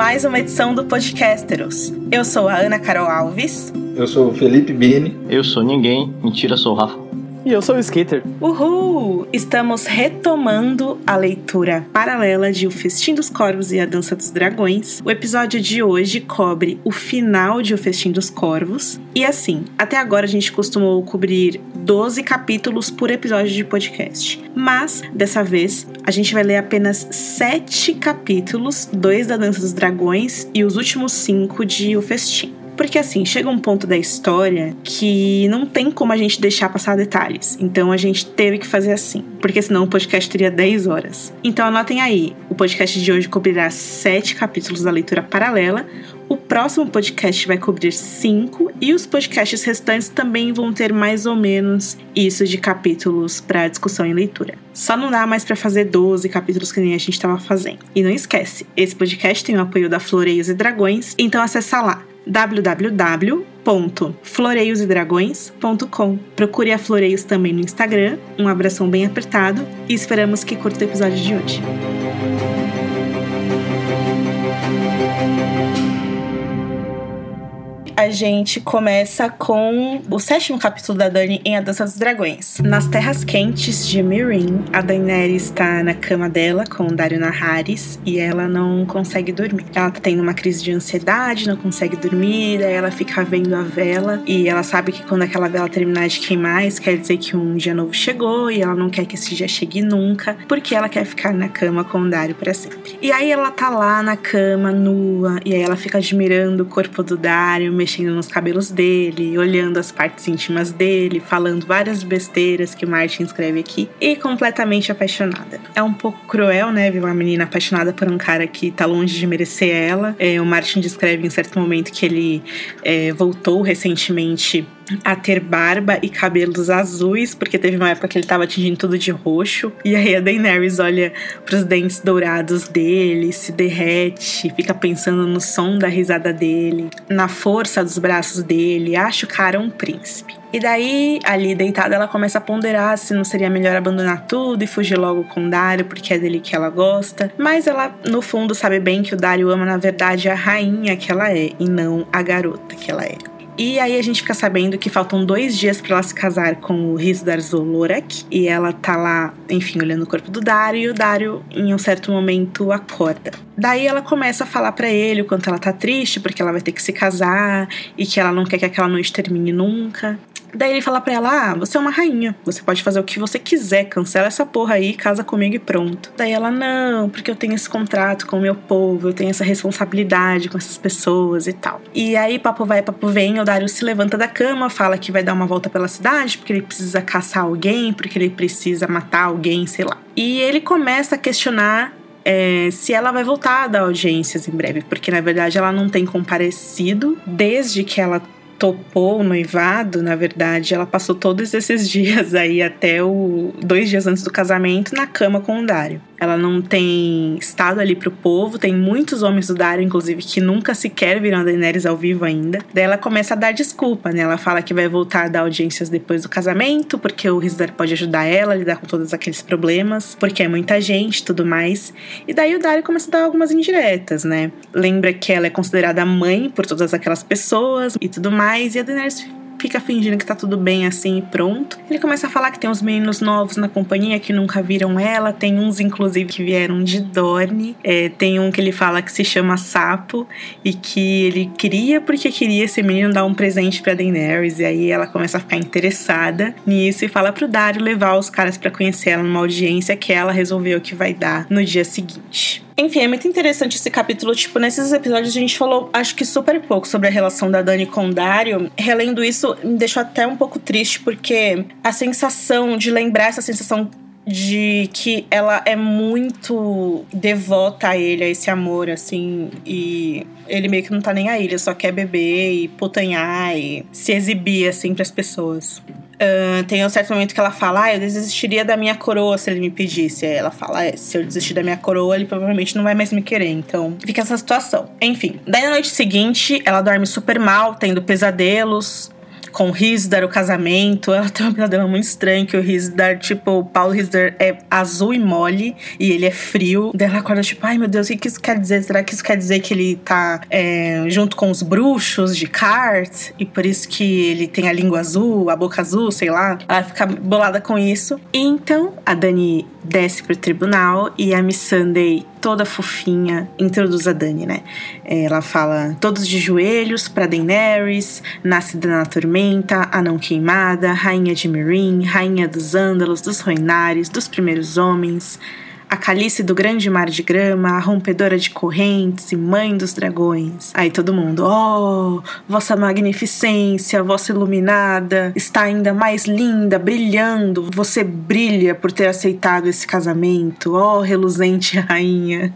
mais uma edição do Podcasteros. Eu sou a Ana Carol Alves. Eu sou o Felipe Bini. Eu sou ninguém. Mentira, sou o Rafa. E eu sou o Skater. Uhul! Estamos retomando a leitura paralela de O Festim dos Corvos e a Dança dos Dragões. O episódio de hoje cobre o final de O Festim dos Corvos. E assim, até agora a gente costumou cobrir 12 capítulos por episódio de podcast. Mas, dessa vez, a gente vai ler apenas 7 capítulos, dois da Dança dos Dragões e os últimos 5 de O Festim. Porque assim, chega um ponto da história que não tem como a gente deixar passar detalhes. Então a gente teve que fazer assim. Porque senão o podcast teria 10 horas. Então anotem aí: o podcast de hoje cobrirá 7 capítulos da leitura paralela. O próximo podcast vai cobrir 5 e os podcasts restantes também vão ter mais ou menos isso de capítulos para discussão e leitura. Só não dá mais para fazer 12 capítulos que nem a gente estava fazendo. E não esquece, esse podcast tem o apoio da Floreios e Dragões, então acessa lá www.floreiosedragões.com. Procure a Floreios também no Instagram. Um abração bem apertado e esperamos que curta o episódio de hoje. A gente começa com o sétimo capítulo da Dani em A Dança dos Dragões. Nas terras quentes de Mirin, a Daenerys está na cama dela com Dario Naharis e ela não consegue dormir. Ela tá tendo uma crise de ansiedade, não consegue dormir, daí ela fica vendo a vela e ela sabe que quando aquela vela terminar de queimar, isso quer dizer que um dia novo chegou e ela não quer que esse dia chegue nunca, porque ela quer ficar na cama com o Dario para sempre. E aí ela tá lá na cama, nua, e aí ela fica admirando o corpo do Dario, mexendo mexendo nos cabelos dele, olhando as partes íntimas dele, falando várias besteiras que Martin escreve aqui e completamente apaixonada. É um pouco cruel, né, ver uma menina apaixonada por um cara que tá longe de merecer ela. É, o Martin descreve em certo momento que ele é, voltou recentemente a ter barba e cabelos azuis, porque teve uma época que ele tava atingindo tudo de roxo. E aí a Daenerys olha pros dentes dourados dele, se derrete, fica pensando no som da risada dele, na força dos braços dele, acha o cara um príncipe. E daí, ali deitada, ela começa a ponderar se não seria melhor abandonar tudo e fugir logo com o Dario, porque é dele que ela gosta. Mas ela, no fundo, sabe bem que o Dario ama, na verdade, a rainha que ela é e não a garota que ela é. E aí a gente fica sabendo que faltam dois dias para ela se casar com o Rizdar Zolorek. E ela tá lá, enfim, olhando o corpo do Dario. E o Dario, em um certo momento, acorda. Daí ela começa a falar para ele o quanto ela tá triste, porque ela vai ter que se casar e que ela não quer que aquela noite termine nunca. Daí ele fala pra ela: Ah, você é uma rainha, você pode fazer o que você quiser, cancela essa porra aí, casa comigo e pronto. Daí ela: Não, porque eu tenho esse contrato com o meu povo, eu tenho essa responsabilidade com essas pessoas e tal. E aí, papo vai, papo vem, o Dario se levanta da cama, fala que vai dar uma volta pela cidade, porque ele precisa caçar alguém, porque ele precisa matar alguém, sei lá. E ele começa a questionar é, se ela vai voltar a audiências em breve, porque na verdade ela não tem comparecido desde que ela topou o noivado, na verdade, ela passou todos esses dias aí até o dois dias antes do casamento na cama com o Dário. Ela não tem estado ali pro povo, tem muitos homens do Dario, inclusive, que nunca sequer viram a Daenerys ao vivo ainda. Daí ela começa a dar desculpa, né? Ela fala que vai voltar a dar audiências depois do casamento, porque o Rizdar pode ajudar ela a lidar com todos aqueles problemas, porque é muita gente tudo mais. E daí o Dario começa a dar algumas indiretas, né? Lembra que ela é considerada mãe por todas aquelas pessoas e tudo mais, e a Daenerys fica fingindo que tá tudo bem assim e pronto. Ele começa a falar que tem uns meninos novos na companhia que nunca viram ela, tem uns inclusive que vieram de Dorne, é, tem um que ele fala que se chama Sapo e que ele queria porque queria esse menino dar um presente pra Daenerys e aí ela começa a ficar interessada nisso e fala pro Dario levar os caras para conhecer ela numa audiência que ela resolveu que vai dar no dia seguinte. Enfim, é muito interessante esse capítulo. Tipo, nesses episódios a gente falou, acho que super pouco sobre a relação da Dani com o Dario. Relendo isso, me deixou até um pouco triste, porque a sensação de lembrar essa sensação de que ela é muito devota a ele, a esse amor, assim, e ele meio que não tá nem aí, ele só quer beber e putanhar e se exibir, assim, pras pessoas. Uh, tem um certo momento que ela fala, ah, eu desistiria da minha coroa se ele me pedisse. Aí ela fala, é, se eu desistir da minha coroa, ele provavelmente não vai mais me querer. Então, fica essa situação. Enfim, daí na noite seguinte, ela dorme super mal, tendo pesadelos. Com o Risdar, o casamento. Ela tem uma pesadelo muito estranha que o Risdar, tipo, o Paulo Risdar é azul e mole e ele é frio. Daí ela acorda, tipo, ai meu Deus, o que isso quer dizer? Será que isso quer dizer que ele tá é, junto com os bruxos de Cart? E por isso que ele tem a língua azul, a boca azul, sei lá. Ela fica bolada com isso. E então a Dani desce pro tribunal e a Miss Sunday, toda fofinha, introduz a Dani, né? Ela fala todos de joelhos para Daenerys, nascida na tormenta, a não queimada, rainha de Meereen, rainha dos Ândalos, dos Roinares, dos primeiros homens a calice do grande mar de grama, a rompedora de correntes e mãe dos dragões. Aí todo mundo, oh, vossa magnificência, vossa iluminada, está ainda mais linda, brilhando. Você brilha por ter aceitado esse casamento, oh, reluzente rainha.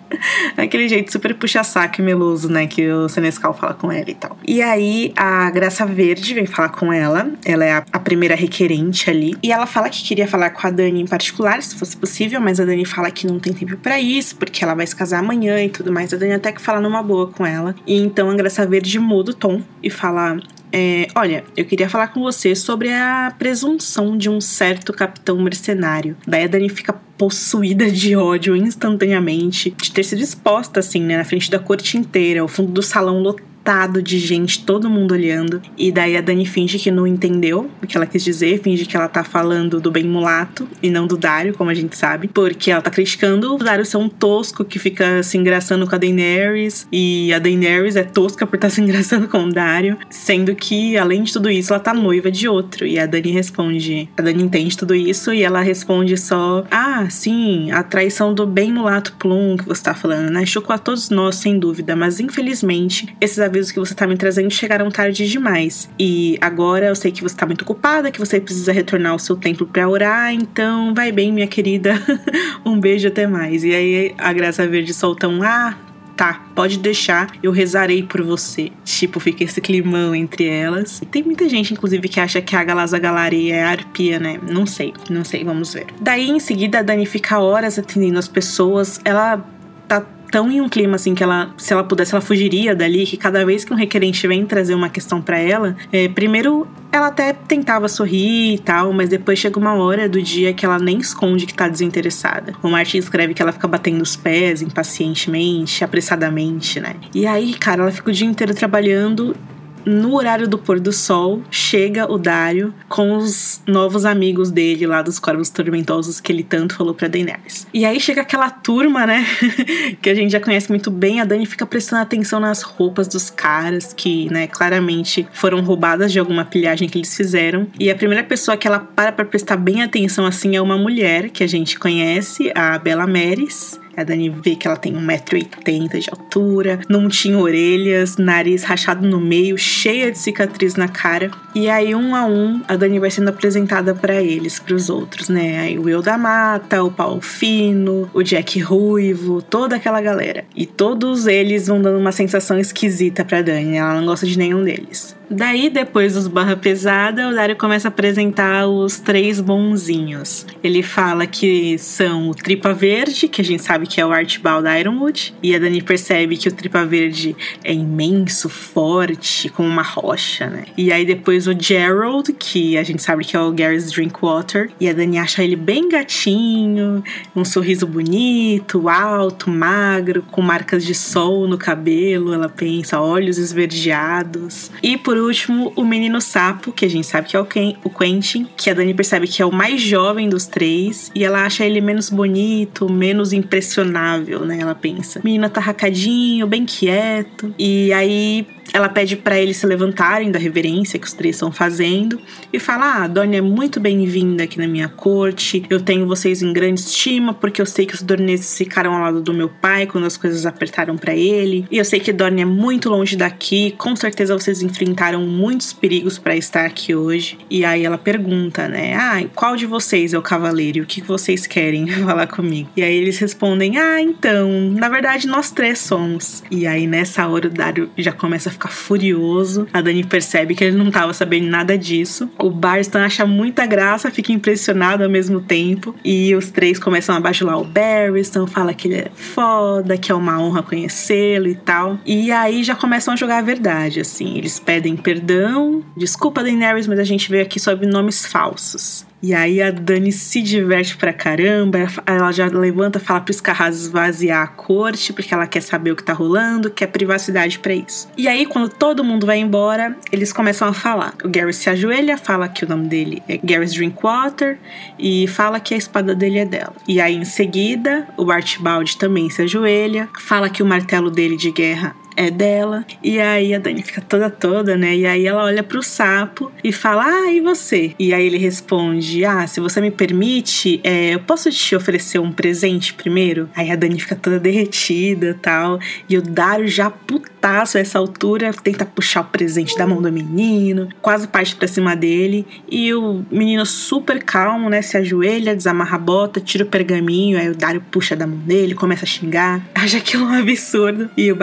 Aquele jeito super puxa-saco e meloso, né, que o Senescal fala com ela e tal. E aí a Graça Verde vem falar com ela, ela é a, a primeira requerente ali, e ela fala que queria falar com a Dani em particular, se fosse possível, mas a Dani fala que que não tem tempo para isso, porque ela vai se casar amanhã e tudo mais. A Dani até que fala numa boa com ela. E então a Graça Verde muda o tom e fala: é, olha, eu queria falar com você sobre a presunção de um certo capitão mercenário. Daí a Dani fica possuída de ódio instantaneamente, de ter sido exposta assim, né, na frente da corte inteira, o fundo do salão lotado lotado de gente, todo mundo olhando. E daí a Dani finge que não entendeu o que ela quis dizer, finge que ela tá falando do bem mulato e não do Dario, como a gente sabe. Porque ela tá criticando o Dario ser um tosco que fica se engraçando com a Daenerys. E a Daenerys é tosca por estar tá se engraçando com o Dario. Sendo que, além de tudo isso, ela tá noiva de outro. E a Dani responde. A Dani entende tudo isso e ela responde só: Ah, sim, a traição do bem mulato Plum que você tá falando, né? Chocou a todos nós, sem dúvida. Mas infelizmente, esses avisos que você tá me trazendo chegaram tarde demais. E agora eu sei que você tá muito ocupada, que você precisa retornar ao seu templo para orar, então vai bem, minha querida. um beijo até mais. E aí a Graça Verde solta um ah, tá, pode deixar, eu rezarei por você. Tipo, fica esse climão entre elas. Tem muita gente, inclusive, que acha que a Galaza Galari é a arpia, né? Não sei, não sei, vamos ver. Daí, em seguida, a Dani fica horas atendendo as pessoas. Ela tá tão em um clima assim que ela, se ela pudesse, ela fugiria dali, que cada vez que um requerente vem trazer uma questão para ela, é, primeiro ela até tentava sorrir e tal, mas depois chega uma hora do dia que ela nem esconde que tá desinteressada. O Martin escreve que ela fica batendo os pés impacientemente, apressadamente, né? E aí, cara, ela fica o dia inteiro trabalhando no horário do pôr do sol, chega o Dario com os novos amigos dele lá dos Corvos Tormentosos que ele tanto falou pra Daenerys. E aí chega aquela turma, né, que a gente já conhece muito bem, a Dani fica prestando atenção nas roupas dos caras que, né, claramente foram roubadas de alguma pilhagem que eles fizeram. E a primeira pessoa que ela para pra prestar bem atenção assim é uma mulher que a gente conhece, a Bella Meris. A Dani vê que ela tem 1,80m de altura, não tinha orelhas, nariz rachado no meio, cheia de cicatriz na cara. E aí, um a um, a Dani vai sendo apresentada para eles, para os outros, né? Aí o Will da Mata, o Paulo Fino, o Jack Ruivo, toda aquela galera. E todos eles vão dando uma sensação esquisita pra Dani, ela não gosta de nenhum deles. Daí, depois dos barra pesada, o Dario começa a apresentar os três bonzinhos. Ele fala que são o Tripa Verde, que a gente sabe que é o Archibald Ironwood, e a Dani percebe que o Tripa Verde é imenso, forte, como uma rocha, né? E aí depois o Gerald, que a gente sabe que é o Gary's Drinkwater, e a Dani acha ele bem gatinho, um sorriso bonito, alto, magro, com marcas de sol no cabelo, ela pensa, olhos esverdeados. E por último, o menino sapo, que a gente sabe que é o, Ken, o Quentin, que a Dani percebe que é o mais jovem dos três, e ela acha ele menos bonito, menos impressionável, né? Ela pensa. Menino tá racadinho, bem quieto. E aí ela pede para eles se levantarem da reverência que os três estão fazendo e fala: Ah, Dorne é muito bem-vinda aqui na minha corte. Eu tenho vocês em grande estima porque eu sei que os dorneses ficaram ao lado do meu pai quando as coisas apertaram para ele. E eu sei que Dorne é muito longe daqui. Com certeza vocês enfrentaram muitos perigos para estar aqui hoje. E aí ela pergunta, né? Ah, qual de vocês é o cavaleiro? O que vocês querem falar comigo? E aí eles respondem: Ah, então, na verdade nós três somos. E aí nessa hora o Dario já começa a fica furioso. A Dani percebe que ele não tava sabendo nada disso. O Barstan acha muita graça, fica impressionado ao mesmo tempo. E os três começam a bajular o Barristan, fala que ele é foda, que é uma honra conhecê-lo e tal. E aí já começam a jogar a verdade, assim. Eles pedem perdão. Desculpa, Daenerys, mas a gente veio aqui sob nomes falsos. E aí a Dani se diverte pra caramba, ela já levanta, fala pro Scarraz esvaziar a corte, porque ela quer saber o que tá rolando, quer privacidade para isso. E aí, quando todo mundo vai embora, eles começam a falar. O Gary se ajoelha, fala que o nome dele é Gary's Drinkwater e fala que a espada dele é dela. E aí, em seguida, o Archibald também se ajoelha, fala que o martelo dele de guerra é dela. E aí a Dani fica toda toda, né? E aí ela olha pro sapo e fala: Ah, e você? E aí ele responde: Ah, se você me permite, é, eu posso te oferecer um presente primeiro? Aí a Dani fica toda derretida tal. E o Dario já putaço a essa altura tenta puxar o presente da mão do menino, quase parte pra cima dele. E o menino super calmo, né? Se ajoelha, desamarra a bota, tira o pergaminho. Aí o Dario puxa da mão dele, começa a xingar. Acha aquilo um absurdo. E o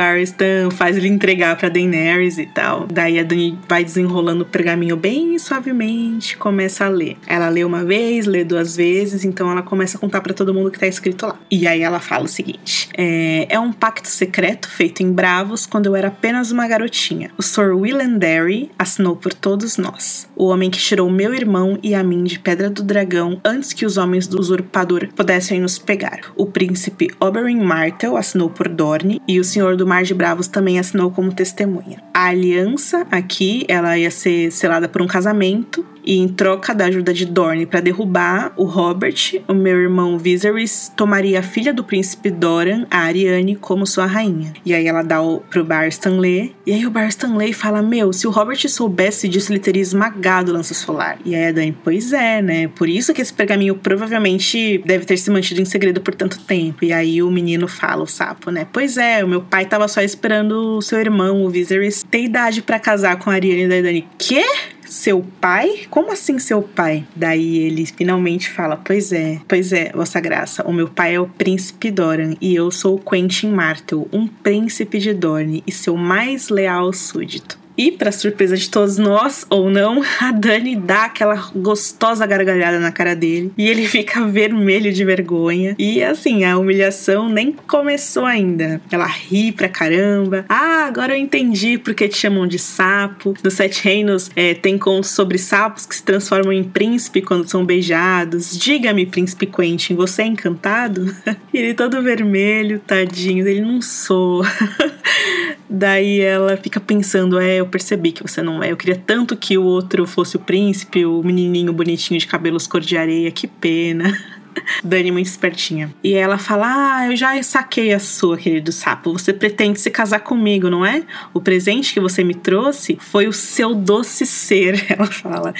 Faz ele entregar pra Daenerys e tal. Daí a Dani vai desenrolando o pergaminho bem suavemente, começa a ler. Ela lê uma vez, lê duas vezes, então ela começa a contar para todo mundo que tá escrito lá. E aí ela fala o seguinte: é, é, um pacto secreto feito em Bravos quando eu era apenas uma garotinha. O Sir Willem Derry assinou por todos nós. O homem que tirou meu irmão e a mim de Pedra do Dragão antes que os homens do usurpador pudessem nos pegar. O príncipe Oberyn Martell assinou por Dorne e o senhor do Mar de Bravos também assinou como testemunha. A aliança aqui, ela ia ser selada por um casamento e em troca da ajuda de Dorne para derrubar o Robert, o meu irmão Viserys tomaria a filha do príncipe Doran, a Ariane, como sua rainha. E aí ela dá o, pro Bar Stanley. E aí o Bar Stanley fala: Meu, se o Robert soubesse disso, ele teria esmagado o lança solar. E aí a Dani, pois é, né? Por isso que esse pergaminho provavelmente deve ter se mantido em segredo por tanto tempo. E aí o menino fala, o sapo, né? Pois é, o meu pai tava só esperando o seu irmão, o Viserys, ter idade para casar com a Ariane da Dani. Quê? Seu pai? Como assim seu pai? Daí ele finalmente fala: Pois é, pois é, Vossa Graça, o meu pai é o príncipe Doran e eu sou o Quentin Martel, um príncipe de Dorne e seu mais leal súdito. E, para surpresa de todos nós, ou não, a Dani dá aquela gostosa gargalhada na cara dele e ele fica vermelho de vergonha. E assim, a humilhação nem começou ainda. Ela ri pra caramba. Ah, agora eu entendi porque te chamam de sapo. Nos Sete Reinos é, tem contos sobre sapos que se transformam em príncipe quando são beijados. Diga-me, príncipe Quentin, você é encantado? ele todo vermelho, tadinho. Ele não sou. Daí ela fica pensando: é, eu percebi que você não é. Eu queria tanto que o outro fosse o príncipe, o menininho bonitinho de cabelos cor de areia, que pena. Dani muito espertinha. E ela fala: Ah, eu já saquei a sua, querido sapo. Você pretende se casar comigo, não é? O presente que você me trouxe foi o seu doce ser, ela fala.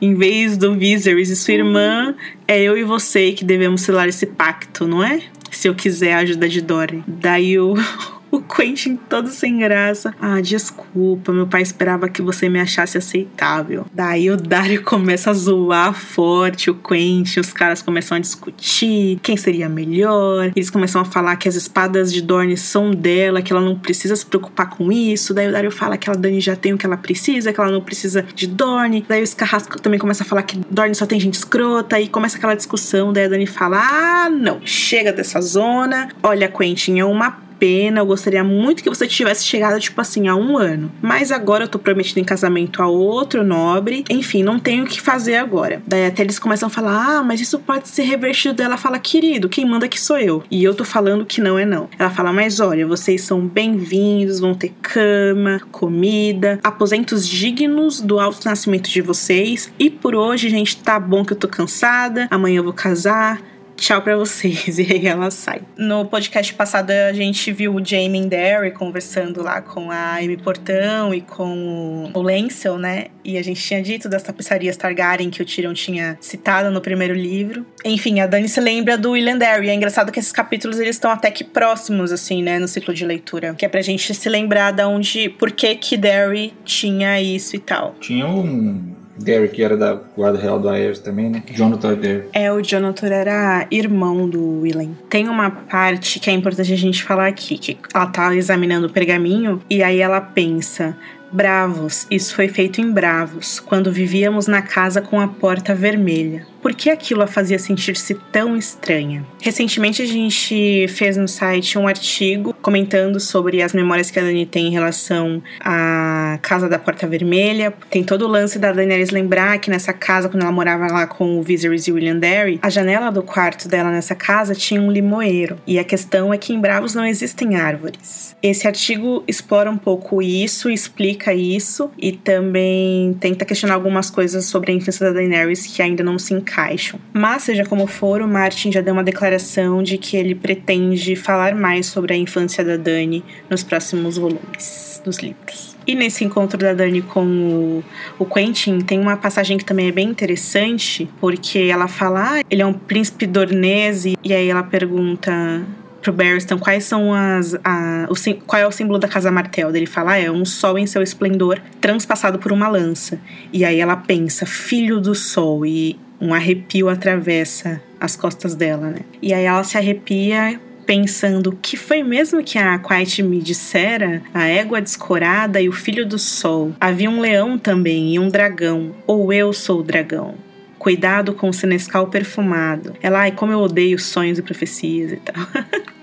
Em vez do Viserys e sua irmã, é eu e você que devemos selar esse pacto, não é? Se eu quiser a ajuda de Dory. Daí o o Quentin todo sem graça. Ah, desculpa, meu pai esperava que você me achasse aceitável. Daí o Dario começa a zoar forte o Quentin, os caras começam a discutir quem seria melhor. Eles começam a falar que as espadas de Dorne são dela, que ela não precisa se preocupar com isso. Daí o Dario fala que a Dani já tem o que ela precisa, que ela não precisa de Dorne. Daí o Carrasco também começa a falar que Dorne só tem gente escrota e começa aquela discussão. Daí a Dani fala: "Ah, não, chega dessa zona. Olha, Quentin, é uma pena, eu gostaria muito que você tivesse chegado, tipo assim, há um ano. Mas agora eu tô prometida em casamento a outro nobre. Enfim, não tenho o que fazer agora. Daí até eles começam a falar: ah, mas isso pode ser revertido. Ela fala: querido, quem manda que sou eu. E eu tô falando que não é não. Ela fala: mas olha, vocês são bem-vindos, vão ter cama, comida, aposentos dignos do alto nascimento de vocês. E por hoje, gente, tá bom que eu tô cansada. Amanhã eu vou casar tchau para vocês. E aí ela sai. No podcast passado a gente viu o Jamie Derry conversando lá com a Amy Portão e com o Lancel, né? E a gente tinha dito das tapeçarias Targaryen que o Tyrion tinha citado no primeiro livro. Enfim, a Dani se lembra do William Derry. É engraçado que esses capítulos eles estão até que próximos, assim, né? No ciclo de leitura. Que é pra gente se lembrar de onde... Por que que Derry tinha isso e tal. Tinha um Derek era da Guarda Real do Aerys também, né? Jonathan Derek. É, o Jonathan era irmão do Willen. Tem uma parte que é importante a gente falar aqui, que ela tá examinando o pergaminho e aí ela pensa, Bravos, isso foi feito em Bravos, quando vivíamos na casa com a porta vermelha. Por que aquilo a fazia sentir-se tão estranha? Recentemente a gente fez no site um artigo comentando sobre as memórias que a Dani tem em relação à Casa da Porta Vermelha. Tem todo o lance da Daenerys lembrar que nessa casa, quando ela morava lá com o Viserys e William Derry, a janela do quarto dela nessa casa tinha um limoeiro. E a questão é que em Bravos não existem árvores. Esse artigo explora um pouco isso, explica isso e também tenta questionar algumas coisas sobre a infância da Daenerys que ainda não se encaixam Mas, seja como for, o Martin já deu uma declaração de que ele pretende falar mais sobre a infância da Dani nos próximos volumes dos livros. E nesse encontro da Dani com o, o, Quentin, tem uma passagem que também é bem interessante, porque ela fala, ah, ele é um príncipe dornês, e, e aí ela pergunta pro Barristan quais são as. A, o, qual é o símbolo da Casa Martel. Ele fala, ah, é um sol em seu esplendor transpassado por uma lança. E aí ela pensa, filho do sol. E um arrepio atravessa as costas dela, né? E aí ela se arrepia pensando que foi mesmo que a Quiet me dissera, a égua descorada e o filho do sol. Havia um leão também e um dragão, ou eu sou o dragão. Cuidado com o senescal perfumado. Ela, ai, como eu odeio sonhos e profecias e tal.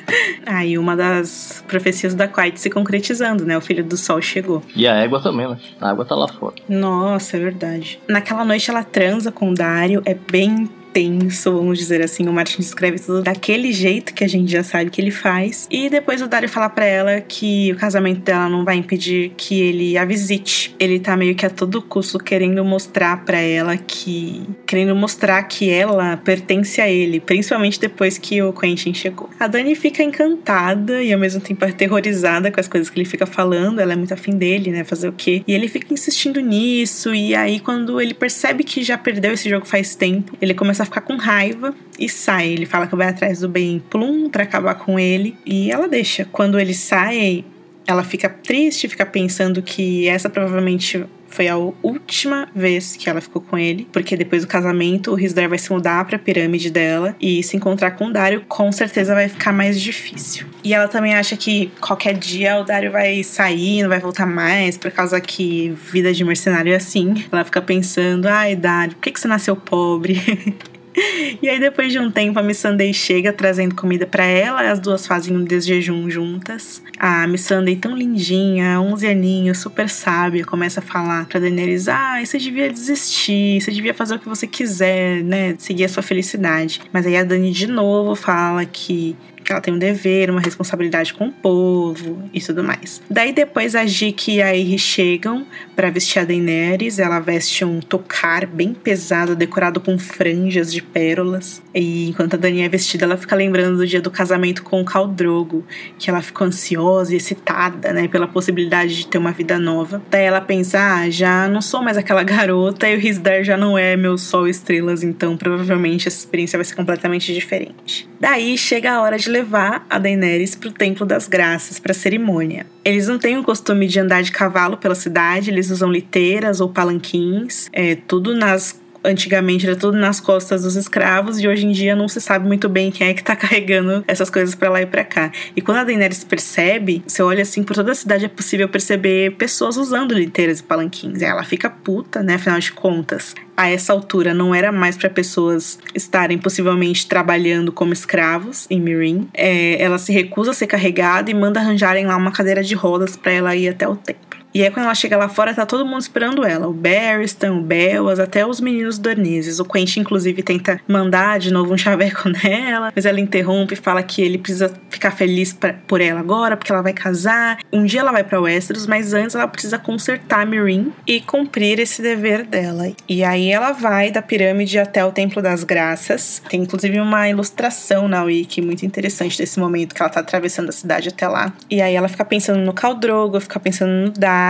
Aí uma das profecias da Quiet se concretizando, né? O filho do sol chegou. E a égua também, né? A água tá lá fora. Nossa, é verdade. Naquela noite ela transa com o Dario, é bem tenso, vamos dizer assim. O Martin descreve tudo daquele jeito que a gente já sabe que ele faz. E depois o Dario fala para ela que o casamento dela não vai impedir que ele a visite. Ele tá meio que a todo custo querendo mostrar para ela que. querendo mostrar que ela pertence a ele, principalmente depois que o Quentin chegou. A Dani fica encantada e ao mesmo tempo aterrorizada com as coisas que ele fica falando. Ela é muito afim dele, né? Fazer o quê? E ele fica insistindo nisso. E aí, quando ele percebe que já perdeu esse jogo faz tempo, ele começa a ficar com raiva e sai. Ele fala que vai atrás do Ben Plum para acabar com ele e ela deixa. Quando ele sai, ela fica triste, fica pensando que essa provavelmente foi a última vez que ela ficou com ele, porque depois do casamento o Risdar vai se mudar para a pirâmide dela e se encontrar com o Dario com certeza vai ficar mais difícil. E ela também acha que qualquer dia o Dario vai sair, não vai voltar mais, por causa que vida de mercenário é assim. Ela fica pensando: ai, Dario, por que, que você nasceu pobre? E aí, depois de um tempo, a Miss Sunday chega trazendo comida para ela. As duas fazem um desjejum juntas. A Miss Sunday, tão lindinha, 11 aninhos, super sábia, começa a falar pra Daenerys: Ah, você devia desistir, você devia fazer o que você quiser, né? Seguir a sua felicidade. Mas aí a Dani de novo fala que que ela tem um dever, uma responsabilidade com o povo e tudo mais. Daí depois a Jiki e a Iri chegam para vestir a Daenerys, ela veste um tocar bem pesado, decorado com franjas de pérolas. E enquanto a Dani é vestida, ela fica lembrando do dia do casamento com o Khal Drogo, que ela ficou ansiosa e excitada, né, pela possibilidade de ter uma vida nova. Daí ela pensa, ah, já não sou mais aquela garota e o Risdar já não é meu sol estrelas, então provavelmente essa experiência vai ser completamente diferente. Daí chega a hora de levar a Daenerys para o Templo das Graças para a cerimônia. Eles não têm o costume de andar de cavalo pela cidade, eles usam liteiras ou palanquins, é, tudo nas antigamente era tudo nas costas dos escravos e hoje em dia não se sabe muito bem quem é que tá carregando essas coisas para lá e para cá. E quando a Daenerys percebe, você olha assim, por toda a cidade é possível perceber pessoas usando liteiras e palanquins. E ela fica puta, né? Afinal de contas, a essa altura não era mais para pessoas estarem possivelmente trabalhando como escravos em Mirin. É, ela se recusa a ser carregada e manda arranjarem lá uma cadeira de rodas para ela ir até o templo. E aí, quando ela chega lá fora, tá todo mundo esperando ela. O Barristan, o Bellas, até os meninos dornizes. O Quentin, inclusive, tenta mandar de novo um chaveco nela, mas ela interrompe e fala que ele precisa ficar feliz pra, por ela agora, porque ela vai casar. Um dia ela vai para Westeros, mas antes ela precisa consertar Mirin e cumprir esse dever dela. E aí ela vai da pirâmide até o Templo das Graças. Tem inclusive uma ilustração na Wiki muito interessante desse momento que ela tá atravessando a cidade até lá. E aí ela fica pensando no Caldrogo, fica pensando no Dar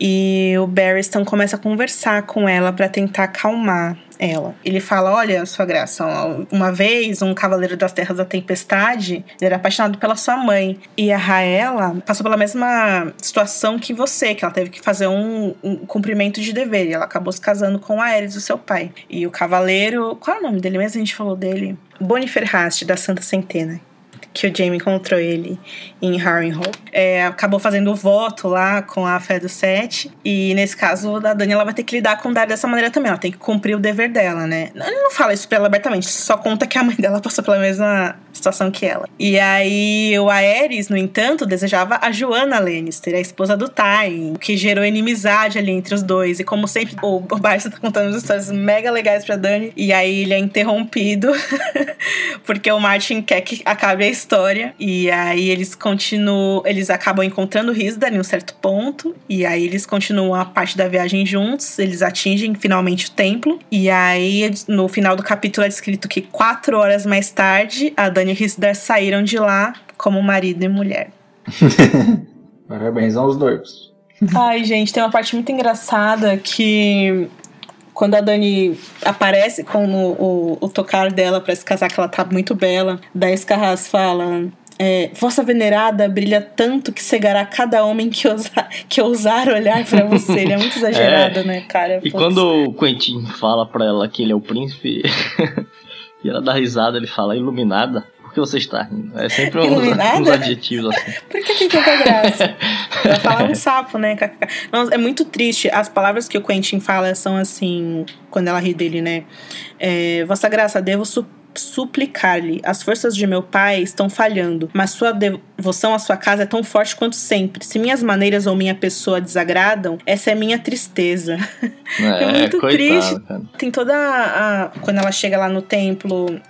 e o Barristan começa a conversar com ela para tentar acalmar ela. Ele fala: Olha, sua graça, uma vez um cavaleiro das terras da tempestade, era apaixonado pela sua mãe. E a Raela passou pela mesma situação que você, que ela teve que fazer um, um cumprimento de dever. E ela acabou se casando com Ares, o seu pai. E o cavaleiro. Qual é o nome dele mesmo? A gente falou dele. Bonifer Rast, da Santa Centena que o Jamie encontrou ele em Harrenhal. É, acabou fazendo o voto lá com a fé do Sete. E nesse caso, a Dani ela vai ter que lidar com o Dario dessa maneira também. Ela tem que cumprir o dever dela, né? Ele não fala isso pra ela abertamente, só conta que a mãe dela passou pela mesma situação que ela. E aí, o Aerys, no entanto, desejava a Joanna Lannister, a esposa do Tywin, o que gerou inimizade ali entre os dois. E como sempre, o Barça tá contando histórias mega legais pra Dani. E aí, ele é interrompido, porque o Martin quer que acabe a história. E aí eles continuam. Eles acabam encontrando Risdar em um certo ponto. E aí eles continuam a parte da viagem juntos. Eles atingem finalmente o templo. E aí, no final do capítulo, é descrito que quatro horas mais tarde, a Dani e Risdar saíram de lá como marido e mulher. Parabéns aos dois. Ai, gente, tem uma parte muito engraçada que quando a Dani aparece com o, o, o tocar dela para se casar, que ela tá muito bela, daí Escarras fala. É, Vossa venerada brilha tanto que cegará cada homem que ousar, que ousar olhar para você. Ele é muito exagerado, é, né, cara? E quando o Quentin fala pra ela que ele é o príncipe, e ela dá risada, ele fala iluminada que você está rindo? É sempre um, uns adjetivos assim. Por que tem tanta graça? Ela fala um sapo, né? Não, é muito triste. As palavras que o Quentin fala são assim, quando ela ri dele, né? É, Vossa Graça, devo su suplicar-lhe. As forças de meu pai estão falhando, mas sua devoção à sua casa é tão forte quanto sempre. Se minhas maneiras ou minha pessoa desagradam, essa é minha tristeza. É, é muito coitado, triste. Cara. Tem toda a. Quando ela chega lá no templo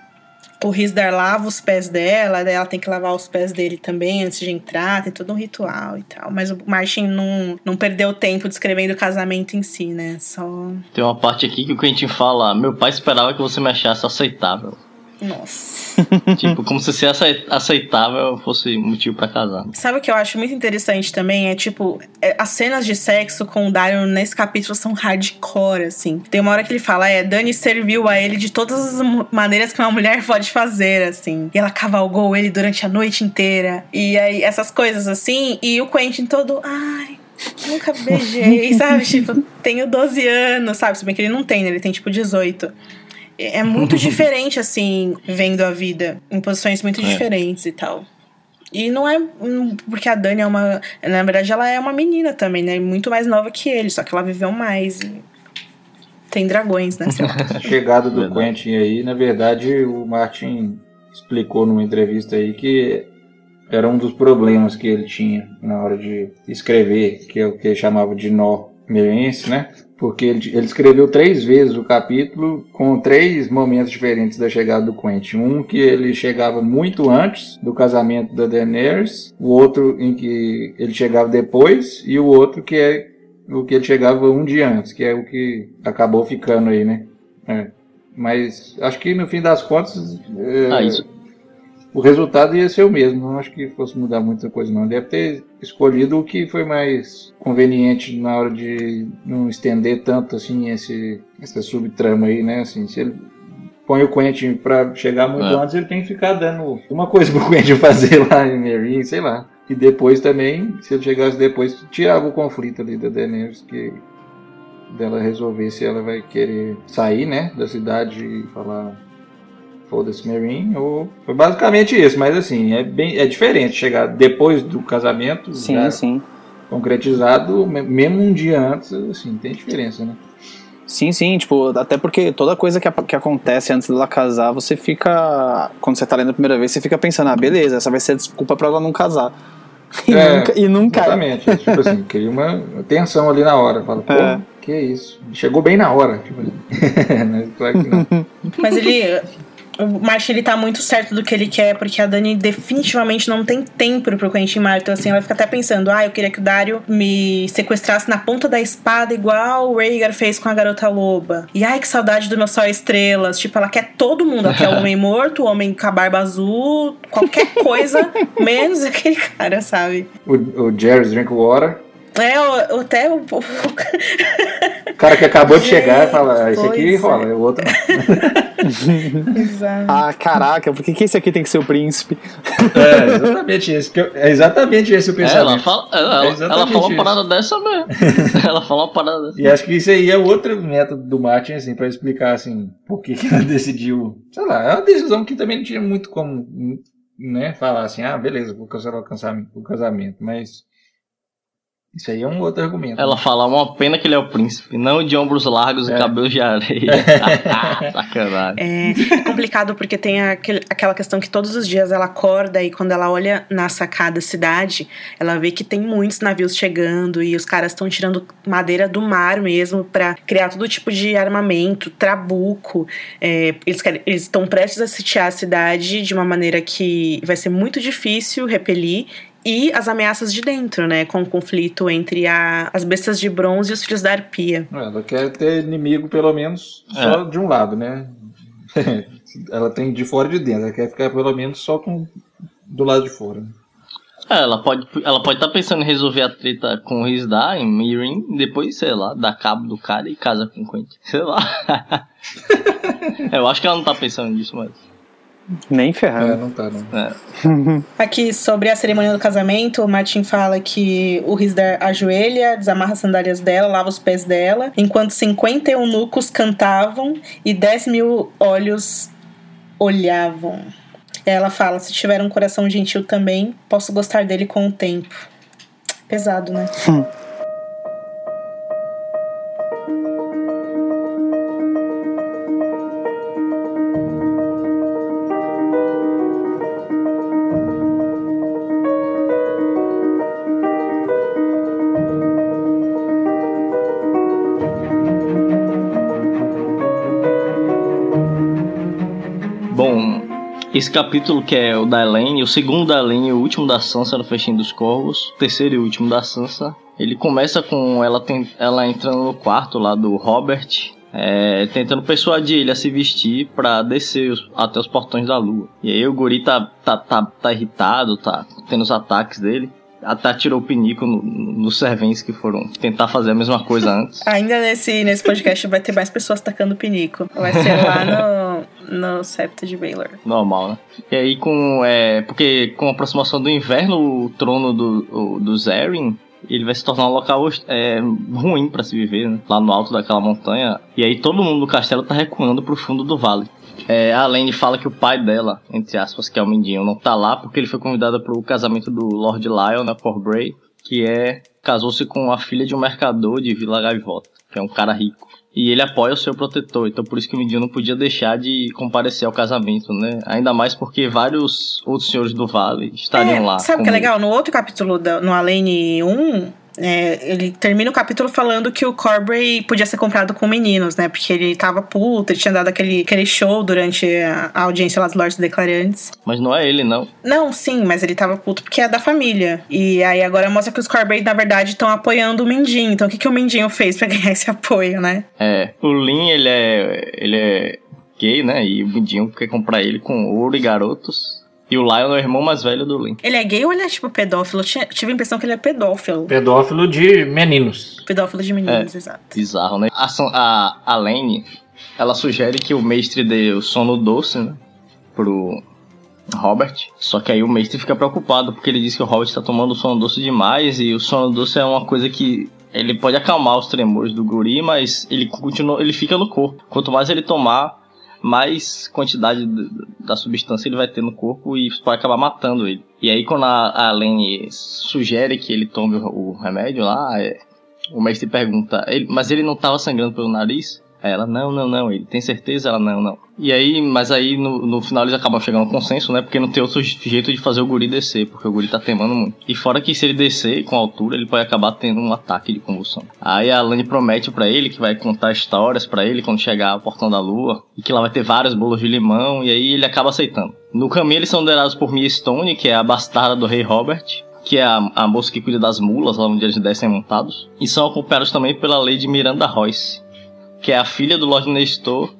o Risdar lava os pés dela, ela tem que lavar os pés dele também antes de entrar, tem todo um ritual e tal. Mas o Martin não, não perdeu tempo descrevendo o casamento em si, né? Só. Tem uma parte aqui que o Quentin fala: Meu pai esperava que você me achasse aceitável. Nossa. tipo, como se ser aceitável fosse motivo para casar. Sabe o que eu acho muito interessante também? É tipo, é, as cenas de sexo com o Dario nesse capítulo são hardcore, assim. Tem uma hora que ele fala: é, Dani serviu a ele de todas as maneiras que uma mulher pode fazer, assim. E ela cavalgou ele durante a noite inteira. E aí, essas coisas assim. E o Quentin todo, ai. Nunca beijei, sabe? Tipo, tenho 12 anos, sabe? Se bem que ele não tem, né? Ele tem tipo 18 é muito diferente, assim, vendo a vida. Em posições muito é. diferentes e tal. E não é porque a Dani é uma. Na verdade, ela é uma menina também, né? Muito mais nova que ele, só que ela viveu mais. E tem dragões, né? Chegada do Quentin aí, na verdade, o Martin explicou numa entrevista aí que era um dos problemas que ele tinha na hora de escrever, que é o que ele chamava de nó meirense, né? Porque ele, ele, escreveu três vezes o capítulo com três momentos diferentes da chegada do Quentin. Um que ele chegava muito antes do casamento da Daenerys, o outro em que ele chegava depois e o outro que é o que ele chegava um dia antes, que é o que acabou ficando aí, né? É. Mas acho que no fim das contas é, ah, isso o resultado ia ser o mesmo. Não acho que fosse mudar muita coisa, não. Deve ter escolhido o que foi mais conveniente na hora de não estender tanto assim esse, essa subtrama aí, né? Assim, se ele põe o Quentin para chegar muito é. antes, ele tem que ficar dando uma coisa pro Quentin fazer lá em Merin, sei lá. E depois também, se ele chegasse depois, tirava o conflito ali da Daenerys, que dela resolver se ela vai querer sair, né, da cidade e falar foda-se Marine, ou foi basicamente isso, mas assim, é bem é diferente chegar depois do casamento, sim, sim. concretizado, mesmo um dia antes, assim, tem diferença, né? Sim, sim, tipo, até porque toda coisa que, que acontece antes dela casar, você fica. Quando você tá lendo a primeira vez, você fica pensando, ah, beleza, essa vai ser a desculpa pra ela não casar. E, é, nunca, e nunca. Exatamente. tipo assim, cria uma tensão ali na hora. Fala, pô, é. que isso? Chegou bem na hora. Tipo, claro que não. Mas ele o Martin ele tá muito certo do que ele quer, porque a Dani definitivamente não tem tempo pro Quentin Martin. Então, assim, ela fica até pensando: ah, eu queria que o Dario me sequestrasse na ponta da espada, igual o Rhaegar fez com a garota loba. E ai, que saudade do meu sol estrelas. Tipo, ela quer todo mundo. Ela quer o homem morto, o homem com a barba azul, qualquer coisa, menos aquele cara, sabe? O, o Jerry's Drinkwater. É, o, até o. o cara que acabou de chegar fala, ah, esse aqui é. rola, o outro não. Exato. Ah, caraca, por que, que esse aqui tem que ser o príncipe? É, exatamente esse. Que eu, é exatamente esse o pensamento. ela fala, ela, é ela fala uma parada dessa mesmo. ela fala uma parada dessa. E acho que isso aí é outro método do Martin, assim, pra explicar, assim, por que, que ela decidiu. Sei lá, é uma decisão que também não tinha muito como né, falar assim, ah, beleza, vou cancelar o casamento, o casamento, mas isso aí é um outro argumento. Ela fala, uma pena que ele é o príncipe, não de ombros largos é. e cabelos de areia. Sacanagem. É, é complicado porque tem aquele, aquela questão que todos os dias ela acorda e quando ela olha na sacada cidade, ela vê que tem muitos navios chegando e os caras estão tirando madeira do mar mesmo para criar todo tipo de armamento, trabuco. É, eles estão prestes a sitiar a cidade de uma maneira que vai ser muito difícil repelir e as ameaças de dentro, né? Com o conflito entre a, as bestas de bronze e os filhos da arpia. É, ela quer ter inimigo, pelo menos, só é. de um lado, né? ela tem de fora e de dentro. Ela quer ficar, pelo menos, só com do lado de fora. É, ela pode ela pode estar tá pensando em resolver a treta com o Rizda em Mirin, depois, sei lá, dá cabo do cara e casa com o Quentin. Sei lá. eu acho que ela não tá pensando nisso, mas. Nem ferrado. É, não tá, não. É. Aqui, sobre a cerimônia do casamento, o Martin fala que o Rizdar ajoelha, desamarra as sandálias dela, lava os pés dela, enquanto 50 eunucos cantavam e 10 mil olhos olhavam. Ela fala: se tiver um coração gentil também, posso gostar dele com o tempo. Pesado, né? Hum. Esse capítulo que é o da Elaine, o segundo da Elaine e o último da Sansa no Festim dos Corvos, o terceiro e último da Sansa, ele começa com ela, tem, ela entrando no quarto lá do Robert, é, tentando persuadir ele a se vestir para descer os, até os portões da lua. E aí o guri tá, tá, tá, tá irritado, tá tendo os ataques dele até tirou o pinico nos no serventes que foram tentar fazer a mesma coisa antes. Ainda nesse, nesse podcast vai ter mais pessoas tacando pinico. Vai ser lá no, no septo de Baylor. Normal, né? E aí com. É, porque com a aproximação do inverno, o trono do, do Zerrin ele vai se tornar um local é, ruim para se viver, né? lá no alto daquela montanha. E aí todo mundo do castelo tá recuando pro fundo do vale. É, a Lane fala que o pai dela, entre aspas, que é o Mindinho, não tá lá porque ele foi convidado pro casamento do Lord Lyon na Corbray, que é casou-se com a filha de um mercador de Vila Gaivota, que é um cara rico. E ele apoia o seu protetor, então por isso que o Mindinho não podia deixar de comparecer ao casamento, né? Ainda mais porque vários outros senhores do Vale estariam é, lá. Sabe o que é legal? No outro capítulo, da, no Alene 1, é, ele termina o capítulo falando que o Corbray podia ser comprado com meninos, né? Porque ele tava puto, ele tinha dado aquele, aquele show durante a, a audiência lá dos Lords Declarantes. Mas não é ele, não. Não, sim, mas ele tava puto porque é da família. E aí agora mostra que os Corbray, na verdade, estão apoiando o Mindinho. Então o que, que o Mindinho fez para ganhar esse apoio, né? É, o Lin, ele é. ele é gay, né? E o Mindinho quer comprar ele com ouro e garotos. E o Lion é o irmão mais velho do Lin. Ele é gay ou ele é tipo pedófilo? Eu tive a impressão que ele é pedófilo. Pedófilo de meninos. Pedófilo de meninos, é, exato. Bizarro, né? A, a, a Lane, ela sugere que o mestre dê o sono doce, né? Pro Robert. Só que aí o mestre fica preocupado porque ele diz que o Robert tá tomando sono doce demais e o sono doce é uma coisa que ele pode acalmar os tremores do guri, mas ele continua, ele fica no corpo. Quanto mais ele tomar, mais quantidade da substância ele vai ter no corpo e isso pode acabar matando ele. E aí quando a, a Lene sugere que ele tome o, o remédio lá, é, o mestre pergunta, ele, mas ele não estava sangrando pelo nariz? Aí ela, não, não, não. Ele tem certeza? Ela, não, não. E aí, mas aí no, no final eles acabam chegando ao consenso, né? Porque não tem outro jeito de fazer o guri descer, porque o guri tá temando muito. E fora que se ele descer com altura, ele pode acabar tendo um ataque de convulsão. Aí a Lani promete para ele que vai contar histórias para ele quando chegar ao Portão da Lua, e que lá vai ter vários bolos de limão, e aí ele acaba aceitando. No caminho eles são liderados por Mia Stone, que é a bastarda do rei Robert, que é a, a moça que cuida das mulas, lá onde eles descem montados. E são acompanhados também pela Lady Miranda Royce, que é a filha do Lord Nestor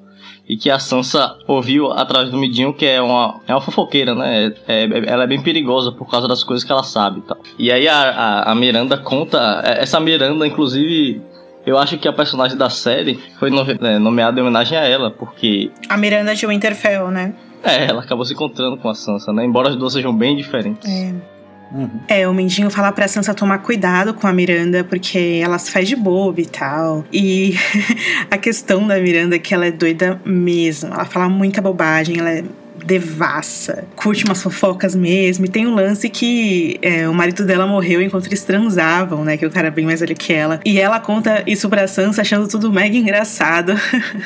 E que a Sansa ouviu atrás do Midinho que é uma, é uma fofoqueira, né? É, é, ela é bem perigosa por causa das coisas que ela sabe e tal. E aí a, a, a Miranda conta. É, essa Miranda, inclusive, eu acho que a personagem da série foi é, nomeada em homenagem a ela, porque. A Miranda de Winterfell, né? É, ela acabou se encontrando com a Sansa, né? Embora as duas sejam bem diferentes. É. Uhum. É, o Mendinho fala pra Sansa tomar cuidado com a Miranda, porque ela se faz de boba e tal. E a questão da Miranda é que ela é doida mesmo. Ela fala muita bobagem, ela é devassa, curte umas fofocas mesmo. E tem um lance que é, o marido dela morreu enquanto eles transavam, né? Que o cara é bem mais velho que ela. E ela conta isso pra Sansa achando tudo mega engraçado.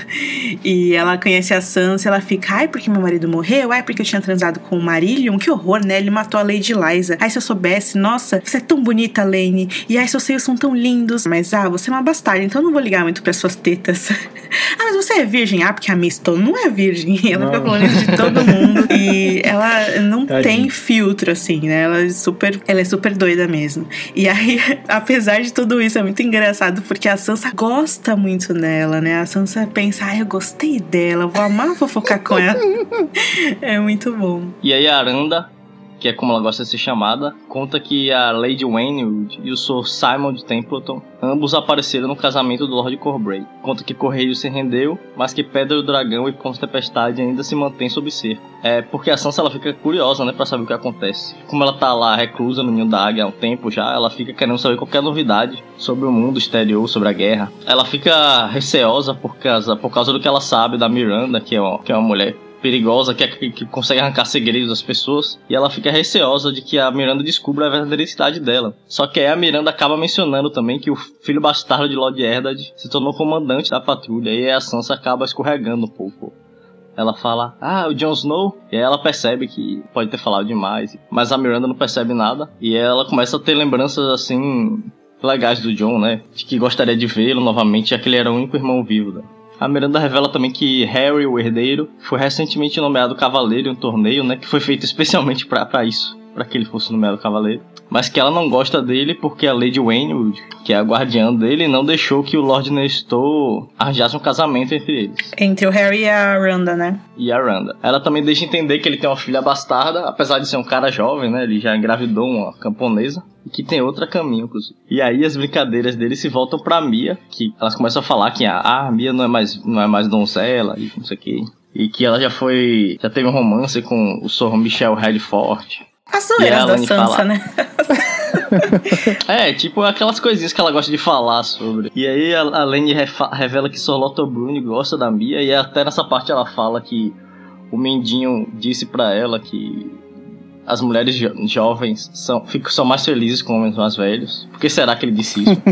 e ela conhece a Sansa e ela fica, ai, porque meu marido morreu? Ai, porque eu tinha transado com o Marillion? Que horror, né? Ele matou a Lady Liza. Ai, se eu soubesse, nossa, você é tão bonita, Lane. E ai, seus seios são tão lindos. Mas, ah, você é uma bastarda, então eu não vou ligar muito para suas tetas. ah, mas você é virgem? Ah, porque a Miston não é virgem. Ela não. fica falando isso de todo mundo mundo. e ela não Tadinho. tem filtro, assim, né? Ela é super. Ela é super doida mesmo. E aí, apesar de tudo isso, é muito engraçado porque a Sansa gosta muito dela, né? A Sansa pensa, ah, eu gostei dela, vou amar fofocar com ela. é muito bom. E aí a Aranda que é como ela gosta de ser chamada, conta que a Lady Waynewood e o Sr. Simon de Templeton ambos apareceram no casamento do Lord Corbray. Conta que Correio se rendeu, mas que Pedra do Dragão e Ponte Tempestade ainda se mantêm sob cerco. É porque a Sansa ela fica curiosa, né, para saber o que acontece. Como ela tá lá reclusa no Ninho da Águia há um tempo já, ela fica querendo saber qualquer novidade sobre o mundo exterior, sobre a guerra. Ela fica receosa por causa, por causa do que ela sabe da Miranda, que é uma, que é uma mulher perigosa que, é, que, consegue arrancar segredos das pessoas e ela fica receosa de que a Miranda descubra a verdadeira identidade dela. Só que aí a Miranda acaba mencionando também que o filho bastardo de Lord Eddard se tornou comandante da patrulha e a Sansa acaba escorregando um pouco. Ela fala, ah, o Jon Snow. E aí ela percebe que pode ter falado demais. Mas a Miranda não percebe nada. E ela começa a ter lembranças assim. legais do Jon, né? De que gostaria de vê-lo novamente, já que ele era o único irmão vivo. Né? A Miranda revela também que Harry, o herdeiro, foi recentemente nomeado cavaleiro em um torneio, né, que foi feito especialmente para isso, para que ele fosse nomeado cavaleiro. Mas que ela não gosta dele porque a Lady Waynewood, que é a guardiã dele, não deixou que o Lord Nestor arranjasse um casamento entre eles. Entre o Harry e a Randa, né? E a Randa. Ela também deixa entender que ele tem uma filha bastarda, apesar de ser um cara jovem, né? Ele já engravidou uma camponesa e que tem outra caminho, inclusive. E aí as brincadeiras dele se voltam pra Mia, que elas começam a falar que ah, a Mia não é mais, não é mais donzela e não sei o que. E que ela já foi. já teve um romance com o Sr. Michel Redford. As zoeiras da Sansa, fala... né? é, tipo aquelas coisinhas que ela gosta de falar sobre. E aí a, a Lane revela que Sir Lotto Bruni gosta da Mia, e até nessa parte ela fala que o Mendinho disse para ela que as mulheres jo jovens são, ficam, são mais felizes com homens mais velhos. Por que será que ele disse isso?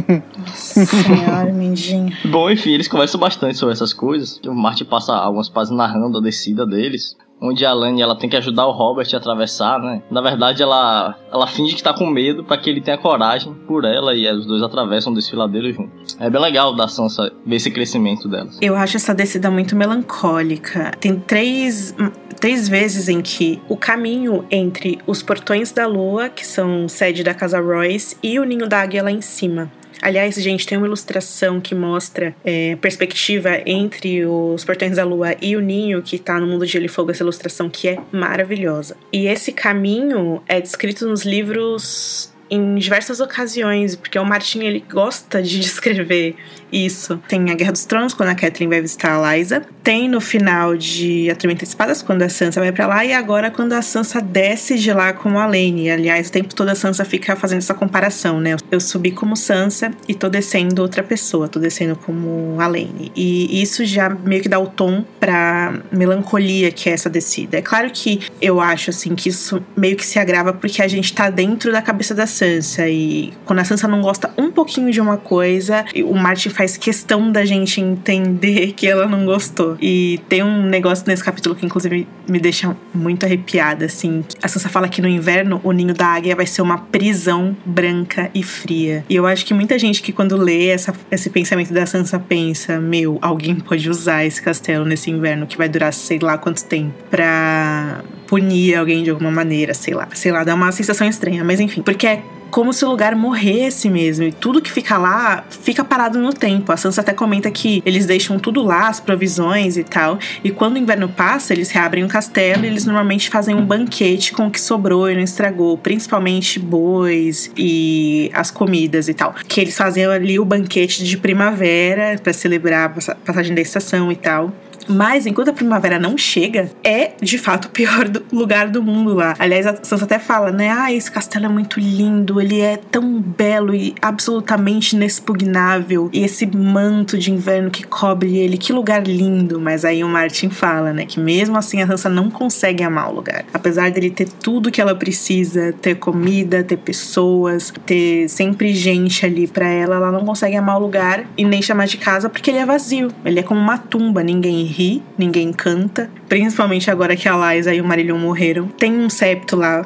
Senhora, Mindinho. Bom, enfim, eles conversam bastante sobre essas coisas. O Marty passa algumas páginas narrando a descida deles onde a Lani ela tem que ajudar o Robert a atravessar, né? Na verdade, ela ela finge que tá com medo para que ele tenha coragem por ela e os dois atravessam o desfiladeiro juntos. É bem legal da Sansa ver esse crescimento delas. Eu acho essa descida muito melancólica. Tem três três vezes em que o caminho entre os portões da lua, que são sede da casa Royce, e o ninho da águia lá em cima. Aliás, gente, tem uma ilustração que mostra é, perspectiva entre os portões da lua e o ninho que tá no mundo de Gelo e Fogo, essa ilustração que é maravilhosa. E esse caminho é descrito nos livros em diversas ocasiões, porque o Martin ele gosta de descrever isso. Tem a Guerra dos Tronos, quando a Catelyn vai visitar a Lysa. Tem no final de A Tormenta de Espadas, quando a Sansa vai para lá. E agora, quando a Sansa desce de lá como a Lane. Aliás, o tempo todo a Sansa fica fazendo essa comparação, né? Eu subi como Sansa e tô descendo outra pessoa. Tô descendo como a Lane. E isso já meio que dá o tom pra melancolia que é essa descida. É claro que eu acho, assim, que isso meio que se agrava porque a gente tá dentro da cabeça da Sansa. E quando a Sansa não gosta um pouquinho de uma coisa, o Martin faz questão da gente entender que ela não gostou. E tem um negócio nesse capítulo que, inclusive, me deixa muito arrepiada, assim. A Sansa fala que no inverno o ninho da águia vai ser uma prisão branca e fria. E eu acho que muita gente que, quando lê essa, esse pensamento da Sansa, pensa: meu, alguém pode usar esse castelo nesse inverno que vai durar sei lá quanto tempo pra punir alguém de alguma maneira, sei lá. Sei lá, dá uma sensação estranha, mas enfim. Porque é como se o lugar morresse mesmo. E tudo que fica lá fica parado no tempo. A Sansa até comenta que eles deixam tudo lá, as provisões e tal. E quando o inverno passa, eles reabrem o castelo e eles normalmente fazem um banquete com o que sobrou e não estragou, principalmente bois e as comidas e tal. Que eles faziam ali o banquete de primavera para celebrar a passagem da estação e tal. Mas enquanto a primavera não chega, é de fato o pior do lugar do mundo lá. Aliás, a Sansa até fala, né? Ah, esse castelo é muito lindo, ele é tão belo e absolutamente inexpugnável. E esse manto de inverno que cobre ele, que lugar lindo. Mas aí o Martin fala, né? Que mesmo assim a Sansa não consegue amar o lugar. Apesar dele ter tudo que ela precisa, ter comida, ter pessoas, ter sempre gente ali para ela, ela não consegue amar o lugar e nem chamar de casa porque ele é vazio. Ele é como uma tumba, ninguém ri, ninguém canta. Principalmente agora que a Liza e o Marillion morreram. Tem um septo lá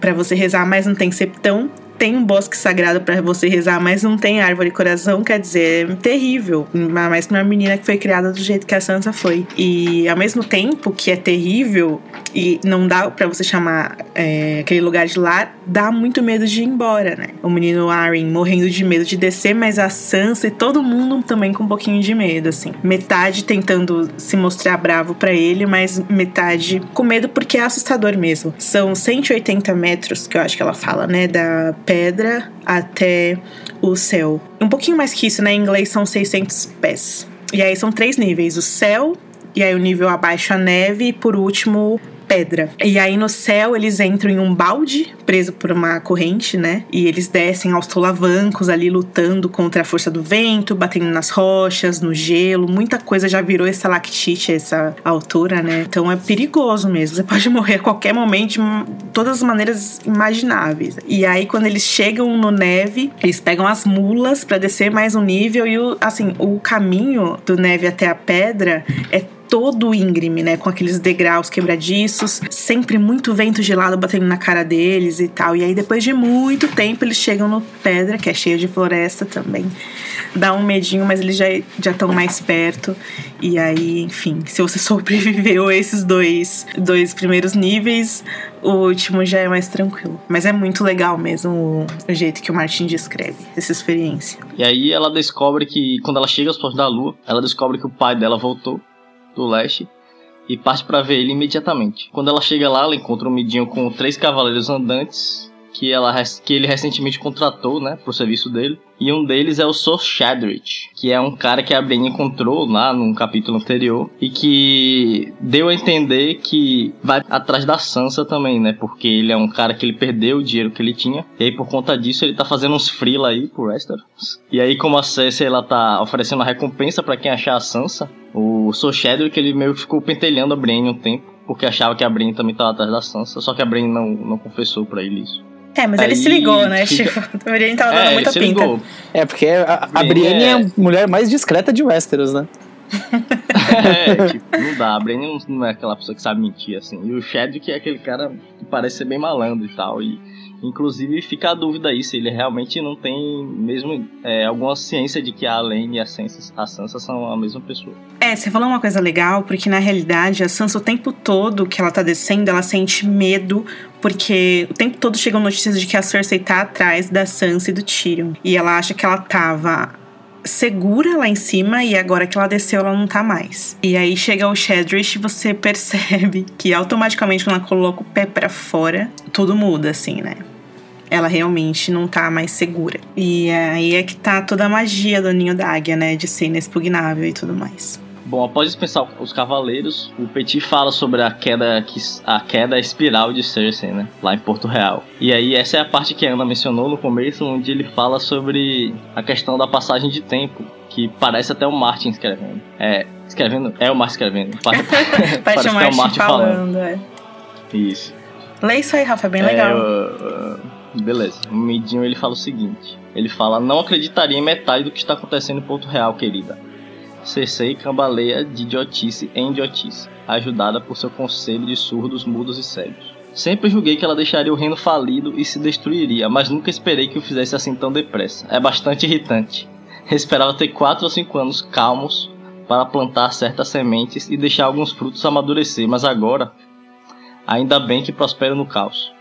para você rezar, mas não tem septão tem um bosque sagrado para você rezar, mas não tem árvore coração, quer dizer, é terrível. Mais pra uma menina que foi criada do jeito que a Sansa foi. E ao mesmo tempo que é terrível e não dá para você chamar é, aquele lugar de lar, dá muito medo de ir embora, né? O menino Arryn morrendo de medo de descer, mas a Sansa e todo mundo também com um pouquinho de medo, assim. Metade tentando se mostrar bravo para ele, mas metade com medo porque é assustador mesmo. São 180 metros, que eu acho que ela fala, né? Da pedra até o céu. Um pouquinho mais que isso, né? Em inglês são 600 pés. E aí são três níveis: o céu, e aí o nível abaixo a neve, e por último pedra. E aí no céu eles entram em um balde preso por uma corrente, né? E eles descem aos solavancos ali lutando contra a força do vento, batendo nas rochas, no gelo. Muita coisa já virou estalactite essa altura, né? Então é perigoso mesmo. Você pode morrer a qualquer momento de todas as maneiras imagináveis. E aí quando eles chegam no neve, eles pegam as mulas para descer mais um nível e o assim, o caminho do neve até a pedra é todo íngreme, né? Com aqueles degraus quebradiços, sempre muito vento gelado batendo na cara deles e tal. E aí, depois de muito tempo, eles chegam no Pedra, que é cheio de floresta também. Dá um medinho, mas eles já estão mais perto. E aí, enfim, se você sobreviveu a esses dois, dois primeiros níveis, o último já é mais tranquilo. Mas é muito legal mesmo o, o jeito que o Martin descreve essa experiência. E aí ela descobre que, quando ela chega aos pós da lua, ela descobre que o pai dela voltou do leste e parte para ver ele imediatamente. Quando ela chega lá, ela encontra um midinho com três cavaleiros andantes que, ela, que ele recentemente contratou, né, pro serviço dele. E um deles é o Sor Shadrich, que é um cara que a Brienne encontrou lá num capítulo anterior e que deu a entender que vai atrás da Sansa também, né? Porque ele é um cara que ele perdeu o dinheiro que ele tinha. E aí por conta disso ele tá fazendo uns freela aí pro Westeros. E aí como a Cersei ela tá oferecendo a recompensa para quem achar a Sansa, o Sor Shadrich ele meio que ficou pentelhando a Brienne um tempo. Porque achava que a Brienne também tava atrás da Sansa, só que a Brienne não, não confessou para ele isso. É, mas Aí ele se ligou, né? Fica... Tipo, a Brienne tava dando é, muita pinta. Ligou. É, porque a, a Brienne é... é a mulher mais discreta de Westeros, né? é, tipo, não dá. A Brienne não é aquela pessoa que sabe mentir, assim. E o Chadwick é aquele cara que parece ser bem malandro e tal. E Inclusive fica a dúvida aí se ele realmente não tem mesmo é, alguma ciência de que a Lane e a Sansa, a Sansa são a mesma pessoa. É, você falou uma coisa legal, porque na realidade a Sansa o tempo todo que ela tá descendo, ela sente medo, porque o tempo todo chegam notícias de que a Cersei tá atrás da Sansa e do Tyrion. E ela acha que ela tava segura lá em cima e agora que ela desceu ela não tá mais. E aí chega o Shadrish e você percebe que automaticamente quando ela coloca o pé para fora, tudo muda assim, né? Ela realmente não tá mais segura. E aí é que tá toda a magia do ninho da águia, né? De ser inexpugnável e tudo mais. Bom, após dispensar os cavaleiros, o Petit fala sobre a queda, a queda espiral de Cersei, né? Lá em Porto Real. E aí, essa é a parte que a Ana mencionou no começo, onde ele fala sobre a questão da passagem de tempo, que parece até o Martin escrevendo. É, escrevendo? É o Martin escrevendo. Parece, parece que é o Martin falando. falando. É. Isso. Lê isso aí, Rafa, é bem legal. É, uh, Beleza. O Midinho ele fala o seguinte: ele fala, não acreditaria em metade do que está acontecendo em Porto Real, querida. Cersei cambaleia de idiotice em idiotice, ajudada por seu conselho de surdos, mudos e cegos. Sempre julguei que ela deixaria o reino falido e se destruiria, mas nunca esperei que o fizesse assim tão depressa. É bastante irritante. Esperava ter 4 ou 5 anos calmos para plantar certas sementes e deixar alguns frutos amadurecer, mas agora, ainda bem que prospero no caos.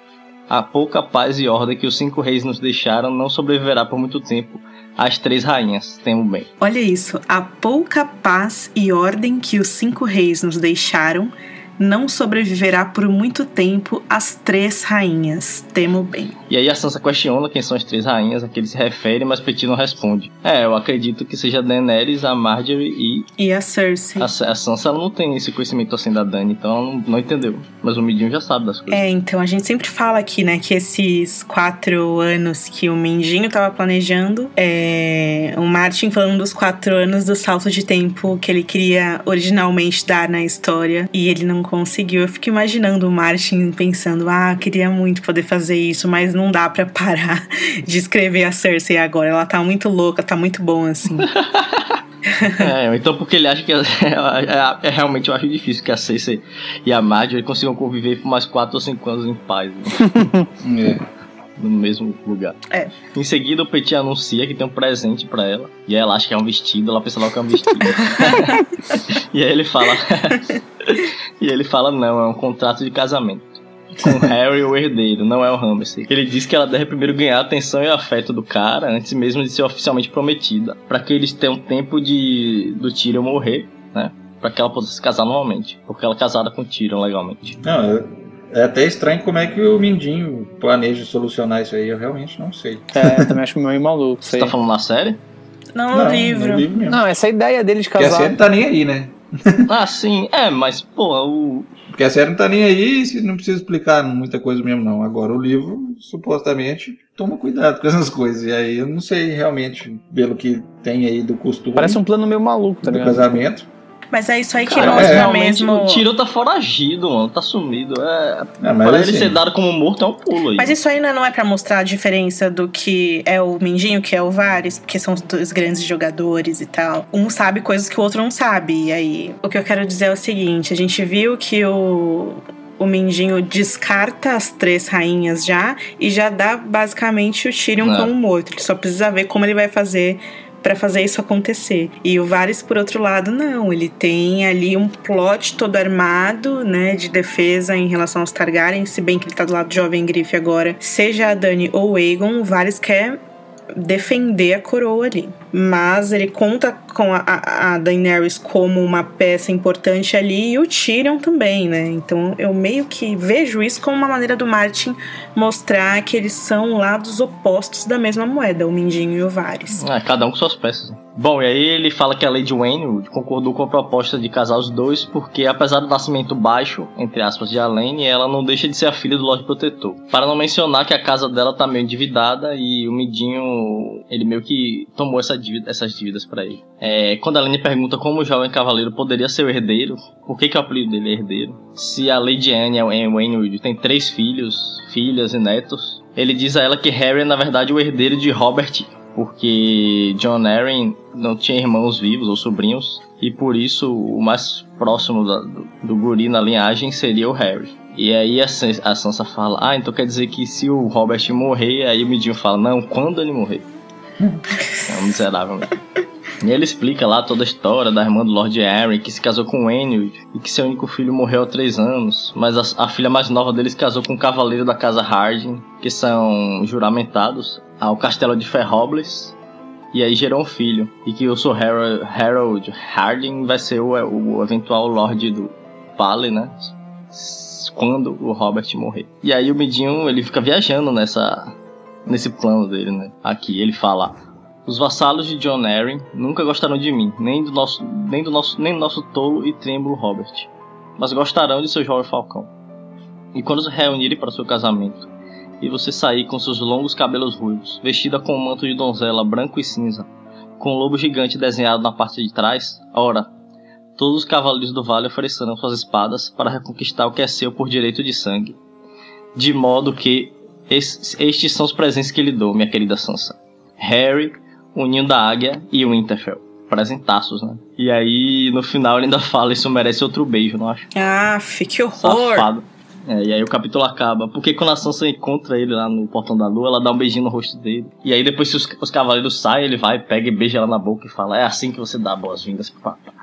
A pouca paz e ordem que os cinco reis nos deixaram não sobreviverá por muito tempo às três rainhas. Temo bem. Olha isso. A pouca paz e ordem que os cinco reis nos deixaram não sobreviverá por muito tempo às três rainhas. Temo bem. E aí a Sansa questiona quem são as três rainhas a que ele se refere, mas Petit não responde. É, eu acredito que seja a Daenerys, a Marjorie e... E a Cersei. A, a Sansa não tem esse conhecimento assim da Dani, então ela não, não entendeu. Mas o Mindinho já sabe das coisas. É, então a gente sempre fala aqui, né, que esses quatro anos que o Mindinho tava planejando, é... o Martin falando dos quatro anos do salto de tempo que ele queria originalmente dar na história e ele não conseguiu. Eu fico imaginando o Martin pensando: ah, queria muito poder fazer isso, mas não dá para parar de escrever a Cersei agora. Ela tá muito louca, tá muito bom assim. é, então porque ele acha que é, é, é, realmente eu acho difícil que a Cersei e a Marjorie consigam conviver por mais 4 ou 5 anos em paz. Né? é no mesmo lugar. É. Em seguida, o Petit anuncia que tem um presente para ela. E ela acha que é um vestido, ela pensa logo que é um vestido. e aí ele fala. e ele fala: não, é um contrato de casamento. Com Harry, o herdeiro, não é o Ramsay. Ele diz que ela deve primeiro ganhar a atenção e afeto do cara antes mesmo de ser oficialmente prometida. para que eles tenham tempo de do Tyrion morrer, né? Pra que ela possa se casar normalmente. Porque ela é casada com o Tyrion legalmente. Não, eu, é até estranho como é que o Mindinho planeja solucionar isso aí, eu realmente não sei. É, eu também acho meio maluco. Você tá falando na série? Não, no livro. No livro não, essa ideia dele de casar. Porque a série não tá nem aí, né? ah, sim. É, mas, pô, o. Porque a série não tá nem aí e não precisa explicar muita coisa mesmo, não. Agora, o livro, supostamente, toma cuidado com essas coisas. E aí eu não sei realmente, pelo que tem aí do costume. Parece um plano meio maluco, tá ligado? Do casamento. Mas é isso aí que Cara, mostra é, mesmo. O Tiro tá foragido, mano. Tá sumido. É, é para assim, ele ser dado como morto é um pulo aí. Mas isso ainda não é para mostrar a diferença do que é o Mindinho, que é o Vares, porque são os dois grandes jogadores e tal. Um sabe coisas que o outro não sabe. E aí, o que eu quero dizer é o seguinte: a gente viu que o o Mindinho descarta as três rainhas já e já dá basicamente o Tyrion é. como morto. Ele só precisa ver como ele vai fazer para fazer isso acontecer. E o Varys, por outro lado, não. Ele tem ali um plot todo armado, né, de defesa em relação aos Targaryen, se bem que ele tá do lado do Jovem Grife agora. Seja a Dany ou o Aegon, o Varys quer defender a coroa ali. Mas ele conta com a, a, Daenerys como uma peça importante ali e o Tyrion também, né? Então eu meio que vejo isso como uma maneira do Martin mostrar que eles são lados opostos da mesma moeda, o Mindinho e o Varys. É, cada um com suas peças. Bom, e aí ele fala que a Lady Wayne concordou com a proposta de casar os dois, porque apesar do nascimento baixo, entre aspas, de Alene, ela não deixa de ser a filha do Lorde Protetor. Para não mencionar que a casa dela tá meio endividada e o Midinho, ele meio que tomou essa dívida, essas dívidas para ele. É, quando a Alene pergunta como o jovem cavaleiro poderia ser o herdeiro, por que, que o apelido dele é herdeiro? Se a Lady Anne, Wayne tem três filhos, filhas e netos, ele diz a ela que Harry é na verdade o herdeiro de Robert porque John Arryn não tinha irmãos vivos ou sobrinhos, e por isso o mais próximo da, do, do guri na linhagem seria o Harry. E aí a Sansa fala, ah, então quer dizer que se o Robert morrer, aí o Midinho fala, não, quando ele morrer. É um miserável. E ele explica lá toda a história da irmã do Lord Arryn, que se casou com Enid e que seu único filho morreu há três anos, mas a, a filha mais nova dele se casou com um cavaleiro da casa Harding, que são juramentados ao castelo de Ferrobles, e aí gerou um filho. E que o Sir Harold, Harold Harding vai ser o, o eventual Lorde do Pale, né? Quando o Robert morrer. E aí o Midinho, ele fica viajando nessa nesse plano dele, né? Aqui ele fala: os vassalos de John Arryn nunca gostaram de mim, nem do nosso, nem do nosso, nem do nosso tolo e trêmulo Robert, mas gostarão de seu jovem falcão. E quando se reunirem para seu casamento, e você sair com seus longos cabelos ruivos, vestida com um manto de donzela branco e cinza, com um lobo gigante desenhado na parte de trás, ora, todos os cavaleiros do vale oferecerão suas espadas para reconquistar o que é seu por direito de sangue. De modo que estes são os presentes que lhe dou, minha querida Sansa. Harry, o Ninho da Águia e o Winterfell. Presentaços, né? E aí, no final, ele ainda fala: Isso merece outro beijo, não acho? Ah, que horror! Safado. É, e aí o capítulo acaba. Porque quando a Sansa encontra ele lá no Portão da Lua, ela dá um beijinho no rosto dele. E aí depois que os, os cavaleiros saem, ele vai, pega e beija ela na boca e fala: É assim que você dá boas-vindas pro papai.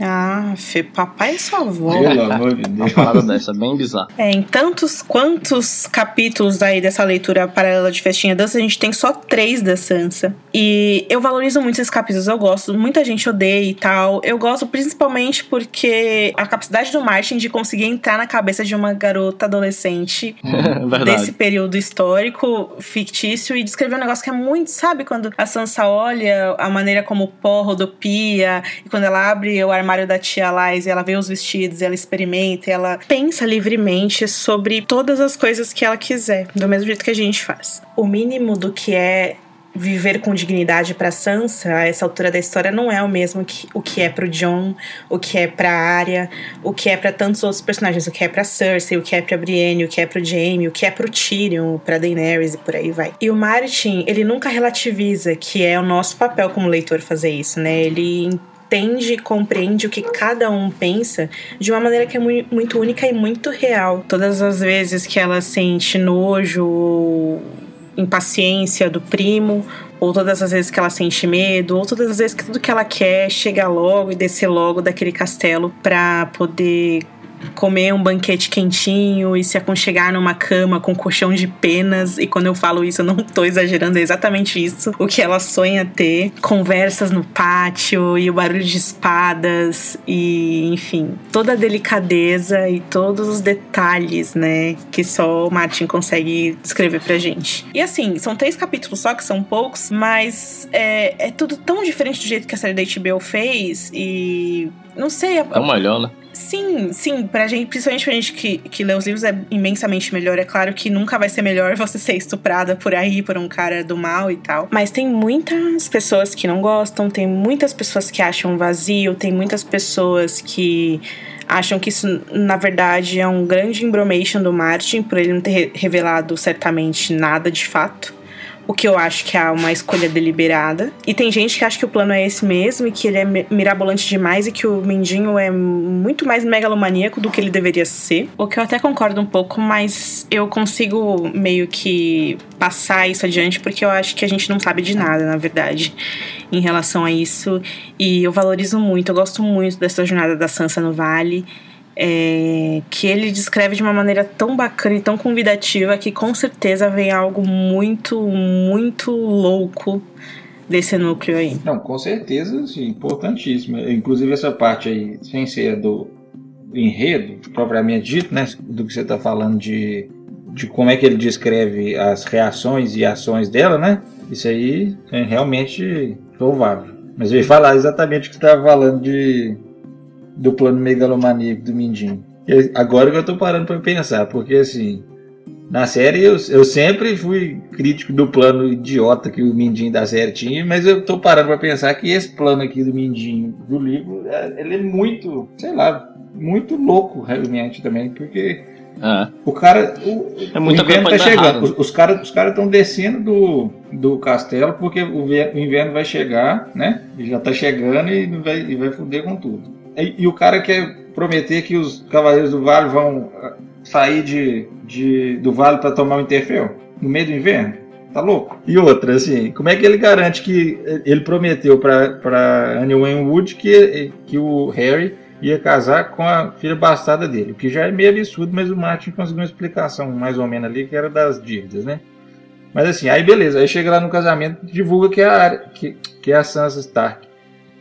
Ah, Fê, papai é sua avó. Pelo amor de Uma Deus. parada dessa, bem bizarra. É, em tantos quantos capítulos aí dessa leitura paralela de Festinha Dança, a gente tem só três da Sansa. E eu valorizo muito esses capítulos, eu gosto. Muita gente odeia e tal. Eu gosto principalmente porque a capacidade do Martin de conseguir entrar na cabeça de uma garota adolescente desse período histórico fictício e descrever um negócio que é muito, sabe? Quando a Sansa olha a maneira como o pó rodopia e quando ela abre o armário da tia e ela vê os vestidos ela experimenta ela pensa livremente sobre todas as coisas que ela quiser, do mesmo jeito que a gente faz. O mínimo do que é viver com dignidade para Sansa a essa altura da história não é o mesmo que o que é pro John, o que é pra Arya, o que é para tantos outros personagens, o que é pra Cersei, o que é pra Brienne, o que é pro Jaime, o que é pro Tyrion, pra Daenerys e por aí vai. E o Martin, ele nunca relativiza que é o nosso papel como leitor fazer isso, né? Ele entende e compreende o que cada um pensa de uma maneira que é mui- muito única e muito real. Todas as vezes que ela sente nojo, ou impaciência do primo, ou todas as vezes que ela sente medo, ou todas as vezes que tudo que ela quer é chegar logo e descer logo daquele castelo pra poder comer um banquete quentinho e se aconchegar numa cama com colchão de penas. E quando eu falo isso, eu não tô exagerando, é exatamente isso. O que ela sonha ter. Conversas no pátio e o barulho de espadas e, enfim, toda a delicadeza e todos os detalhes, né, que só o Martin consegue descrever pra gente. E assim, são três capítulos só, que são poucos, mas é, é tudo tão diferente do jeito que a série da HBO fez e. Não sei, a, É melhor, né? Sim, sim, pra gente, principalmente pra gente que, que lê os livros é imensamente melhor. É claro que nunca vai ser melhor você ser estuprada por aí, por um cara do mal e tal. Mas tem muitas pessoas que não gostam, tem muitas pessoas que acham vazio, tem muitas pessoas que acham que isso, na verdade, é um grande embromation do Martin, por ele não ter re- revelado certamente nada de fato. O que eu acho que é uma escolha deliberada. E tem gente que acha que o plano é esse mesmo e que ele é mi- mirabolante demais e que o Mindinho é muito mais megalomaníaco do que ele deveria ser. O que eu até concordo um pouco, mas eu consigo meio que passar isso adiante porque eu acho que a gente não sabe de nada, na verdade, em relação a isso. E eu valorizo muito, eu gosto muito dessa jornada da Sansa no Vale é, que ele descreve de uma maneira tão bacana e tão convidativa que com certeza vem algo muito, muito louco desse núcleo aí. Não, com certeza, sim, importantíssimo. Inclusive essa parte aí, sem ser do enredo, propriamente dito, né? Do que você está falando de, de como é que ele descreve as reações e ações dela, né? Isso aí é realmente louvável. Mas eu ia falar exatamente o que estava falando de, do plano megalomaníaco do Mindinho. Agora que eu tô parando para pensar, porque assim, na série eu, eu sempre fui crítico do plano idiota que o Mindinho da série tinha, mas eu tô parando para pensar que esse plano aqui do Mindinho do livro, é- ele é muito, sei lá, muito louco realmente também, porque É. o cara, o, É o inverno tá chegando, errado. os, os caras os estão descendo do, do castelo porque o, o inverno vai chegar, né? E já tá chegando e vai, e vai foder com tudo. E, e o cara quer prometer que os cavaleiros do vale vão ah, sair de, de, do vale para tomar o Interfell no meio do inverno? Tá louco? E outra, assim, como é que ele garante que ele prometeu pra Anne Wood que, que o Harry ia casar com a filha bastarda dele? O que já é meio absurdo, mas o Martin conseguiu uma explicação mais ou menos ali que era das dívidas, né? Mas assim, aí beleza, aí chega lá no casamento divulga que é a, que, que é a Sansa Stark.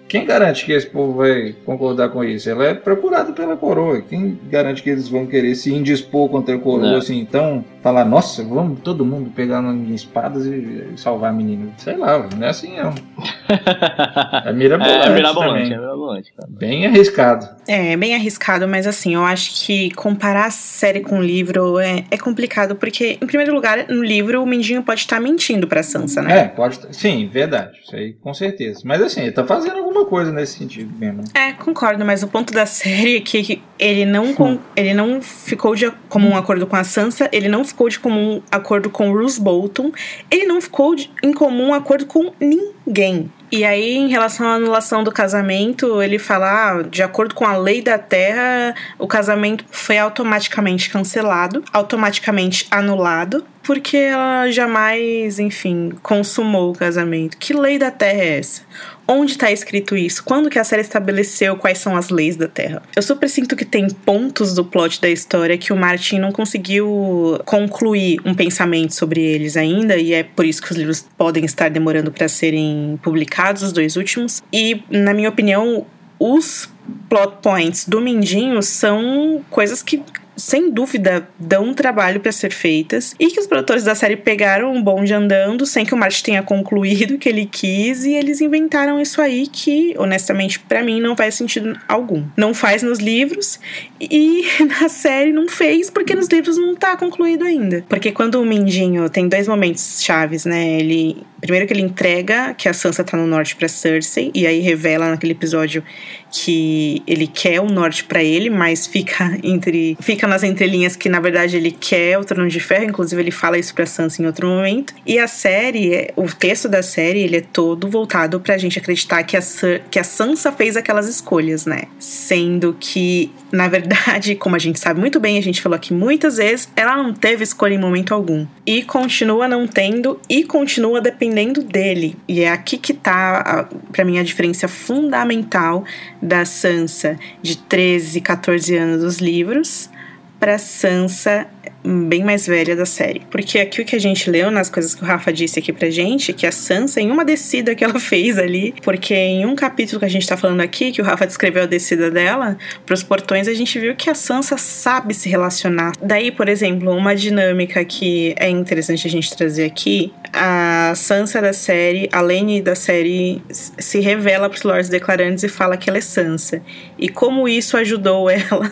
Quem garante que esse povo vai concordar com isso? Ela é procurada pela coroa. Quem garante que eles vão querer se indispor contra a coroa, É. assim? Então, falar, nossa, vamos todo mundo pegar em espadas e e salvar a menina. Sei lá, não é assim não. É mirabolante, É, é mirabolante, também. é mirabolante, cara. Bem arriscado. É, bem arriscado, mas assim, eu acho que comparar a série com o livro é, é complicado, porque, em primeiro lugar, no livro o Mindinho pode estar mentindo pra Sansa, né? É, pode. Sim, verdade. Isso aí com certeza. Mas assim, ele tá fazendo alguma coisa nesse sentido mesmo. né? É, concordo, mas o ponto da série é que ele não, com- ele não ficou de comum acordo com a Sansa, ele não ficou de comum acordo com o Bruce Bolton, ele não ficou de- em comum acordo com ninguém. E aí, em relação à anulação do casamento, ele fala, ah, de acordo com a lei da Terra, o casamento foi automaticamente cancelado, automaticamente anulado, porque ela jamais, enfim, consumou o casamento. Que lei da Terra é essa? Onde tá escrito isso? Quando que a série estabeleceu quais são as leis da Terra? Eu super sinto que tem pontos do plot da história que o Martin não conseguiu concluir um pensamento sobre eles ainda, e é por isso que os livros podem estar demorando para serem publicados, os dois últimos. E, na minha opinião, os plot points do Mindinho são coisas que sem dúvida, dão trabalho para ser feitas e que os produtores da série pegaram um bonde andando sem que o Martin tenha concluído o que ele quis e eles inventaram isso aí que, honestamente, para mim não faz sentido algum. Não faz nos livros e na série não fez porque nos livros não tá concluído ainda. Porque quando o Mindinho tem dois momentos chaves, né? Ele primeiro que ele entrega que a Sansa tá no norte para Cersei e aí revela naquele episódio que ele quer o norte para ele, mas fica entre fica nas entrelinhas que na verdade ele quer o Trono de Ferro, inclusive ele fala isso para Sansa em outro momento. E a série, o texto da série, ele é todo voltado pra gente acreditar que a, que a Sansa fez aquelas escolhas, né? Sendo que, na verdade, como a gente sabe muito bem, a gente falou aqui muitas vezes, ela não teve escolha em momento algum. E continua não tendo e continua dependendo dele. E é aqui que tá, para mim, a diferença fundamental da Sansa de 13, 14 anos dos livros para Sansa bem mais velha da série. Porque aqui o que a gente leu nas coisas que o Rafa disse aqui pra gente, que a Sansa, em uma descida que ela fez ali, porque em um capítulo que a gente tá falando aqui, que o Rafa descreveu a descida dela, pros portões, a gente viu que a Sansa sabe se relacionar. Daí, por exemplo, uma dinâmica que é interessante a gente trazer aqui, a Sansa da série, a Lane da série, se revela pros Lords Declarantes e fala que ela é Sansa. E como isso ajudou ela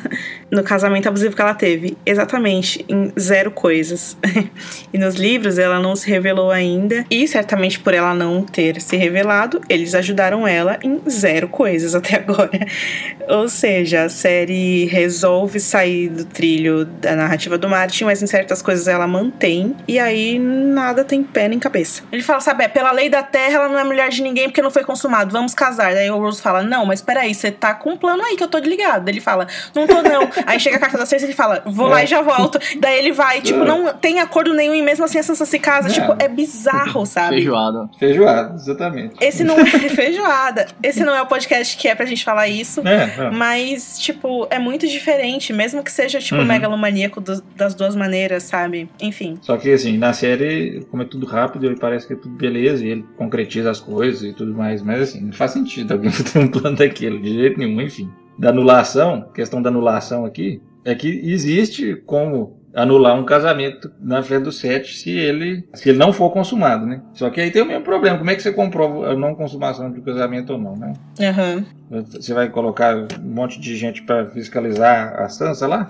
no casamento abusivo que ela teve. Exatamente, em zero coisas. e nos livros ela não se revelou ainda, e certamente por ela não ter se revelado, eles ajudaram ela em zero coisas até agora. Ou seja, a série resolve sair do trilho da narrativa do Martin, mas em certas coisas ela mantém, e aí nada tem pé nem cabeça. Ele fala, sabe, é, pela lei da terra ela não é mulher de ninguém porque não foi consumado, vamos casar. Daí o Rose fala, não, mas peraí, você tá com um plano aí que eu tô ligado. Ele fala, não tô não. Aí chega a carta da Cersei e ele fala, vou é. lá e já volto. Daí ele vai, tipo, não tem acordo nenhum e mesmo assim a Sansa se casa. É. Tipo, é bizarro, sabe? Feijoada. Feijoada, exatamente. Esse não é feijoada. Esse não é o podcast que é pra gente falar isso. É, mas, tipo, é muito diferente, mesmo que seja, tipo, uhum. megalomaníaco do, das duas maneiras, sabe? Enfim. Só que, assim, na série, como é tudo rápido, ele parece que é tudo beleza e ele concretiza as coisas e tudo mais. Mas, assim, não faz sentido alguém ter um plano daquilo, de jeito nenhum, enfim da anulação, questão da anulação aqui, é que existe como anular um casamento na fé do sete se ele, se ele não for consumado, né? Só que aí tem o mesmo problema. Como é que você comprova a não consumação de casamento ou não, né? Uhum. Você vai colocar um monte de gente para fiscalizar a Sansa lá?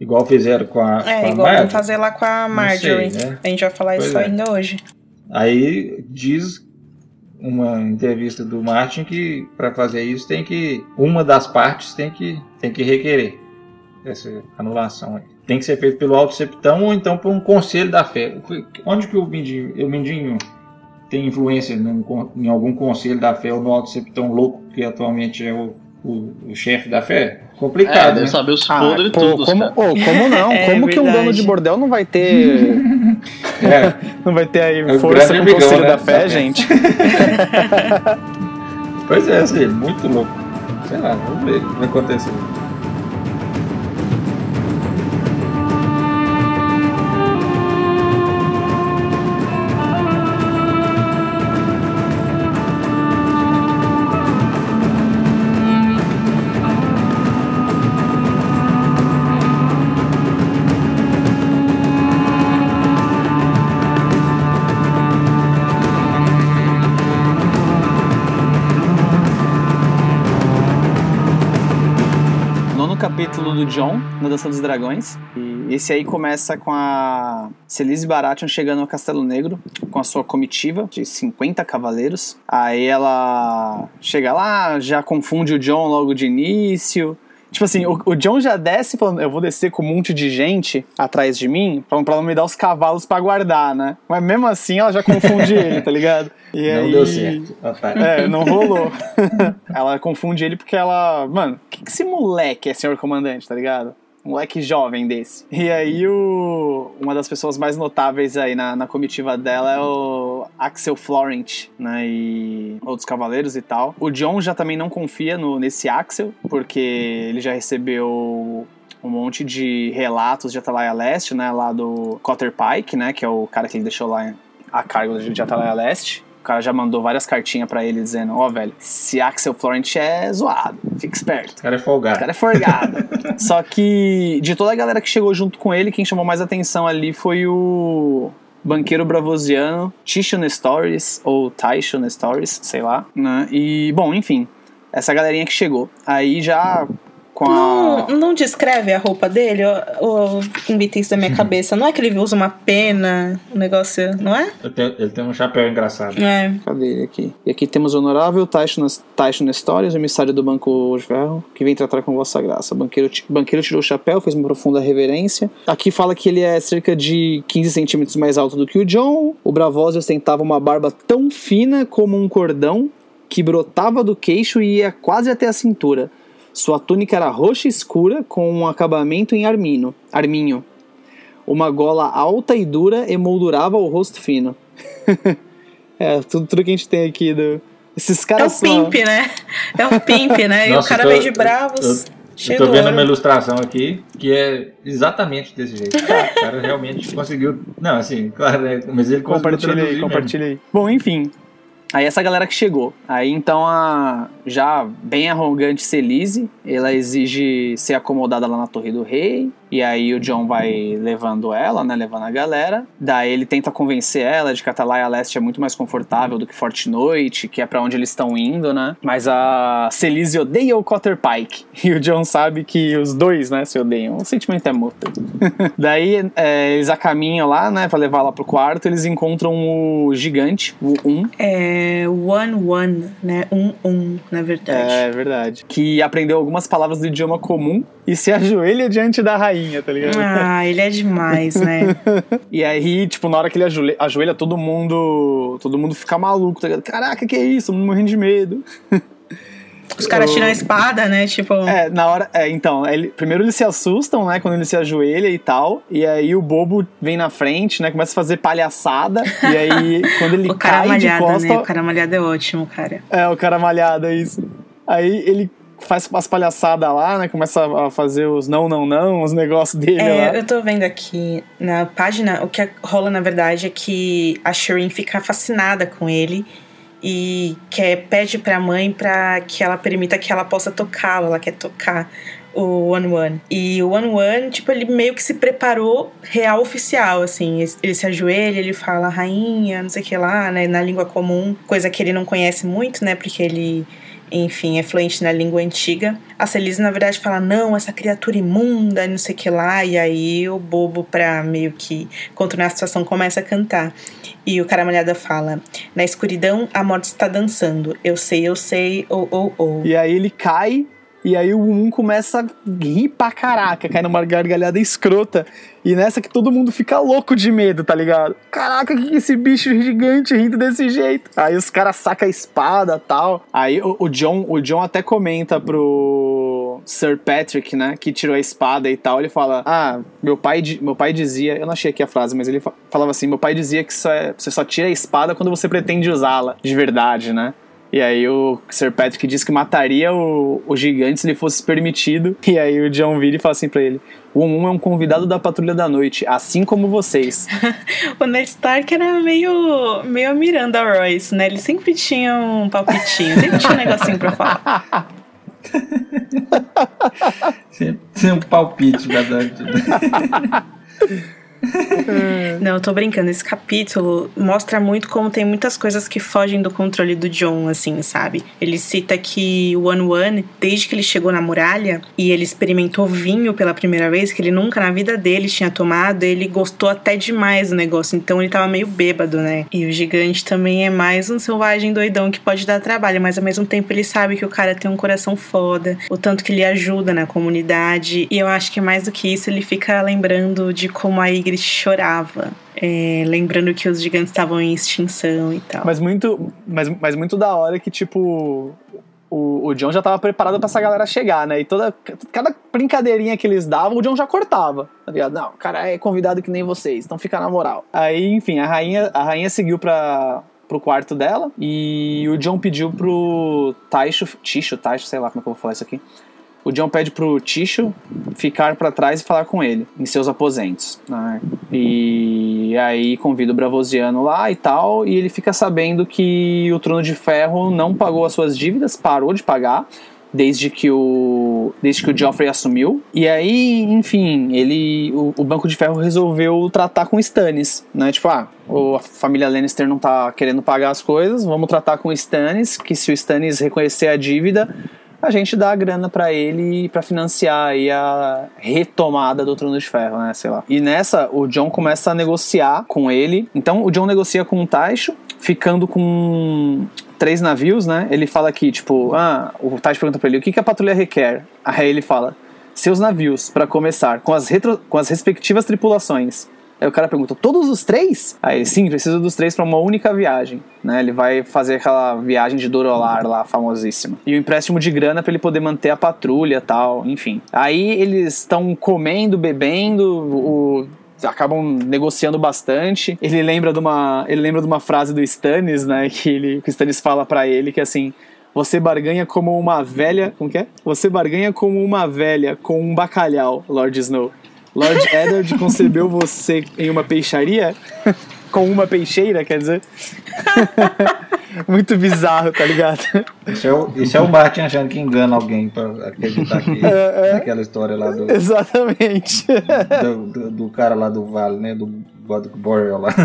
Igual fizeram com a. É, com a igual vamos fazer lá com a Marjorie. Sei, né? A gente vai falar pois isso é. ainda hoje. Aí diz uma entrevista do Martin que para fazer isso tem que uma das partes tem que tem que requerer essa anulação aí. Tem que ser feito pelo alto septão ou então por um conselho da fé. Onde que o Mindinho, o Mindinho tem influência em algum conselho da fé ou no alto septão louco que atualmente é o, o, o chefe da fé? Complicado. É, deve né? saber os podres ah, e tudo. Como, oh, como não? É, como que um dono de bordel não vai ter. é. não vai ter aí é força pro conselho né? da fé, gente? pois é, assim, muito louco. Sei lá, vamos ver o que vai acontecer. John, na Dança dos Dragões. E esse aí começa com a Celise Baratheon chegando ao Castelo Negro com a sua comitiva de 50 cavaleiros. Aí ela chega lá, já confunde o John logo de início. Tipo assim, o, o, John já desce falando, eu vou descer com um monte de gente atrás de mim pra, pra não me dar os cavalos para guardar, né? Mas mesmo assim ela já confunde ele, tá ligado? E não aí, deu certo. É, não rolou. ela confunde ele porque ela. Mano, o que, que esse moleque é senhor comandante, tá ligado? Moleque jovem desse. E aí o, uma das pessoas mais notáveis aí na, na comitiva dela é o Axel Florent, né? E outros cavaleiros e tal. O John já também não confia no, nesse Axel, porque ele já recebeu um monte de relatos de Atalaya Leste, né, lá do Cotter Pike, né, que é o cara que ele deixou lá a cargo de Atalaya Leste. O cara já mandou várias cartinhas para ele dizendo: Ó, oh, velho, se Axel Florent é zoado, fica esperto. O cara é folgado. O cara é folgado. Só que de toda a galera que chegou junto com ele, quem chamou mais atenção ali foi o banqueiro bravosiano Tishon Stories, ou Tyshon Stories, sei lá, né? E, bom, enfim, essa galerinha que chegou. Aí já com a. Não, não descreve a roupa dele, ou invita isso da minha cabeça. Não é que ele usa uma pena, um negócio, não é? Ele tem, ele tem um chapéu engraçado. É. Cadê ele aqui? E aqui temos o honorável Tyson Stories, emissário do Banco de Ferro, que vem tratar com vossa graça. O banqueiro, banqueiro tirou o chapéu, fez uma profunda reverência. Aqui fala que ele é cerca de 15 centímetros mais alto do que o John. O Bravose ostentava uma barba tão fina como um cordão que brotava do queixo e ia quase até a cintura. Sua túnica era roxa escura com um acabamento em arminho. arminho. Uma gola alta e dura emoldurava o rosto fino. é, tudo, tudo que a gente tem aqui do. Esses caras É o pimp, né? É o pimp, né? Nossa, e o cara tô, veio de bravos. Eu, eu tô vendo uma ilustração aqui que é exatamente desse jeito. O cara realmente conseguiu. Não, assim, claro, né? mas ele compartilha aí, compartilha aí. Bom, enfim, Aí essa galera que chegou. Aí então a já bem arrogante Celise, ela exige ser acomodada lá na Torre do Rei. E aí o John vai levando ela, né? Levando a galera. Daí ele tenta convencer ela de que Atalaia Leste é muito mais confortável do que Forte Noite, que é para onde eles estão indo, né? Mas a Celise odeia o Cotter Pike. E o John sabe que os dois, né, se odeiam. O sentimento é mútuo. Daí é, eles a caminham lá, né, pra levar lá pro quarto. Eles encontram o gigante, o Um. É. One One, né? Um Um, na verdade. É, verdade. Que aprendeu algumas palavras do idioma comum e se ajoelha diante da rainha, tá ligado? Ah, ele é demais, né? e aí, tipo, na hora que ele ajoelha, ajoelha, todo mundo. Todo mundo fica maluco, tá ligado? Caraca, que é isso? Morrendo de medo. Os caras tiram a espada, né? Tipo. É, na hora. É, então, ele, primeiro eles se assustam, né? Quando ele se ajoelha e tal. E aí o bobo vem na frente, né? Começa a fazer palhaçada. e aí, quando ele o cara cai malhada, de costa. Né? O cara malhado é ótimo, cara. É, o cara malhado, é isso. Aí ele faz as palhaçadas lá, né? Começa a fazer os não, não, não, os negócios dele é, lá. Eu tô vendo aqui na página, o que rola na verdade é que a Shireen fica fascinada com ele e quer, pede pra mãe pra que ela permita que ela possa tocá-lo, ela quer tocar o One One. E o One One, tipo, ele meio que se preparou real oficial, assim. Ele se ajoelha, ele fala rainha, não sei o que lá, né, na língua comum, coisa que ele não conhece muito, né, porque ele enfim, é fluente na língua antiga. A Celise, na verdade, fala: não, essa criatura imunda, não sei o que lá. E aí o bobo, pra meio que contornar a situação, começa a cantar. E o cara malhada fala: na escuridão a morte está dançando. Eu sei, eu sei, ou, ou, ou. E aí ele cai e aí o um começa a rir pra caraca, cai numa gargalhada escrota. E nessa que todo mundo fica louco de medo, tá ligado? Caraca, que, esse bicho gigante rindo desse jeito? Aí os caras sacam a espada tal. Aí o, o, John, o John até comenta pro Sir Patrick, né, que tirou a espada e tal. Ele fala: Ah, meu pai, meu pai dizia. Eu não achei aqui a frase, mas ele falava assim: Meu pai dizia que só é, você só tira a espada quando você pretende usá-la de verdade, né? E aí o Sir Patrick diz que mataria o, o gigante se ele fosse permitido. E aí o John vira e fala assim pra ele: O 1 é um convidado da Patrulha da Noite, assim como vocês. o Ned Stark era meio, meio Miranda Royce, né? Ele sempre tinha um palpitinho, sempre tinha um negocinho pra falar. sempre tinha um palpite, verdade. Não, eu tô brincando. Esse capítulo mostra muito como tem muitas coisas que fogem do controle do John, assim, sabe? Ele cita que o One One, desde que ele chegou na muralha e ele experimentou vinho pela primeira vez, que ele nunca na vida dele tinha tomado, ele gostou até demais do negócio. Então ele tava meio bêbado, né? E o gigante também é mais um selvagem doidão que pode dar trabalho, mas ao mesmo tempo ele sabe que o cara tem um coração foda, o tanto que ele ajuda na comunidade. E eu acho que mais do que isso, ele fica lembrando de como a Ygritte chorava. É, lembrando que os gigantes estavam em extinção e tal. Mas muito, mas, mas muito da hora que, tipo, o, o John já tava preparado para essa galera chegar, né? E toda, cada brincadeirinha que eles davam, o John já cortava. Tá ligado? Não, o cara é convidado que nem vocês, então fica na moral. Aí, enfim, a rainha, a rainha seguiu pra, pro quarto dela e o John pediu pro Taisho, Tisho, Taisho, sei lá como é que eu vou falar isso aqui. O John pede pro Tisho ficar para trás e falar com ele em seus aposentos. Né? E aí convida o Bravosiano lá e tal, e ele fica sabendo que o Trono de Ferro não pagou as suas dívidas, parou de pagar desde que o desde que o Joffrey assumiu. E aí, enfim, ele o, o Banco de Ferro resolveu tratar com Stannis, né? Tipo, ah, a família Lannister não tá querendo pagar as coisas, vamos tratar com Stannis, que se o Stannis reconhecer a dívida, a gente dá a grana para ele para financiar aí a retomada do Trono de Ferro, né, sei lá. E nessa, o John começa a negociar com ele. Então, o John negocia com o Taisho, ficando com três navios, né? Ele fala aqui, tipo, ah, o Taisho pergunta pra ele, o que, que a patrulha requer? Aí ele fala, seus navios, para começar, com as, retro, com as respectivas tripulações. Aí o cara pergunta, todos os três? Aí, sim, preciso dos três para uma única viagem. Né? Ele vai fazer aquela viagem de Dorolar lá, famosíssima. E o empréstimo de grana para ele poder manter a patrulha tal, enfim. Aí eles estão comendo, bebendo, o acabam negociando bastante. Ele lembra de uma, ele lembra de uma frase do Stannis, né, que ele que o Stannis fala para ele que assim, você barganha como uma velha, como que é? Você barganha como uma velha com um bacalhau, Lord Snow. Lord Eddard concebeu você em uma peixaria? Com uma peixeira, quer dizer? Muito bizarro, tá ligado? Isso é, o, isso é o Martin achando que engana alguém pra acreditar que é, é. aquela história lá do. Exatamente. Do, do, do, cara lá do Vale, né? Do Boreal lá.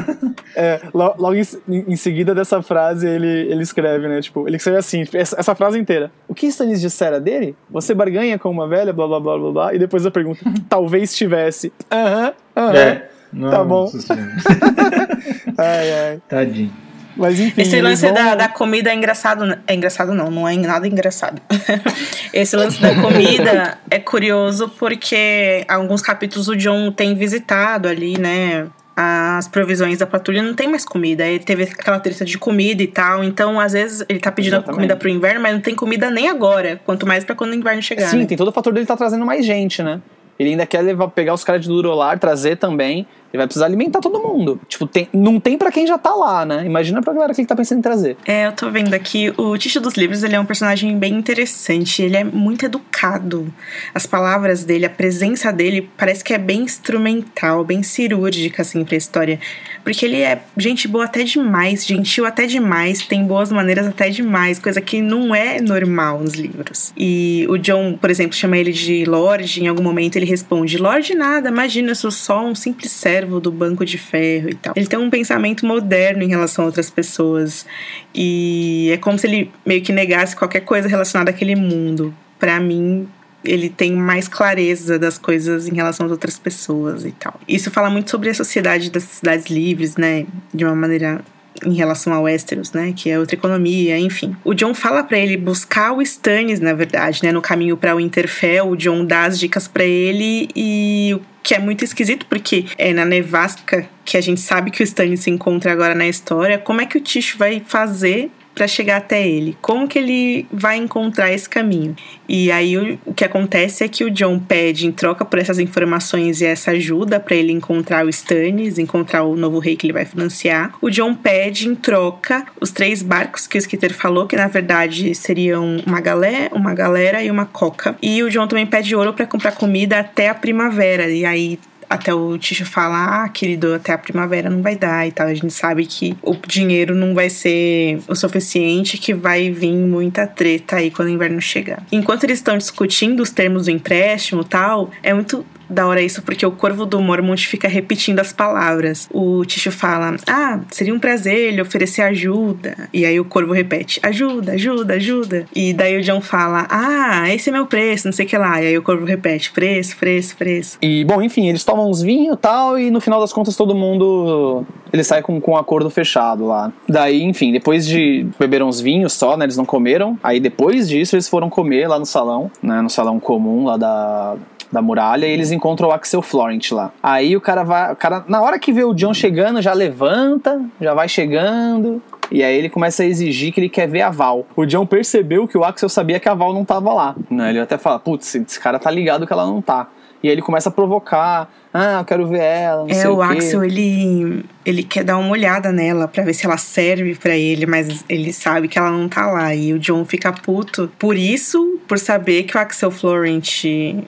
É, logo em, em, seguida dessa frase ele, ele escreve, né? Tipo, ele escreve assim, essa, essa frase inteira. O que Stannis dissera dele? Você barganha com uma velha, blá blá blá blá blá. E depois a pergunta, talvez tivesse. Aham, aham. É. tá bom. ai, ai. Tadinho. Mas enfim. Esse lance vão... da, da comida é engraçado. É engraçado, não, não é nada engraçado. Esse lance da comida é curioso porque alguns capítulos o John tem visitado ali, né? as provisões da patrulha não tem mais comida. Ele teve aquela treta de comida e tal. Então, às vezes, ele tá pedindo Exatamente. comida pro inverno, mas não tem comida nem agora. Quanto mais para quando o inverno chegar. Sim, né? tem todo o fator dele tá trazendo mais gente, né? Ele ainda quer levar, pegar os caras de Durolar, trazer também. Ele vai precisar alimentar todo mundo. Tipo, tem, não tem para quem já tá lá, né? Imagina pra galera que tá pensando em trazer. É, eu tô vendo aqui. O Ticho dos Livros, ele é um personagem bem interessante. Ele é muito educado. As palavras dele, a presença dele, parece que é bem instrumental, bem cirúrgica, assim, pra história. Porque ele é gente boa até demais, gentil até demais, tem boas maneiras até demais, coisa que não é normal nos livros. E o John, por exemplo, chama ele de Lorde, em algum momento ele responde: Lorde nada, imagina, eu sou só um simples servo servo do banco de ferro e tal. Ele tem um pensamento moderno em relação a outras pessoas e é como se ele meio que negasse qualquer coisa relacionada àquele mundo. Para mim, ele tem mais clareza das coisas em relação às outras pessoas e tal. Isso fala muito sobre a sociedade das cidades livres, né? De uma maneira em relação ao Westeros, né, que é outra economia, enfim. O John fala para ele buscar o Stannis, na verdade, né, no caminho para o Winterfell, o John dá as dicas para ele e o que é muito esquisito porque é na nevasca que a gente sabe que o Stannis se encontra agora na história, como é que o Tish vai fazer para chegar até ele? Como que ele vai encontrar esse caminho? E aí o, o, que acontece é que o John pede em troca por essas informações e essa ajuda para ele encontrar o Stannis, encontrar o novo rei que ele vai financiar. O John pede em troca os três barcos que o Skitter falou que na verdade seriam uma galé, uma galera e uma coca. E o John também pede ouro para comprar comida até a primavera. E aí até o Ticho falar, ah, querido, até a primavera não vai dar e tal. A gente sabe que o dinheiro não vai ser o suficiente, que vai vir muita treta aí quando o inverno chegar. Enquanto eles estão discutindo os termos do empréstimo tal, é muito da hora isso, porque o corvo do Mormont fica repetindo as palavras. O Ticho fala: Ah, seria um prazer lhe oferecer ajuda. E aí o corvo repete: Ajuda, ajuda, ajuda. E daí o John fala: Ah, esse é meu preço, não sei o que lá. E aí o corvo repete: Preço, preço, preço. E, bom, enfim, eles tomam uns vinhos e tal, e no final das contas todo mundo. Ele sai com, com um acordo fechado lá. Daí, enfim, depois de beber uns vinhos só, né? Eles não comeram. Aí depois disso eles foram comer lá no salão, né? No salão comum lá da, da muralha e eles encontram o Axel Florent lá. Aí o cara vai. O cara, na hora que vê o John chegando, já levanta, já vai chegando. E aí ele começa a exigir que ele quer ver a Val. O John percebeu que o Axel sabia que a Val não tava lá. Né? Ele até fala, putz, esse cara tá ligado que ela não tá. E aí ele começa a provocar. Ah, eu quero ver ela, não é, sei o, o Axel, ele, ele quer dar uma olhada nela para ver se ela serve para ele, mas ele sabe que ela não tá lá. E o John fica puto por isso, por saber que o Axel Florent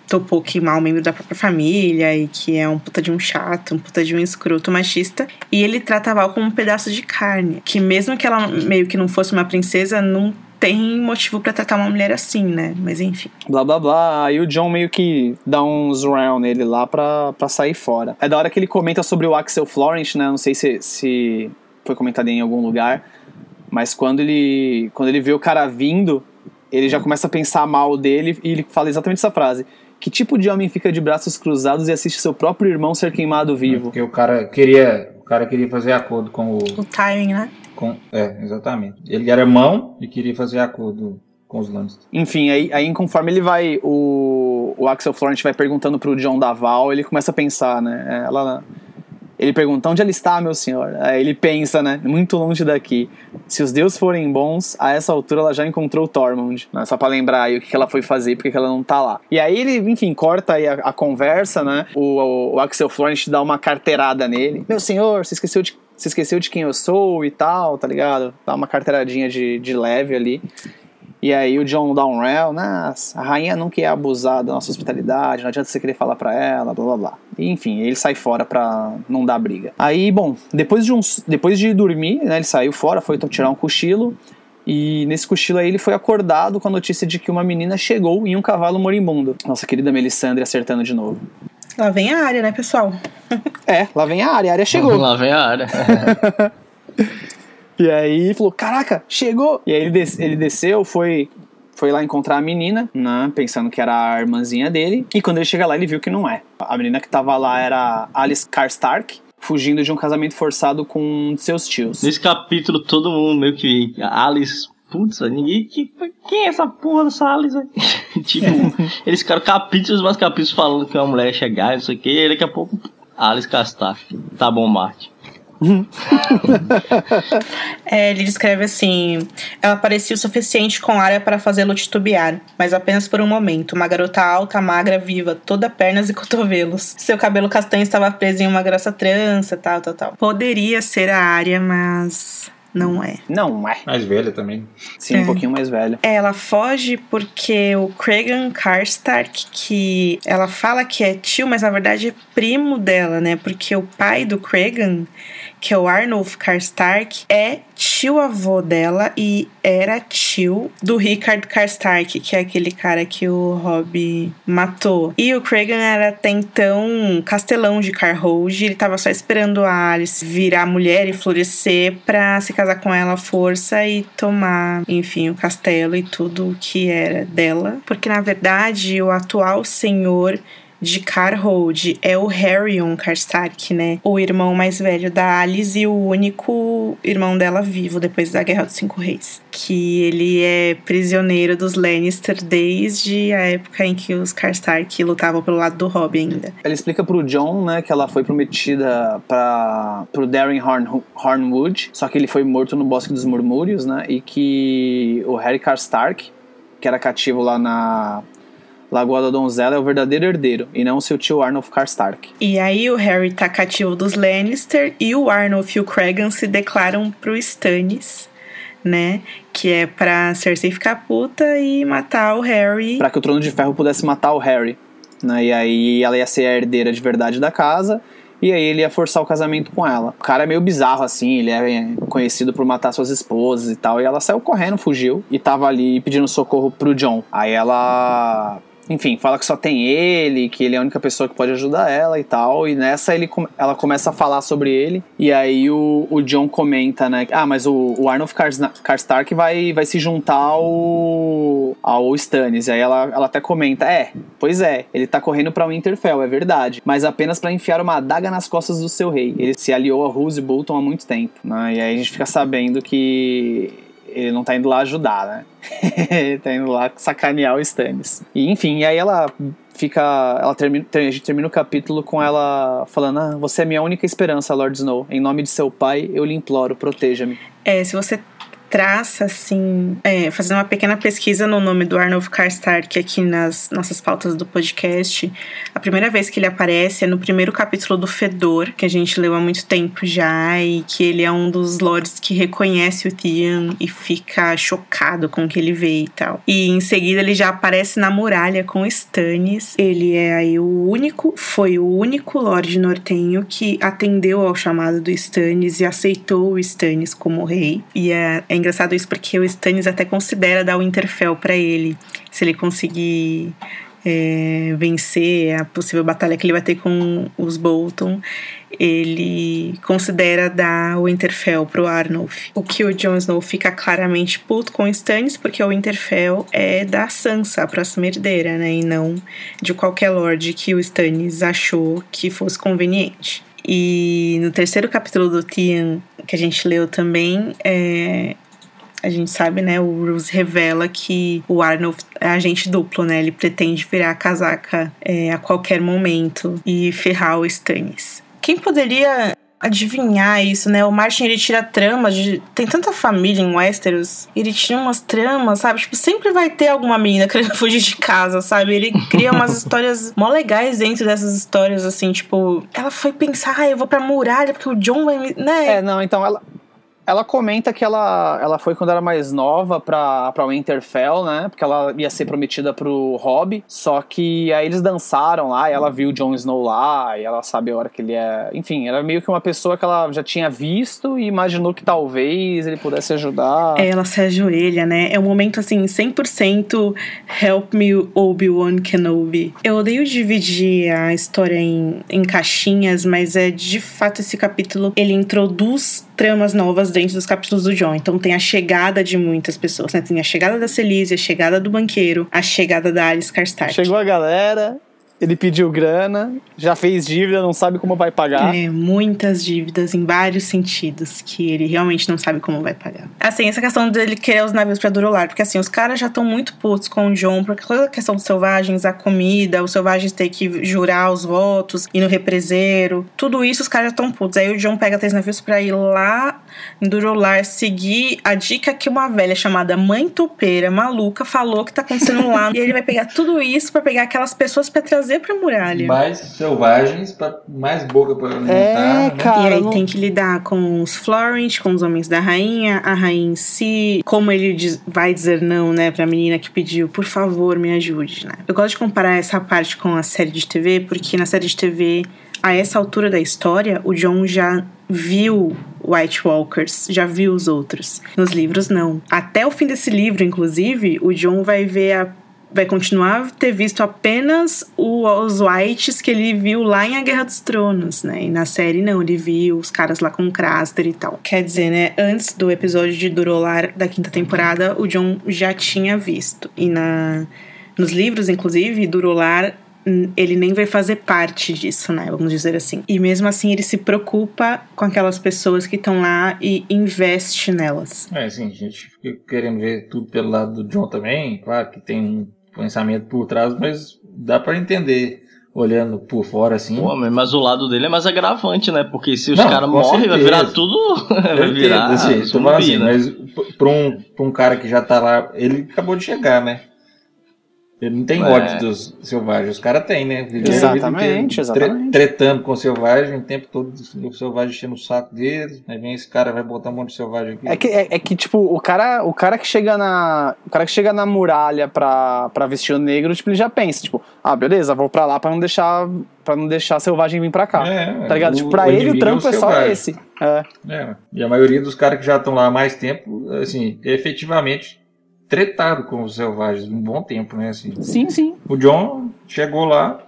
topou queimar um membro da própria família e que é um puta de um chato, um puta de um escroto machista. E ele trata a Val como um pedaço de carne. Que mesmo que ela meio que não fosse uma princesa, não tem motivo para tratar uma mulher assim, né? Mas enfim. Blá blá blá. Aí o John meio que dá uns round nele lá pra, pra sair fora. É da hora que ele comenta sobre o Axel Florent, né? Não sei se, se foi comentado em algum lugar. Mas quando ele, quando ele vê o cara vindo, ele já começa a pensar mal dele e ele fala exatamente essa frase. Que tipo de homem fica de braços cruzados e assiste seu próprio irmão ser queimado vivo? Porque o cara queria, o cara queria fazer acordo com o. O timing, né? Com, é, exatamente. Ele era mão e queria fazer acordo com os Lannister. Enfim, aí, aí conforme ele vai, o, o Axel Florent vai perguntando pro John Daval, ele começa a pensar, né? Ela, ele pergunta, onde ela está, meu senhor? Aí ele pensa, né? Muito longe daqui. Se os deuses forem bons, a essa altura ela já encontrou Tormund. Né? Só pra lembrar aí o que ela foi fazer porque ela não tá lá. E aí ele, enfim, corta aí a, a conversa, né? O, o, o Axel Florent dá uma carteirada nele. Meu senhor, você esqueceu de se esqueceu de quem eu sou e tal, tá ligado? Dá uma carteiradinha de, de leve ali. E aí o John dá um rail, a rainha não quer abusar da nossa hospitalidade, não adianta você querer falar pra ela, blá blá blá. E, enfim, ele sai fora pra não dar briga. Aí, bom, depois de, uns, depois de dormir, né, ele saiu fora, foi tirar um cochilo. E nesse cochilo aí ele foi acordado com a notícia de que uma menina chegou em um cavalo moribundo. Nossa querida Melisandre acertando de novo. Lá vem a área, né, pessoal? é, lá vem a área, a área chegou. Lá vem a área. e aí falou: Caraca, chegou! E aí ele, des ele desceu, foi foi lá encontrar a menina, né, pensando que era a irmãzinha dele, e quando ele chega lá ele viu que não é. A menina que tava lá era Alice Karstark, fugindo de um casamento forçado com um de seus tios. Nesse capítulo todo mundo meio que Alice putz, ninguém. Que, quem é essa porra dessa Alice? tipo, eles ficaram capítulos, mais capítulos falando que uma mulher ia chegar, não sei o que, e daqui a pouco, Alice Castaff. Tá bom, Marte. é, ele descreve assim: ela parecia o suficiente com área para fazê-lo titubear, mas apenas por um momento. Uma garota alta, magra, viva, toda pernas e cotovelos. Seu cabelo castanho estava preso em uma grossa trança, tal, tal, tal. Poderia ser a área, mas não é. Não é. Mais velha também. Sim, é. um pouquinho mais velha. Ela foge porque o Kragan Karstark, que ela fala que é tio, mas na verdade é primo dela, né? Porque o pai do Kragan que é o Arnulf Karstark, é tio-avô dela e era tio do Richard Karstark, que é aquele cara que o Robb matou. E o Kragan era até então castelão de Carhold, ele tava só esperando a Alice virar mulher e florescer pra se casar com ela à força e tomar, enfim, o castelo e tudo que era dela. Porque na verdade o atual senhor de Carhold é o Harryon Karstark, né? O irmão mais velho da Alice e o único irmão dela vivo depois da Guerra dos Cinco Reis. Que ele é prisioneiro dos Lannister desde a época em que os Karstark lutavam pelo lado do Robb ainda. Ela explica pro John, né, que ela foi prometida para pro Darren Horn, Hornwood, só que ele foi morto no Bosque dos Murmúrios, né? E que o Harry Karstark, que era cativo lá na Lagoa da Donzela é o verdadeiro herdeiro, e não seu tio Arnulf Karstark. E aí o Harry tá cativo dos Lannister e o Arnulf e o Cregan se declaram pro Stannis, né? Que é pra Cersei ficar puta e matar o Harry. Pra que o Trono de Ferro pudesse matar o Harry. Né? E aí ela ia ser a herdeira de verdade da casa. E aí ele ia forçar o casamento com ela. O cara é meio bizarro, assim, ele é conhecido por matar suas esposas e tal. E ela saiu correndo, fugiu e tava ali pedindo socorro pro John. Aí ela enfim, fala que só tem ele, que ele é a única pessoa que pode ajudar ela e tal. E nessa ele, ela começa a falar sobre ele. E aí o, o John comenta, né? Ah, mas o, o Arnold Karstark vai, vai se juntar ao, ao Stannis. E aí ela, ela até comenta: É, pois é, ele tá correndo pra Winterfell, é verdade. Mas apenas para enfiar uma adaga nas costas do seu rei. Ele se aliou a Roose Bolton há muito tempo. Né? E aí a gente fica sabendo que ele não tá indo lá ajudar, né? ele tá indo lá sacanear o Stannis. E enfim, e aí ela fica. Ela termina, a gente termina o capítulo com ela falando: ah, Você é minha única esperança, Lord Snow. Em nome de seu pai, eu lhe imploro, proteja-me. É, se você traça, assim, é, fazendo uma pequena pesquisa no nome do Arnold Karstark aqui nas nossas pautas do podcast. A primeira vez que ele aparece é no primeiro capítulo do Fedor, que a gente leu há muito tempo já, e que ele é um dos lords que reconhece o Theon e fica chocado com o que ele vê e tal. E em seguida ele já aparece na muralha com Stannis. Ele é aí o único, foi o único lord nortenho que atendeu ao chamado do Stannis e aceitou o Stannis como rei. E é engraçado isso porque o Stannis até considera dar o Winterfell para ele, se ele conseguir é, vencer a possível batalha que ele vai ter com os Bolton, ele considera dar o Winterfell pro Arnulf. O que o Jon Snow fica claramente puto com o Stannis, porque o Winterfell é da Sansa, a próxima herdeira, né? E não de qualquer lord que o Stannis achou que fosse conveniente. E no terceiro capítulo do Tian, que a gente leu também, é, a gente sabe, né, o Bruce revela que o Arnold é agente duplo, né? Ele pretende virar a casaca é, a qualquer momento e ferrar o Stannis. Quem poderia adivinhar isso, né? O Martin ele tira tramas de. Tem tanta família em Westeros, ele tira umas tramas, sabe? Tipo, sempre vai ter alguma menina querendo fugir de casa, sabe? Ele cria umas histórias mó legais dentro dessas histórias, assim, tipo, ela foi pensar, ah, eu vou pra muralha porque o John vai me. né? É, não, então ela, ela comenta que ela, ela foi quando era mais nova pra, pra Winterfell, né? Porque ela ia ser prometida pro Robb. Só que aí eles dançaram lá e ela viu o Jon Snow lá e ela sabe a hora que ele é. Enfim, era meio que uma pessoa que ela já tinha visto e imaginou que talvez ele pudesse ajudar. É, ela se ajoelha, né? É um momento assim, 100% Help Me Obi-Wan Kenobi. Eu odeio dividir a história em, em caixinhas, mas é de fato esse capítulo ele introduz tramas novas dentro dos capítulos do John. Então tem a chegada de muitas pessoas, né? Tem a chegada da Celise, a chegada do banqueiro, a chegada da Alice Karstark. Chegou a galera, ele pediu grana, já fez dívida, não sabe como vai pagar. É, muitas dívidas em vários sentidos que ele realmente não sabe como vai pagar. Assim, essa questão dele querer os navios pra Durolar, porque assim, os caras já estão muito putos com o John, porque toda a questão dos selvagens, a comida, os selvagens ter que jurar os votos, ir no represeiro, tudo isso os caras já estão putos. Aí o John pega três navios pra ir lá em Durolar seguir a dica que uma velha chamada Mãe Topeira, maluca, falou que tá acontecendo lá. e ele vai pegar tudo isso para pegar aquelas pessoas pra trazer pra muralha. Mais selvagens, pra, mais boca pra alimentar. É, né? cara. E aí não- tem que lidar com os Florent, com os homens da rainha, a rainha em si, como ele diz- vai dizer não, né, pra menina que pediu, por favor, me ajude, né? Eu gosto de comparar essa parte com a série de TV, porque na série de TV, a essa altura da história, o John já viu White Walkers, já viu os outros. Nos livros, não. Até o fim desse livro, inclusive, o John vai ver a vai continuar a ter visto apenas o- os Whites que ele viu lá em A Guerra dos Tronos, né? E na série não, ele viu os caras lá com Craster e tal. Quer dizer, né, antes do episódio de Durolar da quinta temporada, o John já tinha visto. E na nos livros, inclusive, Durolar hum, ele nem vai fazer parte disso, né? Vamos dizer assim. E mesmo assim, ele se preocupa com aquelas pessoas que estão lá e investe nelas. É, a gente querendo ver tudo pelo lado do John também. Claro que tem um pensamento por trás, mas dá pra entender olhando por fora assim. Pô, mas o lado dele é mais agravante, né? Porque se os caras morrem, vai virar tudo. vai virar. assim, tô zumbi, assim, né? mas pra um, pra um cara que já tá lá, ele acabou de chegar, né? Ele não tem É. ódio dos selvagens, os caras têm, né? Viveram Exatamente, exatamente. tretando com o selvagem, o tempo todo o selvagem enchendo o saco deles, aí vem esse cara, vai botar um monte de selvagem aqui. É que, é, é que, tipo, o cara, o cara que chega na. O cara que chega na muralha pra, pra vestir o negro, tipo, ele já pensa, tipo, ah, beleza, vou pra lá pra não deixar. para não deixar a selvagem vir pra cá. É, tá ligado? o- tipo, pra o ele o inimigo trampo é é, só selvagem. esse. É. É, e a maioria dos caras que já estão lá há mais tempo, assim, efetivamente tretado com os selvagens um bom tempo, né? Assim. Sim, sim. O John chegou lá,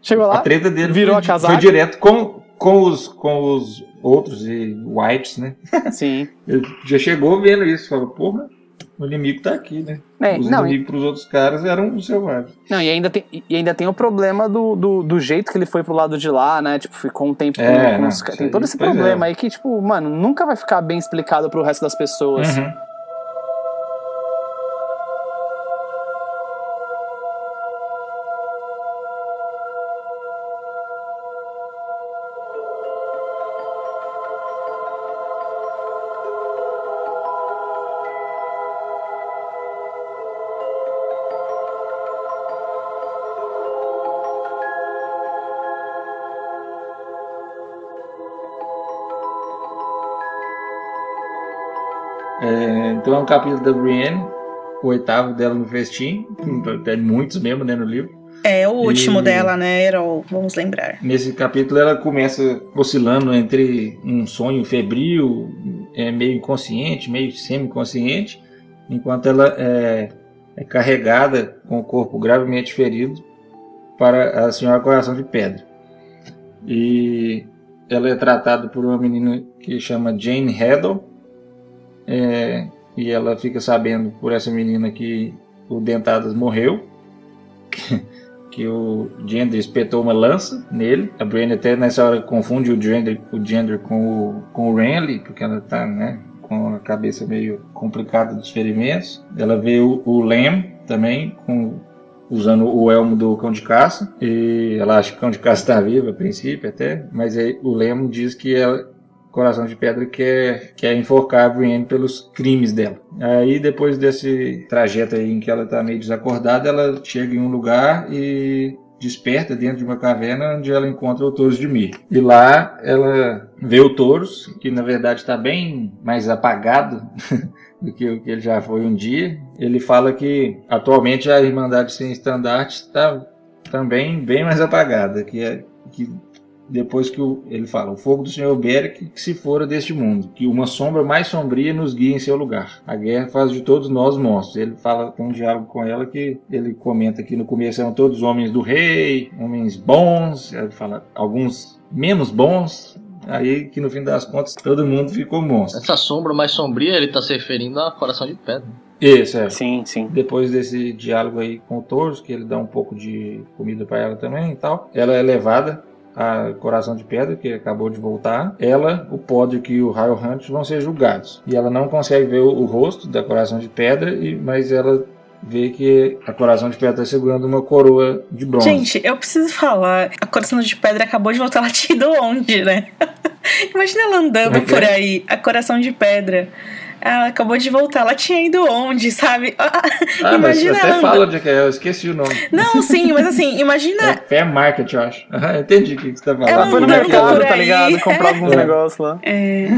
Chegou a lá. treta dele virou foi, a casaca. foi direto com, com, os, com os outros e whites, né? Sim. Ele já chegou vendo isso, falou, porra, o inimigo tá aqui, né? É, os não, e, inimigos pros outros caras eram os selvagens. não, e ainda tem, e ainda tem o problema do, do, do jeito que ele foi pro lado de lá, né? Tipo, ficou um tempo com, É, com não, os Tem todo esse pois problema é. aí que, tipo, mano, nunca vai ficar bem explicado pro resto das pessoas. Uhum. É, um capítulo da Brienne, o oitavo dela no festim, tem muitos mesmo né, no livro. É o último e... dela, né, Erol? Vamos lembrar. Nesse capítulo ela começa oscilando entre um sonho febril, é, meio inconsciente, meio semi-consciente, enquanto ela é, é carregada com o corpo gravemente ferido para a Senhora Coração de Pedra. E ela é tratada por uma menina que chama Jane Heddle, é, e ela fica sabendo por essa menina que o Dentadas morreu, que o Gender espetou uma lança nele. A Brienne até nessa hora confunde o Gender, o com o, com o Renly, porque ela tá, né, com a cabeça meio complicada dos ferimentos. Ela vê o, o Lem também com usando o elmo do cão de caça e ela acha que o cão de caça está vivo a princípio até, mas aí o Lemo diz que ela Coração de Pedra quer, quer enforcar a Brienne pelos crimes dela. Aí depois desse trajeto aí em que ela está meio desacordada, ela chega em um lugar e desperta dentro de uma caverna onde ela encontra o Touros de Mir. E lá ela vê o Touros, que na verdade está bem mais apagado do que o que ele já foi um dia. Ele fala que atualmente a Irmandade Sem Estandarte está também bem mais apagada, que, é, que depois que o, ele fala, o fogo do Senhor Beric que se fora deste mundo, que uma sombra mais sombria nos guia em seu lugar. A guerra faz de todos nós monstros. Ele fala, tem um diálogo com ela que ele comenta que no começo eram todos homens do rei, homens bons, ele fala, alguns menos bons, Aí que no fim das contas todo mundo ficou monstro. Essa sombra mais sombria ele está se referindo a Coração de Pedra. Isso, é. Sim, sim. Depois desse diálogo aí com o Torso, que ele dá um pouco de comida para ela também e tal, ela é levada a Coração de Pedra, que acabou de voltar, ela, o Pódio e o Raio Hunt vão ser julgados. E ela não consegue ver o, o rosto da Coração de Pedra, e, mas ela vê que a Coração de Pedra está segurando uma coroa de bronze. Gente, eu preciso falar, a Coração de Pedra acabou de voltar, ido onde, né? Imagina ela andando é por aí, a Coração de Pedra. Ela acabou de voltar, ela tinha ido onde, sabe? Ah, imagina mas até fala de que eu esqueci o nome. Não, sim, mas assim, imagina. É Fair Market, eu acho. entendi o que, você tá falando. Ela foi no mercado, tá ligado? Comprar alguns é. negócios lá. É.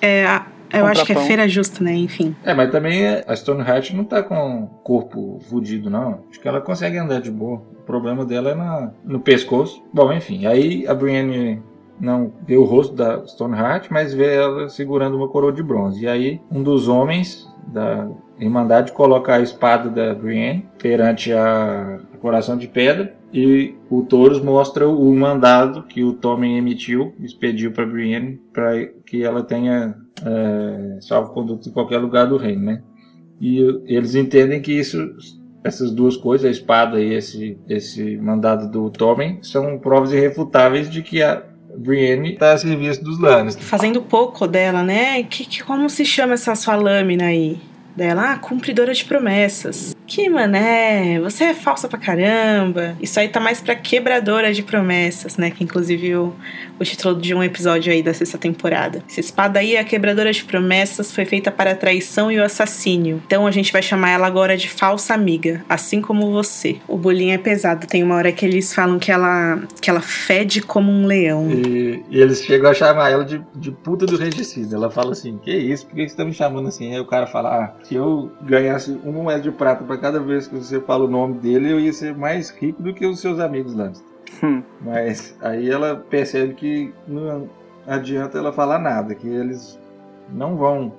é eu acho que é feira justa, né? Enfim. É, mas também a Stoneheart não tá com o corpo fudido, não. Acho que ela consegue andar de boa. O problema dela é na, no pescoço. Bom, enfim. Aí a Brienne não vê o rosto da Stoneheart, mas vê ela segurando uma coroa de bronze. E aí um dos homens da Irmandade coloca a espada da Brienne perante a Coração de Pedra e o Taurus mostra o mandado que o Tommen emitiu, expediu para Brienne para que ela tenha é, salvo conduto em qualquer lugar do reino, né? E eles entendem que isso essas duas coisas, a espada e esse, esse mandado do Tommen, são provas irrefutáveis de que a Brienne está a serviço dos Lannister. Fazendo pouco dela, né? Que, que, como se chama essa sua lâmina aí? Dela, ah, cumpridora de promessas. Que mané, você é falsa pra caramba. Isso aí tá mais pra quebradora de promessas, né? Que inclusive o, o título de um episódio aí da sexta temporada. Essa espada aí, a quebradora de promessas, foi feita para a traição e o assassínio. Então a gente vai chamar ela agora de falsa amiga, assim como você. O bolinho é pesado. Tem uma hora que eles falam que ela, que ela fede como um leão. E, e eles chegam a chamar ela de, de puta do regicida. Ela fala assim: Que isso? Por que você tá me chamando assim? Aí o cara fala: Ah, se eu ganhasse uma moeda de prata para cada vez que você fala o nome dele, eu ia ser mais rico do que os seus amigos lá. Hum. Mas aí ela percebe que não adianta ela falar nada, que eles não vão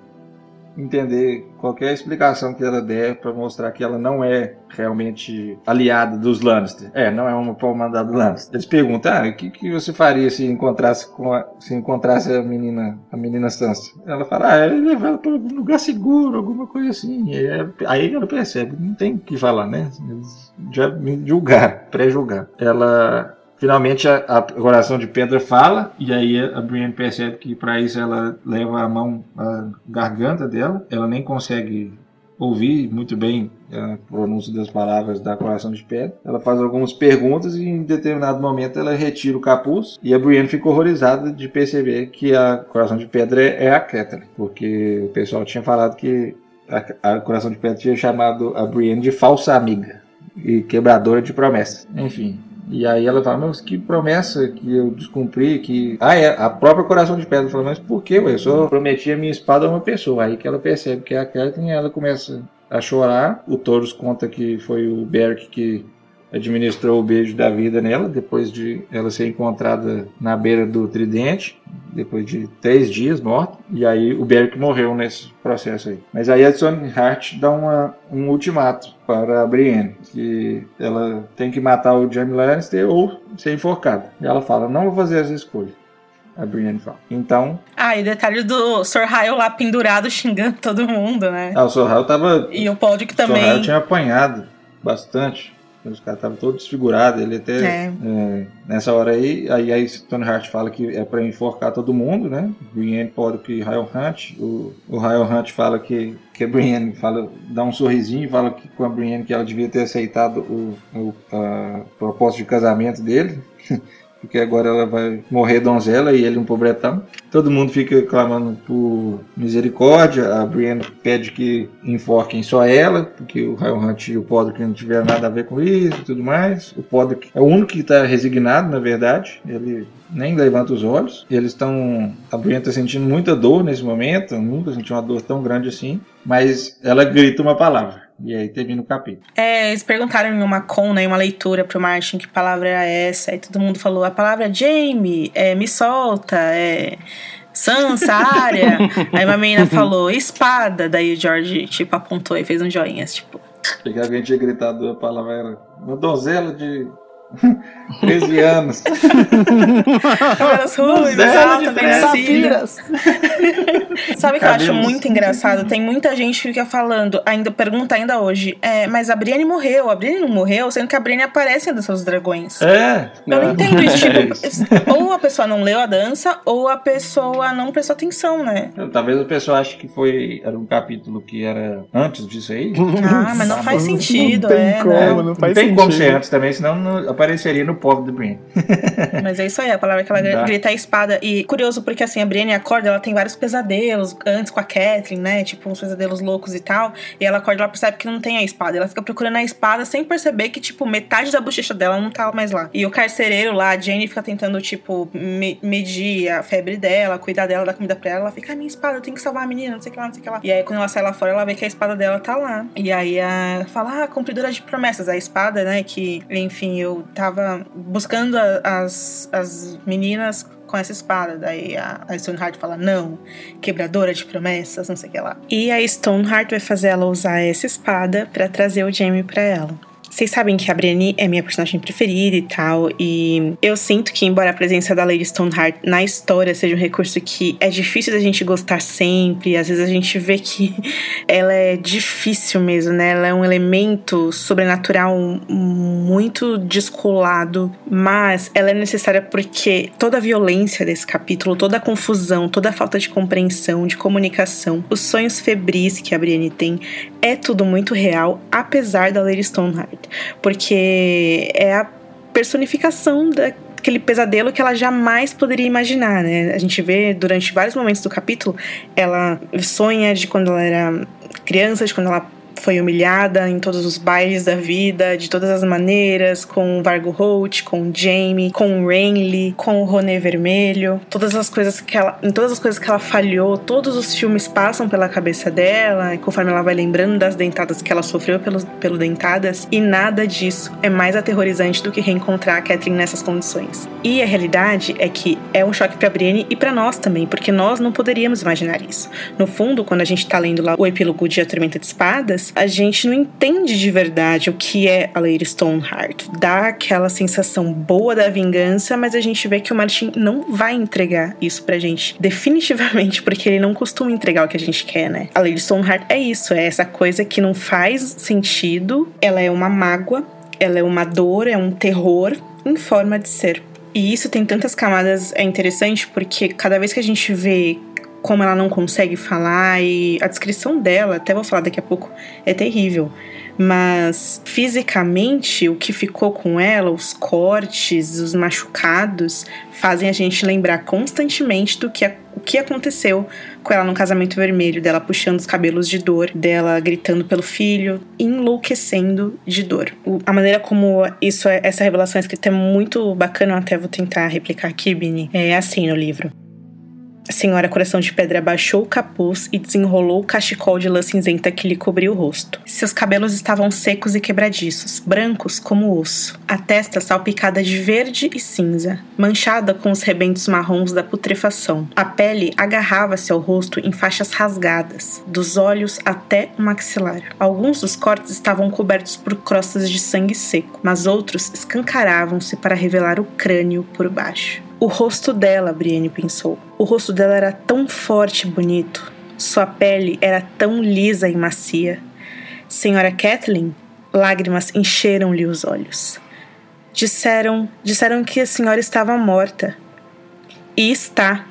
entender qualquer explicação que ela der para mostrar que ela não é realmente aliada dos Lannister. É, não é uma palmada do Lannister. Eles perguntam, ah, o que, que você faria se encontrasse com a, se encontrasse a menina, a menina Sansa? Ela fala, ah, ele leva ela para um lugar seguro, alguma coisa assim. É, aí ela percebe, não tem o que falar, né? Eles já me julgaram, pré-julgaram. Ela Finalmente a, a coração de pedra fala, e aí a Brienne percebe que para isso ela leva a mão à garganta dela, ela nem consegue ouvir muito bem a pronúncia das palavras da coração de pedra. Ela faz algumas perguntas e em determinado momento ela retira o capuz e a Brienne fica horrorizada de perceber que a coração de pedra é a Catelyn, porque o pessoal tinha falado que a, a coração de pedra tinha chamado a Brienne de falsa amiga e quebradora de promessas. Enfim, E aí ela fala, mas que promessa que eu descumpri, que... Ah, é, a própria Coração de Pedra fala, mas por ué? Eu só prometi a minha espada a uma pessoa. Aí que ela percebe que é a Kathleen ela começa a chorar. O Taurus conta que foi o Beric que administrou o beijo da vida nela, depois de ela ser encontrada na beira do tridente, depois de três dias morta, e aí o Beric morreu nesse processo aí. Mas aí a Sonny Hart dá uma, um ultimato para a Brienne, que ela tem que matar o Jaime Lannister ou ser enforcada. E ela fala, não vou fazer essa escolha. A Brienne fala. Então. Ah, e detalhe do Sir Rael lá pendurado xingando todo mundo, né? Ah, o Sir Rael tava. E o Podrick também. O Sir Rael tinha apanhado bastante. Os caras estavam todos desfigurados. Ele até. É. É, nessa hora aí, aí, aí Tony Hart fala que é para enforcar todo mundo, né? Brienne pode que Rael Hunt. O, o Rael Hunt fala que, que a Brienne fala, dá um sorrisinho e fala que com a Brienne que ela devia ter aceitado o, o a proposta de casamento dele. porque agora ela vai morrer donzela e ele um pobretão. Todo mundo fica clamando por misericórdia. A Brienne pede que enforquem só ela, porque o Raio Hunt e o Podrick não tiveram nada a ver com isso e tudo mais. O Podrick é o único que está resignado, na verdade. Ele nem levanta os olhos. Eles estão. A Brienne está sentindo muita dor nesse momento. Nunca senti uma dor tão grande assim. Mas ela grita uma palavra. E aí termina o capítulo. É, eles perguntaram em uma con, né, em uma leitura pro Martin que palavra era essa. Aí todo mundo falou a palavra Jamie, é, me solta, é. Sansa, área. aí uma menina falou espada. Daí o George, tipo, apontou e fez um joinha, tipo. Porque alguém tinha gritado a palavra era uma donzela de 13 anos. Cabelos ruivos, alta, bem Sabe o que eu acho muito engraçado? Tem muita gente que fica falando, ainda pergunta ainda hoje, é, mas a Brienne morreu, a Brienne não morreu, sendo que a Brienne aparece em Dança dos Dragões. É. Eu não, não entendo isso. Tipo, é ou a pessoa não leu a dança, ou a pessoa não prestou atenção, né? Talvez a pessoa ache que foi era um capítulo que era antes disso aí. Ah, mas não faz sentido, não é. Como, né? não, faz não tem sentido. como ser antes também, senão não apareceria no povo do Brienne. Mas é isso aí, a palavra que ela Dá. grita é espada. E curioso, porque assim, a Brienne acorda, ela tem vários pesadelos antes com a Kathleen, né? Tipo, uns pesadelos loucos e tal. E ela acorda, ela percebe que não tem a espada. Ela fica procurando a espada sem perceber que, tipo, metade da bochecha dela não tá mais lá. E o carcereiro lá, a Jane, fica tentando, tipo, me medir a febre dela, cuidar dela, dar comida pra ela. Ela fica, a minha espada, eu tenho que salvar a menina, não sei o que lá, não sei o que lá. E aí, quando ela sai lá fora, ela vê que a espada dela tá lá. E aí, a... fala, ah, cumpridora de promessas. A espada, né, que, enfim, eu tava buscando a, as, as meninas com essa espada. Daí a, a Stoneheart fala, não, quebradora de promessas, não sei o que lá. E a Stoneheart vai fazer ela usar essa espada para trazer o Jamie para ela. Vocês sabem que a Brienne é minha personagem preferida e tal, e eu sinto que, embora a presença da Lady Stoneheart na história seja um recurso que é difícil da gente gostar sempre, às vezes a gente vê que ela é difícil mesmo, né? Ela é um elemento sobrenatural muito descolado, mas ela é necessária porque toda a violência desse capítulo, toda a confusão, toda a falta de compreensão, de comunicação, os sonhos febris que a Brienne tem, é tudo muito real, apesar da Lady Stoneheart porque é a personificação daquele pesadelo que ela jamais poderia imaginar, né? A gente vê durante vários momentos do capítulo, ela sonha de quando ela era criança, de quando ela foi humilhada em todos os bailes da vida, de todas as maneiras, com o Vargo Holt, com o Jamie, com o Renly, com o Roné Vermelho, todas as coisas que ela, em todas as coisas que ela falhou, todos os filmes passam pela cabeça dela, conforme ela vai lembrando das dentadas que ela sofreu pelo, pelo dentadas, e nada disso é mais aterrorizante do que reencontrar a Catherine nessas condições. E a realidade é que é um choque para Brienne e para nós também, porque nós não poderíamos imaginar isso. No fundo, quando a gente tá lendo lá o epílogo de A Tormenta de Espadas, a gente não entende de verdade o que é a Lady Stoneheart. Dá aquela sensação boa da vingança, mas a gente vê que o Martin não vai entregar isso pra gente. Definitivamente, porque ele não costuma entregar o que a gente quer, né? A Lady Stoneheart é isso, é essa coisa que não faz sentido. Ela é uma mágoa, ela é uma dor, é um terror em forma de ser. E isso tem tantas camadas, é interessante porque cada vez que a gente vê como ela não consegue falar e a descrição dela, até vou falar daqui a pouco, é terrível. Mas fisicamente, o que ficou com ela, os cortes, os machucados, fazem a gente lembrar constantemente do que, que aconteceu com ela no casamento vermelho, dela puxando os cabelos de dor, dela gritando pelo filho, enlouquecendo de dor. O, a maneira como isso é, essa revelação é escrita é muito bacana, eu até vou tentar replicar aqui, Bini. É assim no livro. A senhora Coração de Pedra abaixou o capuz e desenrolou o cachecol de lã cinzenta que lhe cobriu o rosto. Seus cabelos estavam secos e quebradiços, brancos como osso. A testa salpicada de verde e cinza, manchada com os rebentos marrons da putrefação. A pele agarrava-se ao rosto em faixas rasgadas, dos olhos até o maxilar. Alguns dos cortes estavam cobertos por crostas de sangue seco, mas outros escancaravam-se para revelar o crânio por baixo. O rosto dela, Brienne pensou. O rosto dela era tão forte e bonito. Sua pele era tão lisa e macia. Senhora Kathleen, lágrimas encheram-lhe os olhos. Disseram, disseram que a senhora estava morta. E está,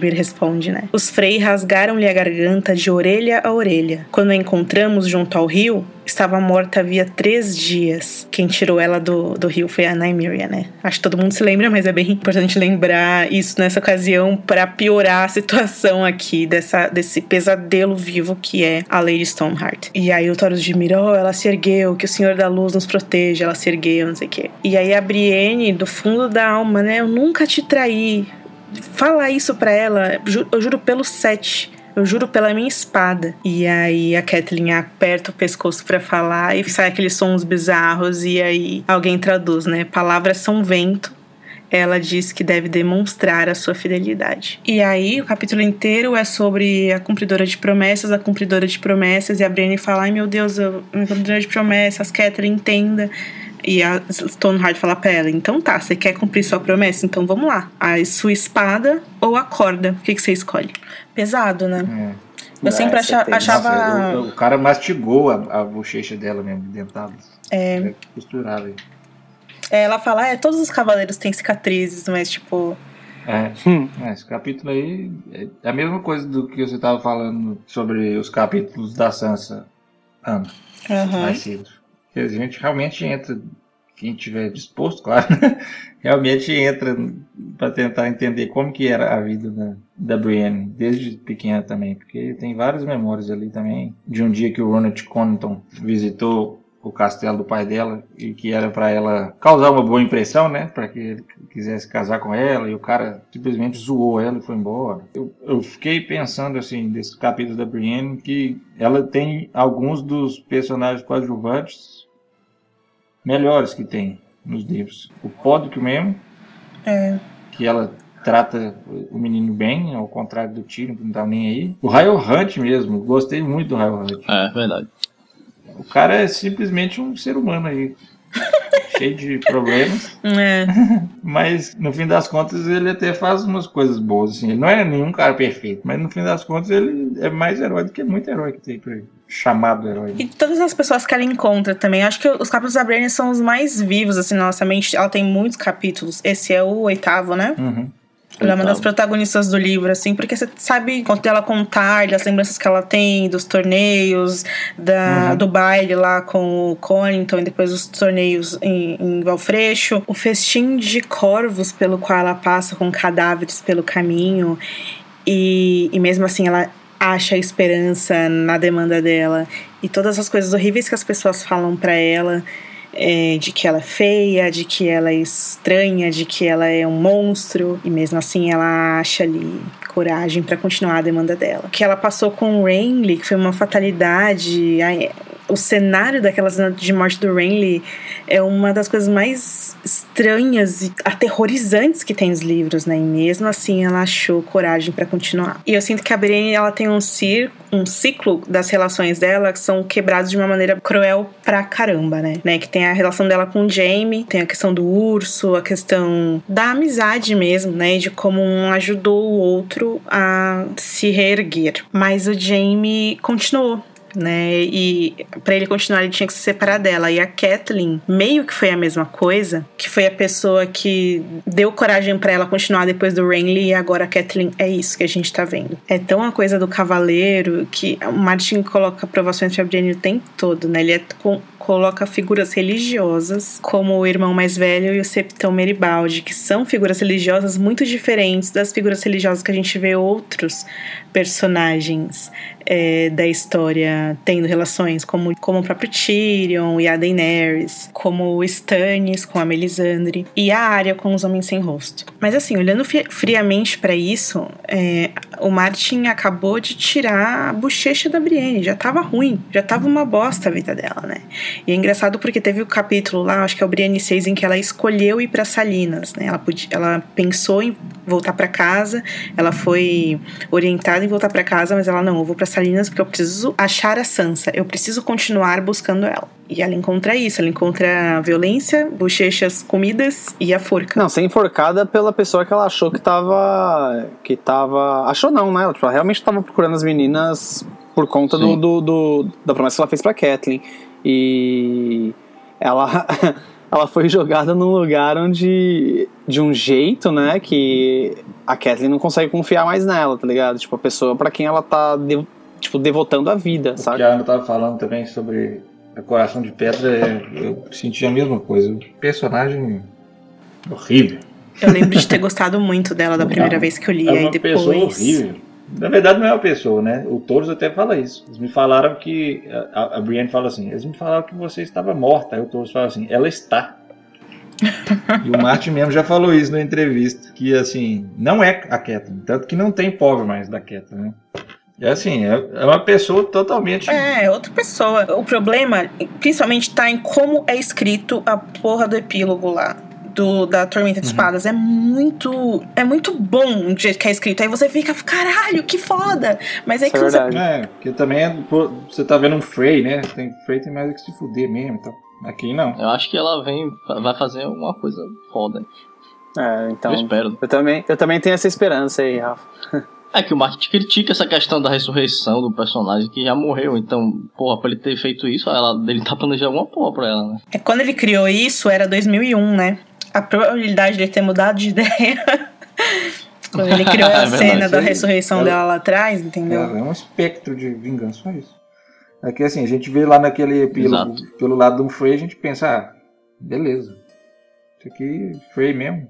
Mir responde, né? Os Frey rasgaram-lhe a garganta de orelha a orelha. Quando a encontramos junto ao rio, estava morta havia três dias. Quem tirou ela do, do rio foi a Nymeria, né? Acho que todo mundo se lembra, mas é bem importante lembrar isso nessa ocasião para piorar a situação aqui dessa, desse pesadelo vivo que é a Lady Stoneheart. E aí o Taurus de Mira, oh, ela se ergueu, que o Senhor da Luz nos proteja, ela se ergueu, não sei o quê. E aí a Brienne, do fundo da alma, né? Eu nunca te traí. Fala isso pra ela, eu juro pelo sete eu juro pela minha espada. E aí a Kathleen aperta o pescoço para falar e sai aqueles sons bizarros e aí alguém traduz, né? Palavras são vento. Ela diz que deve demonstrar a sua fidelidade. E aí, o capítulo inteiro é sobre a cumpridora de promessas, a cumpridora de promessas, e a Brienne fala: Ai meu Deus, a cumpridora de promessas, Catherine, entenda. E a Stoneheart fala pra ela: então tá, você quer cumprir sua promessa? Então vamos lá. A sua espada ou a corda? O que, que você escolhe? pesado, né? É. Eu sempre acha, achava. Nossa, o, o, cara mastigou a, a bochecha dela mesmo, dentada. É. Costurava. É, ela fala, é, todos os cavaleiros têm cicatrizes, mas tipo. É, hum. é, esse capítulo aí é a mesma coisa do que você estava falando sobre os capítulos da Sansa Ana, uhum. mais cedo. A gente realmente entra quem tiver disposto, claro, realmente entra para tentar entender como que era a vida da, da Brienne, desde pequena também, porque tem várias memórias ali também, de um dia que o Ronald Connaughton visitou o castelo do pai dela e que era para ela causar uma boa impressão, né, para que ele quisesse casar com ela e o cara simplesmente zoou ela e foi embora. Eu, eu fiquei pensando assim desse capítulo da Brienne que ela tem alguns dos personagens coadjuvantes melhores que tem nos livros. O Podrick mesmo, é. que ela trata o menino bem, ao contrário do Tyrion, que não tá nem aí. O Raio Hunt mesmo, gostei muito do Raio Hunt. É, verdade. O cara é simplesmente um ser humano aí. cheio de problemas. É. Mas no fim das contas ele até faz umas coisas boas. Assim. Ele não é nenhum cara perfeito, mas no fim das contas ele é mais herói do que muito herói que tem por aí. Chamado herói. E todas as pessoas que ela encontra também. Acho que os capítulos da Brienne são os mais vivos, assim, na nossa mente. Ela tem muitos capítulos. Esse é o oitavo, né? Uhum. Ela é uma das protagonistas do livro, assim, porque você sabe quanto ela contar das lembranças que ela tem, dos torneios, da, uhum. do baile lá com o Conington e depois os torneios em, em Valfreixo. O festim de corvos pelo qual ela passa com cadáveres pelo caminho. E, e mesmo assim ela acha esperança na demanda dela. E todas as coisas horríveis que as pessoas falam para ela é, de que ela é feia, de que ela é estranha, de que ela é um monstro, e mesmo assim ela acha ali coragem para continuar a demanda dela. O que ela passou com o Renly, que foi uma fatalidade, o cenário daquela cena de morte do Renly é uma das coisas mais estranhas e aterrorizantes que tem nos livros, né? E mesmo assim ela achou coragem para continuar. E eu sinto que a Brienne ela tem um, cir um ciclo das relações dela que são quebrados de uma maneira cruel pra caramba, né? né? Que tem a relação dela com o Jaime, tem a questão do urso, a questão da amizade mesmo, né? De como um ajudou o outro a se reerguer. Mas o Jaime continuou né? E para ele continuar, ele tinha que se separar dela. E a Kathleen meio que foi a mesma coisa, que foi a pessoa que deu coragem para ela continuar depois do Renly e agora a Kathleen é isso que a gente tá vendo. É tão a coisa do cavaleiro que o Martin coloca aprovações pra Brienne o tempo todo, né? Ele é coloca figuras religiosas, como o irmão mais velho e o septão Meribaldi, que são figuras religiosas muito diferentes das figuras religiosas que a gente vê outros personagens é, da história tendo relações, como, como o próprio Tyrion e a Daenerys, como o Stannis com a Melisandre e a Arya com os Homens Sem Rosto. Mas assim, olhando friamente para isso, é, o Martin acabou de tirar a bochecha da Brienne, já tava ruim, já tava uma bosta a vida dela, né? E é engraçado porque teve o capítulo lá, acho que é o Brienne 6, em que ela escolheu ir para Salinas, né? Ela, podia, ela pensou em voltar para casa, ela foi orientada em voltar para casa, mas ela não, eu vou para Salinas porque eu preciso achar a Sansa, eu preciso continuar buscando ela. E ela encontra isso, ela encontra violência, bochechas comidas e a forca. Não, ser enforcada pela pessoa que ela achou que tava. que tava. Achou não, né? Ela, tipo, ela realmente tava procurando as meninas por conta do, do, do, da promessa que ela fez pra Kathleen. E ela. ela foi jogada num lugar onde. de um jeito, né? Que a Kathleen não consegue confiar mais nela, tá ligado? Tipo, a pessoa para quem ela tá. De, tipo, devotando a vida, sabe? O que a Ana tava falando também sobre a Coração de Pedra, é, eu senti a mesma coisa. O personagem horrível. Eu lembro de ter gostado muito dela da primeira vez que eu li, é aí depois. Pessoa horrível. Na verdade, não é uma pessoa, né? O Touros até fala isso. Eles me falaram que. A, a Brienne fala assim: eles me falaram que você estava morta. Aí o Touros fala assim: ela está. e o Martin mesmo já falou isso na entrevista: que assim, não é a Catelyn. Tanto que não tem pobre mais da Catelyn, né? É assim, é, é uma pessoa totalmente. É, outra pessoa. O problema, principalmente, tá em como é escrito a porra do epílogo lá do, da Tormenta de uhum. Espadas. É muito. É muito bom o jeito que é escrito. Aí você fica, caralho, que foda! Mas é Isso que é você. É, porque também é, você tá vendo um Frey, né? Tem, Frey tem mais que se fuder mesmo. Então. Aqui não. Eu acho que ela vem. Vai fazer uma coisa foda. É, então. Eu espero. Eu também, eu também tenho essa esperança aí, Rafa. É que o Martin critica essa questão da ressurreição do personagem que já morreu. Então, porra, pra ele ter feito isso, ela, ele tá planejando alguma porra pra ela, né? É, quando ele criou isso, era 2001, né? A probabilidade de ele ter mudado de ideia quando ele criou a é cena da ressurreição é, dela lá atrás, entendeu? É, é um espectro de vingança, só isso. É que assim, a gente vê lá naquele epílogo, pelo lado de um Frey, a gente pensa, ah, beleza. Isso aqui, Frey mesmo,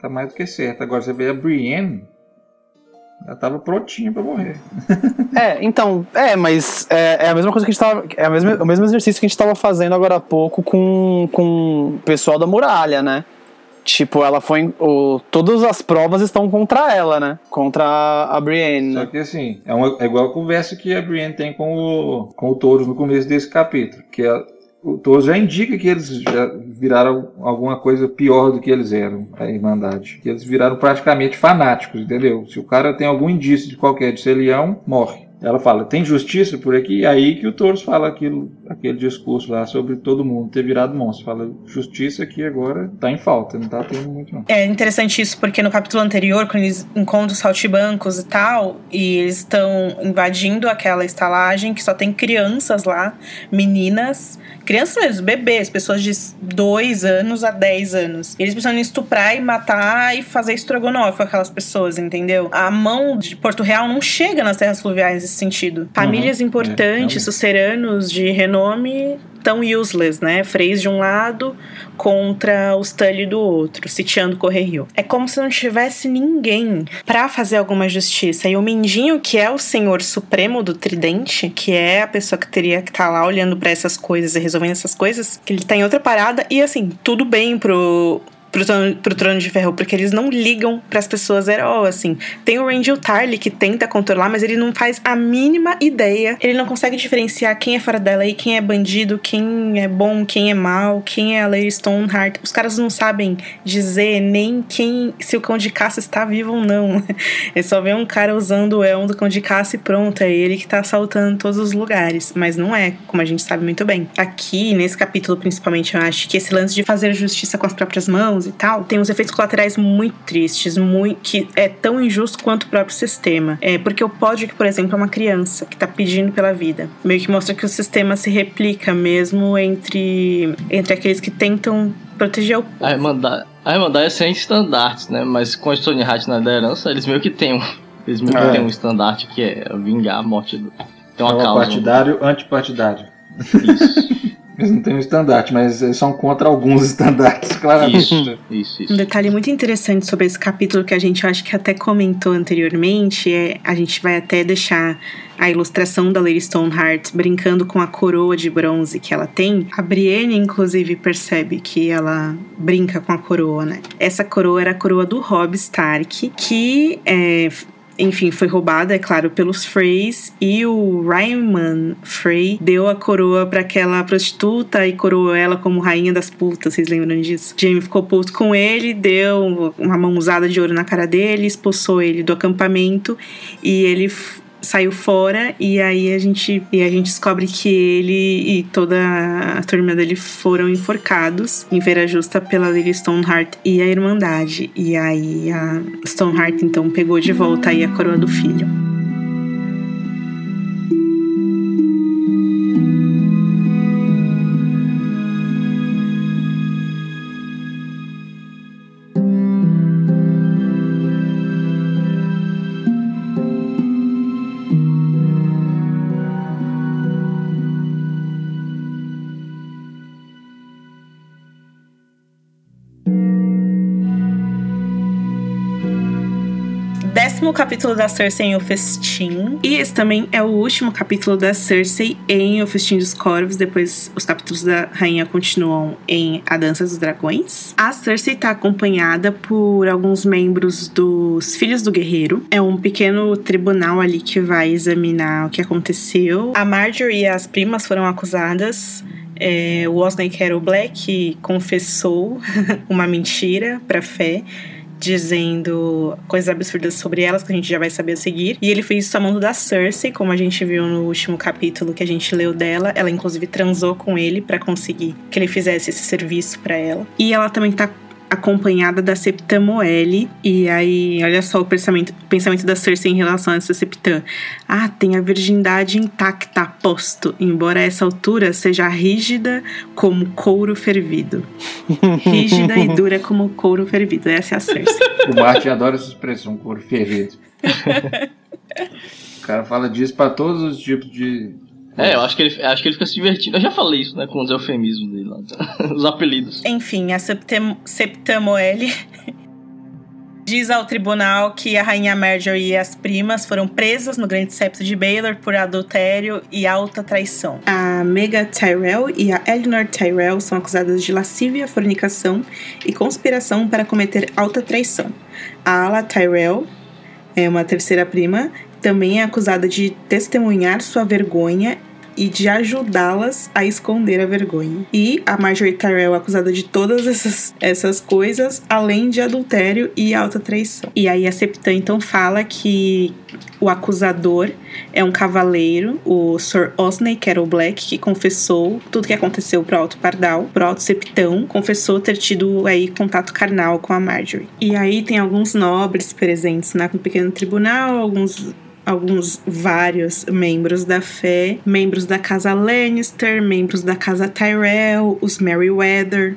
tá mais do que certo. Agora você vê a Brienne, ela tava prontinha pra morrer. é, então, é, mas é, é, a mesma coisa que a gente tava. É a mesma, o mesmo exercício que a gente tava fazendo agora há pouco com, com o pessoal da muralha, né? Tipo, ela foi. O, todas as provas estão contra ela, né? Contra a Brienne. Só que assim, é, uma, é igual a conversa que a Brienne tem com o, com o Taurus no começo desse capítulo. Que a, o Taurus já indica que eles já viraram alguma coisa pior do que eles eram, a Irmandade. Que eles viraram praticamente fanáticos, entendeu? Se o cara tem algum indício de qualquer de ser leão, morre. Ela fala, tem justiça por aqui? E aí que o Touros fala aquilo, aquele discurso lá sobre todo mundo ter virado monstro. Fala, justiça aqui agora tá em falta, não tá tendo muito não. É interessante isso, porque no capítulo anterior, quando eles encontram os saltibancos e tal, e eles estão invadindo aquela estalagem que só tem crianças lá, meninas, crianças mesmo, bebês, pessoas de 2 anos a 10 anos. Eles precisam estuprar e matar e fazer estrogonofe com aquelas pessoas, entendeu? A mão de Porto Real não chega nas terras fluviais nesse sentido. Famílias uhum. importantes, é, suceranos de renome tão useless, né? Freys de um lado contra os Tully do outro, sitiando Correio. É como se não tivesse ninguém para fazer alguma justiça. E o Mindinho, que é o senhor supremo do Tridente, que é a pessoa que teria que estar tá lá olhando para essas coisas e resolvendo essas coisas, que ele tá em outra parada e assim, tudo bem pro pro trono, pro trono de ferro, porque eles não ligam para as pessoas herói, assim. Tem o Rangel Tarly que tenta controlar, mas ele não faz a mínima ideia. Ele não consegue diferenciar quem é fora dela e quem é bandido, quem é bom, quem é mal, quem é a Lady Stoneheart. Os caras não sabem dizer nem quem se o cão de caça está vivo ou não. É só ver um cara usando o elmo do cão de caça e pronto, é ele que tá assaltando todos os lugares, mas não é, como a gente sabe muito bem. Aqui, nesse capítulo principalmente, eu acho que esse lance de fazer justiça com as próprias mãos e tal, tem uns efeitos colaterais muito tristes, muito, que é tão injusto quanto o próprio sistema. É, porque o Podrick, por exemplo, é uma criança que tá pedindo pela vida. Meio que mostra que o sistema se replica mesmo entre, entre aqueles que tentam proteger o povo. A Irmandade, a Irmandade é sem estandartes, né? Mas com a Stone Hat na liderança, eles meio que têm um, eles meio que é. têm um estandarte que é vingar a morte do... Tem uma é causa. Partidário, antipartidário. Isso. Eles não têm um estandarte, mas eles são contra alguns estandartes, claramente. Isso, isso, isso. Um detalhe muito interessante sobre esse capítulo que a gente acho que até comentou anteriormente é a gente vai até deixar a ilustração da Lady Stoneheart brincando com a coroa de bronze que ela tem. A Brienne, inclusive, percebe que ela brinca com a coroa, né? Essa coroa era a coroa do Robb Stark, que é, enfim, foi roubada, é claro, pelos Freys e o Ryman Frey deu a coroa para aquela prostituta e coroou ela como rainha das putas, vocês lembram disso? Jaime ficou puto com ele, deu uma mãozada de ouro na cara dele, expulsou ele do acampamento e ele saiu fora e aí a gente e a gente descobre que ele e toda a turma dele foram enforcados em Feira Justa pela Lady Stoneheart e a Irmandade. E aí a Stoneheart então pegou de volta aí a coroa do filho. Capítulo da Cersei em O Festim. E esse também é o último capítulo da Cersei em O Festim dos Corvos. Depois, os capítulos da Rainha continuam em A Dança dos Dragões. A Cersei está acompanhada por alguns membros dos Filhos do Guerreiro. É um pequeno tribunal ali que vai examinar o que aconteceu. A Marjorie e as primas foram acusadas é, o Osney Carol Black confessou uma mentira para fé dizendo coisas absurdas sobre elas que a gente já vai saber a seguir. E ele fez isso a mão da Cersei, como a gente viu no último capítulo que a gente leu dela. Ela inclusive transou com ele para conseguir que ele fizesse esse serviço para ela. E ela também tá acompanhada da Septã Moelle. E aí, olha só o pensamento, o pensamento da Cersei em relação a essa Septã. Ah, tem a virgindade intacta, aposto, embora a essa altura seja rígida como couro fervido. rígida e dura como couro fervido. Essa é a Cersei. O Martin adora essa expressão, couro fervido. o cara fala disso para todos os tipos de é, eu acho que, ele, acho que ele fica se divertindo. Eu já falei isso, né? Com os eufemismos dele lá, os apelidos. Enfim, a Septem Septamoele diz ao tribunal que a rainha Marjorie e as primas foram presas no Grande Septo de Baylor por adultério e alta traição. A Mega Tyrell e a Eleanor Tyrell são acusadas de lascívia, fornicação e conspiração para cometer alta traição. A Ala Tyrell é uma terceira prima também é acusada de testemunhar sua vergonha e de ajudá-las a esconder a vergonha. E a Marjorie Tyrell acusada de todas essas, essas coisas, além de adultério e alta traição. E aí a Septã então fala que o acusador é um cavaleiro, o Sir Osney Carol Black, que confessou tudo que aconteceu pro Alto Pardal, pro Alto Septão, confessou ter tido aí contato carnal com a Marjorie. E aí tem alguns nobres presentes no pequeno tribunal, alguns alguns vários membros da fé, membros da casa Lannister, membros da casa Tyrell, os Merryweather,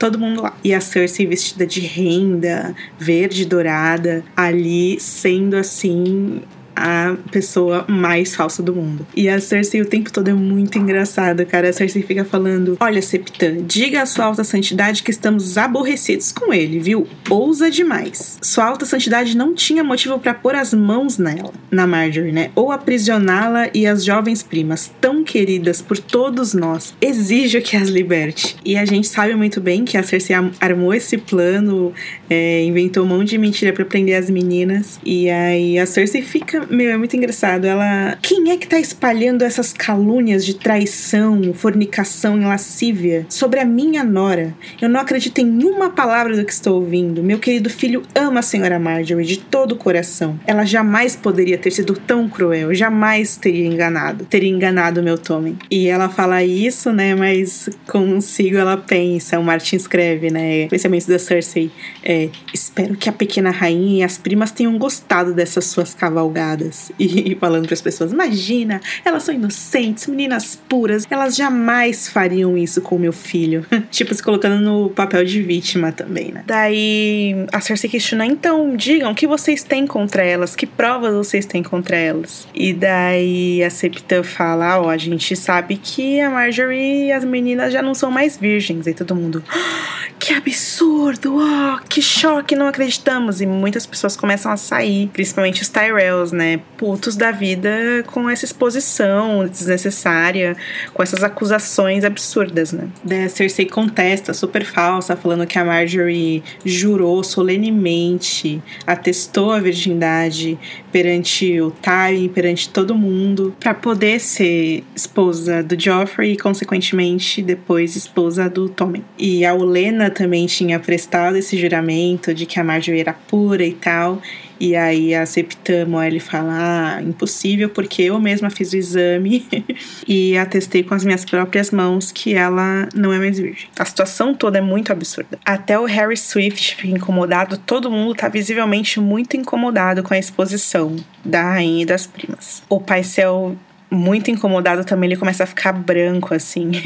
todo mundo lá. E a Cersei vestida de renda, verde dourada, ali sendo assim a pessoa mais falsa do mundo. E a Cersei o tempo todo é muito engraçada, cara. A Cersei fica falando: Olha, Septã, diga à sua alta santidade que estamos aborrecidos com ele, viu? Ousa demais. Sua alta santidade não tinha motivo para pôr as mãos nela, na Marjorie, né? Ou aprisioná-la e as jovens primas, tão queridas por todos nós. Exijo que as liberte. E a gente sabe muito bem que a Cersei armou esse plano, é, inventou um monte de mentira para prender as meninas. E aí a Cersei fica meu, é muito engraçado. Ela. Quem é que tá espalhando essas calúnias de traição, fornicação e lascívia sobre a minha nora? Eu não acredito em uma palavra do que estou ouvindo. Meu querido filho ama a senhora Marjorie de todo o coração. Ela jamais poderia ter sido tão cruel, jamais teria enganado. Teria enganado meu Tommen. E ela fala isso, né? Mas consigo ela pensa. O Martin escreve, né? Pensamentos da Cersei. É, Espero que a pequena rainha e as primas tenham gostado dessas suas cavalgadas e falando para as pessoas: imagina, elas são inocentes, meninas puras, elas jamais fariam isso com meu filho. tipo, se colocando no papel de vítima também, né? Daí a Cersei questiona: então, digam o que vocês têm contra elas, que provas vocês têm contra elas. E daí a Septa fala: ó, oh, a gente sabe que a Marjorie e as meninas já não são mais virgens. E todo mundo: oh, que absurdo, oh, que choque, não acreditamos. E muitas pessoas começam a sair, principalmente os Tyrells, né? Putos da vida com essa exposição desnecessária, com essas acusações absurdas, né? A Cersei contesta, super falsa, falando que a Marjorie jurou solenemente, atestou a virgindade perante o Tywin, perante todo mundo, para poder ser esposa do Joffrey e, consequentemente, depois esposa do Tommen. E a Olena também tinha prestado esse juramento de que a Marjorie era pura e tal. E aí a Septamo ele fala: ah, impossível, porque eu mesma fiz o exame e atestei com as minhas próprias mãos que ela não é mais virgem. A situação toda é muito absurda. Até o Harry Swift fica incomodado, todo mundo tá visivelmente muito incomodado com a exposição da rainha e das primas. O Paisel muito incomodado também, ele começa a ficar branco, assim.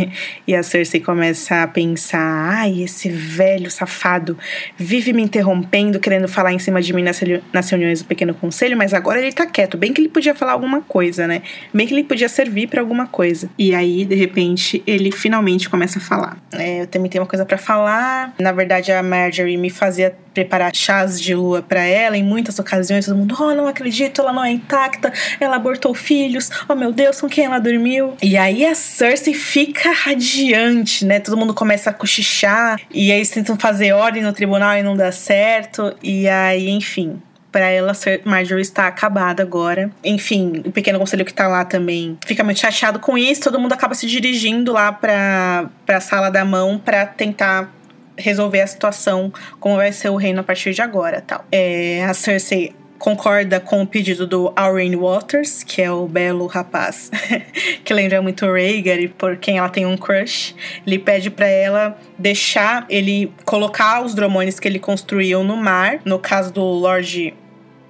E a Cersei começa a pensar: ai, esse velho safado vive me interrompendo, querendo falar em cima de mim nas, nas reuniões do Pequeno Conselho, mas agora ele tá quieto. Bem que ele podia falar alguma coisa, né? Bem que ele podia servir para alguma coisa. E aí, de repente, ele finalmente começa a falar. É, eu também tenho uma coisa para falar. Na verdade, a Marjorie me fazia preparar chás de lua para ela em muitas ocasiões. Todo mundo, oh, não acredito, ela não é intacta, ela abortou filhos, oh meu Deus, com quem ela dormiu? E aí a Cersei fica radiante, né? Todo mundo começa a cochichar, e aí eles tentam fazer ordem no tribunal e não dá certo, e aí, enfim, para ela, Marjorie está acabada agora. Enfim, o pequeno conselho que tá lá também fica muito chateado com isso. Todo mundo acaba se dirigindo lá pra, pra sala da mão para tentar resolver a situação, como vai ser o reino a partir de agora, tal. É, a Cersei concorda com o pedido do Aurene Waters, que é o belo rapaz que lembra muito Rhaegar e por quem ela tem um crush. Ele pede para ela deixar ele colocar os dromones que ele construiu no mar. No caso do Lord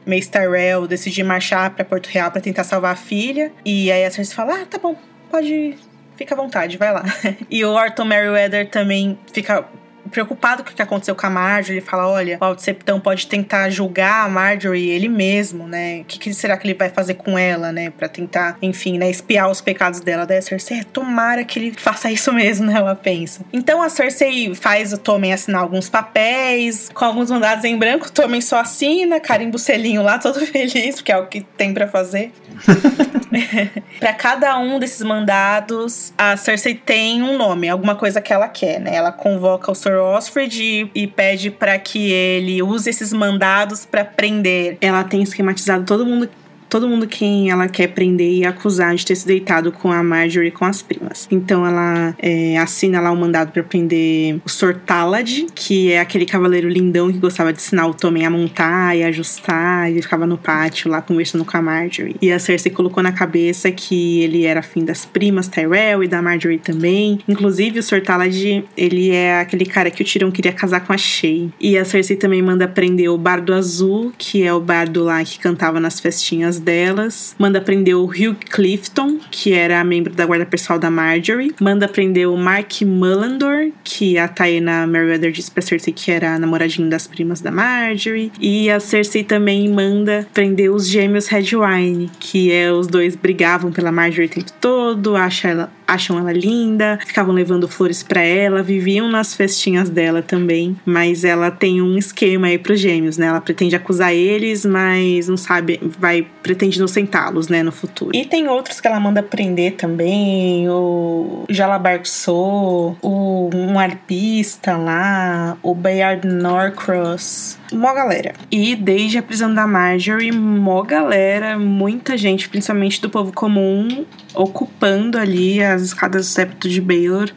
Mace Tyrell decidir marchar para Porto Real para tentar salvar a filha. E aí a Cersei fala: "Ah, tá bom, pode fica à vontade, vai lá". e o Arthur Merryweather também fica preocupado com o que aconteceu com a Marjorie. Ele fala: olha, o Altseptão pode tentar julgar a Marjorie ele mesmo, né? O que, que, será que ele vai fazer com ela, né? Pra tentar, enfim, né? Espiar os pecados dela. Daí a Cersei, é, tomara que ele faça isso mesmo, né? Ela pensa. Então a Cersei faz o Tommen assinar alguns papéis, com alguns mandados em branco. O Tommen só assina, carimba o selinho lá, todo feliz, porque é o que tem para fazer. para cada um desses mandados, a Cersei tem um nome, alguma coisa que ela quer, né? Ela convoca o Sir Osford e, e pede para que ele use esses mandados para prender. Ela tem esquematizado todo mundo todo mundo quem ela quer prender e acusar de ter se deitado com a Marjorie e com as primas. Então ela é, assina lá o um mandado para prender o Sor Talad, que é aquele cavaleiro lindão que gostava de ensinar o Tommen a montar e ajustar. Ele ficava no pátio lá conversando com a Marjorie. E a Cersei colocou na cabeça que ele era afim das primas Tyrell e da Marjorie também. Inclusive o Sor Talad, ele é aquele cara que o Tirão queria casar com a Shay. E a Cersei também manda prender o Bardo Azul, que é o bardo lá que cantava nas festinhas delas. Manda prender o Hugh Clifton, que era membro da guarda pessoal da Marjorie. Manda prender o Mark Mullandor, que a Taena Meriwether disse pra Cersei que era namoradinho das primas da Marjorie. E a Cersei também manda prender os gêmeos Redwine, que é os dois brigavam pela Marjorie o tempo todo, acha ela, acham ela linda, ficavam levando flores para ela, viviam nas festinhas dela também, mas ela tem um esquema aí pros gêmeos, né? Ela pretende acusar eles, mas não sabe, vai pretende inocentá-los, né, no futuro. E tem outros que ela manda prender também, o Jalabarso, o um arpista lá, o Bayard Norcross, mó galera. E desde a prisão da Marjorie, mó galera, muita gente, principalmente do povo comum, ocupando ali as escadas do septo de Baylor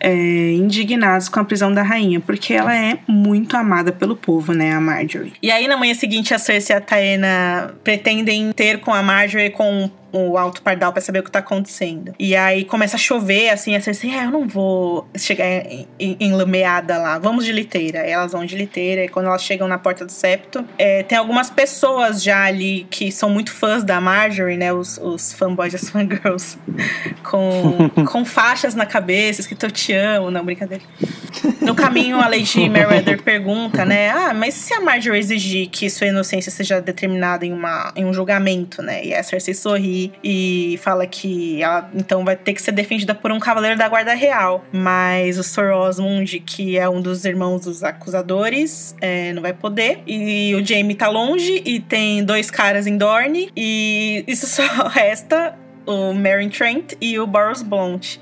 é, indignados com a prisão da rainha, porque ela é muito amada pelo povo, né, a Marjorie. E aí, na manhã seguinte, a Cersei e a Taena pretendem ter com a Marjorie com o Alto Pardal para saber o que tá acontecendo. E aí começa a chover, assim, a Cersei, ah, eu não vou chegar enlameada lá, vamos de liteira. E elas vão de liteira, e quando elas chegam na porta do septo, é, tem algumas pessoas já ali que são muito fãs da Marjorie, né? Os, os fanboys e as fangirls, com, com faixas na cabeça, escrito eu te amo, não, brincadeira. No caminho, a Lady Meriwether pergunta, né? Ah, mas se a Marjorie exigir que sua inocência seja determinada em, uma, em um julgamento, né? E a Cersei sorri e fala que ela então vai ter que ser defendida por um cavaleiro da guarda real. Mas o Sor Osmond, que é um dos irmãos dos acusadores, é, não vai poder. E o Jaime tá longe e tem dois caras em Dorne. E isso só resta o Meryn Trent e o Boros Blount.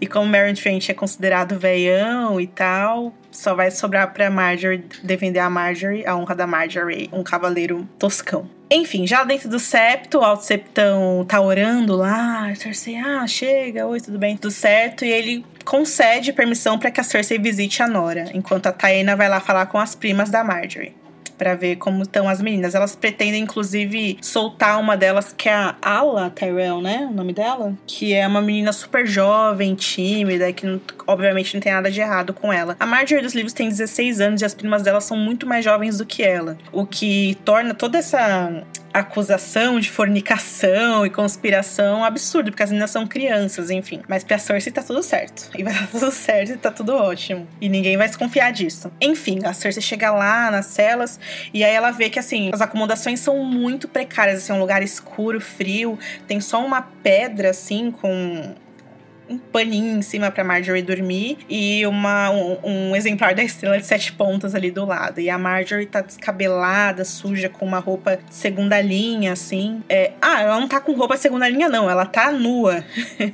E como Meryn Trent é considerado veião e tal, só vai sobrar pra Marjorie defender a Marjorie, a honra da Marjorie, um cavaleiro toscão. Enfim, já dentro do septo, o Alto Septão tá orando lá, Cersei, ah, chega, oi, tudo bem, tudo certo, e ele concede permissão para que a Cersei visite a Nora, enquanto a Taena vai lá falar com as primas da Marjorie para ver como estão as meninas. Elas pretendem, inclusive, soltar uma delas, que é a Ala Tyrell, né? O nome dela? Que é uma menina super jovem, tímida, que não, obviamente não tem nada de errado com ela. A Marjorie dos livros tem 16 anos e as primas dela são muito mais jovens do que ela. O que torna toda essa acusação de fornicação e conspiração absurdo, porque as meninas são crianças, enfim. Mas pra Cersei tá tudo certo. E vai dar tudo certo e tá tudo ótimo. E ninguém vai desconfiar disso. Enfim, a Cersei chega lá nas celas e aí ela vê que, assim, as acomodações são muito precárias. Assim, é um lugar escuro, frio. Tem só uma pedra, assim, com um paninho em cima pra Marjorie dormir e uma, um, um, exemplar da estrela de sete pontas ali do lado. E a Marjorie tá descabelada, suja, com uma roupa de segunda linha, assim. É, ah, ela não tá com roupa de segunda linha, não, ela tá nua.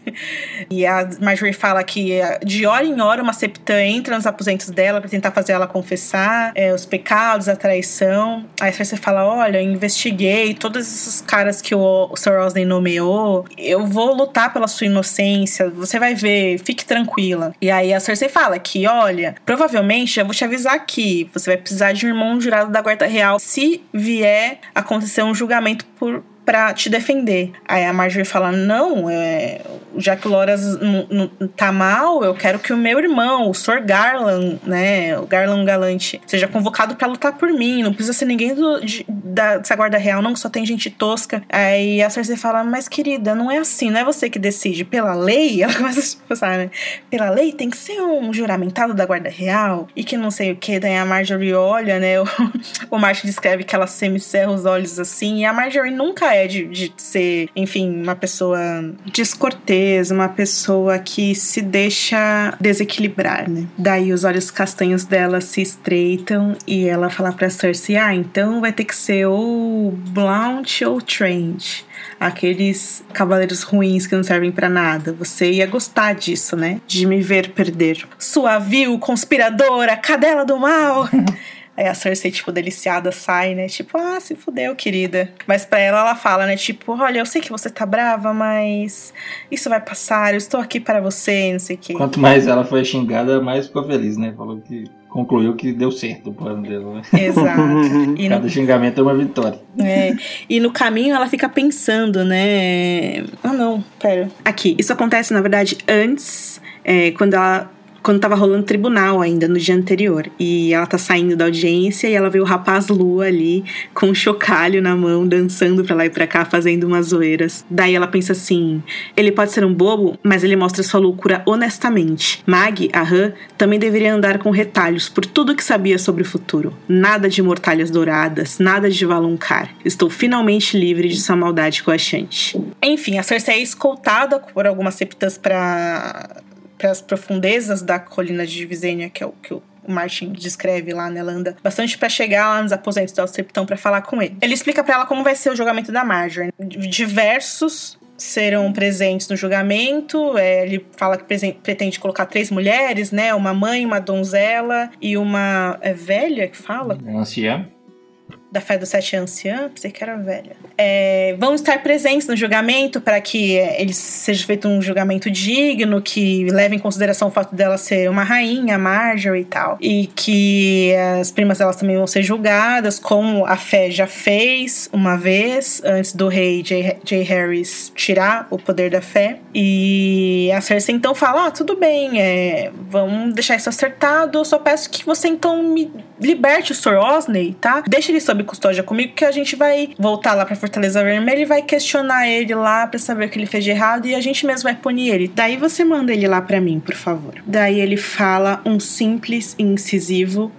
e a Marjorie fala que é, de hora em hora uma septã entra nos aposentos dela para tentar fazer ela confessar é, os pecados, a traição. Aí você fala: olha, eu investiguei todos esses caras que o, o Sir Osney nomeou, eu vou lutar pela sua inocência você vai ver, fique tranquila. E aí a Cersei fala que, olha, provavelmente eu vou te avisar aqui, você vai precisar de um irmão jurado da Guarda Real se vier acontecer um julgamento por para te defender. Aí a Marjorie fala: Não, é, já que o Loras tá mal, eu quero que o meu irmão, o Sor Garland, né, o Garland Galante, seja convocado para lutar por mim. Não precisa ser ninguém do, de, da, dessa guarda real, não, só tem gente tosca. Aí a Cersei fala: Mas querida, não é assim, não é você que decide. Pela lei, ela começa a pensar, né? Pela lei tem que ser um juramentado da guarda real e que não sei o que. Daí a Marjorie olha, né? O, o Martin descreve que ela semicerra os olhos assim, e a Marjorie nunca é de, de ser, enfim, uma pessoa descortês, uma pessoa que se deixa desequilibrar, né? Daí os olhos castanhos dela se estreitam e ela fala pra Cersei: Ah, então vai ter que ser ou Blount ou Trent aqueles cavaleiros ruins que não servem para nada. Você ia gostar disso, né? De me ver perder. Sua vil, conspiradora, cadela do mal. Aí a Cersei, tipo, deliciada, sai, né? Tipo, ah, se fudeu, querida. Mas pra ela, ela fala, né? Tipo, olha, eu sei que você tá brava, mas isso vai passar, eu estou aqui para você, não sei o quê. Quanto mais ela foi xingada, mais ficou feliz, né? Falou que concluiu que deu certo o plano dela, né? Exato. E Cada no... xingamento é uma vitória. É. E no caminho ela fica pensando, né? Ah, não, pera. Aqui, isso acontece, na verdade, antes, é, quando ela quando tava rolando tribunal ainda, no dia anterior. E ela tá saindo da audiência e ela vê o rapaz Lua ali com um chocalho na mão, dançando pra lá e pra cá, fazendo umas zoeiras. Daí ela pensa assim: ele pode ser um bobo, mas ele mostra sua loucura honestamente. Mag, a Han, também deveria andar com retalhos por tudo que sabia sobre o futuro. Nada de mortalhas douradas, nada de Valonqar. Estou finalmente livre de sua maldade coaxante. Enfim, a Cersei é escoltada por algumas septas para para as profundezas da colina de Visenya, que é o que o Martin descreve lá, né? Ela anda bastante para chegar lá nos aposentos do Septão para falar com ele. Ele explica para ela como vai ser o julgamento da Marjorie. Diversos serão presentes no julgamento. É, ele fala que pretende colocar três mulheres, né? Uma mãe, uma donzela e uma é velha que fala? Anciã. da fé dos sete anciãs, pensei que era velha, é, vão estar presentes no julgamento para que é, eles seja feito um julgamento digno, que leve em consideração o fato dela ser uma rainha, Marjorie e tal, e que as primas delas também vão ser julgadas, como a fé já fez uma vez, antes do rei J. J. Harris tirar o poder da fé. E a Cersei então fala: ah, tudo bem, é, vamos deixar isso acertado, eu só peço que você então me liberte o Sr. Osney, tá? Deixa ele sob custódia comigo que a gente vai voltar lá pra Fortaleza Vermelha e vai questionar ele lá pra saber o que ele fez de errado e a gente mesmo vai punir ele. Daí você manda ele lá pra mim, por favor. Daí ele fala um simples incisivo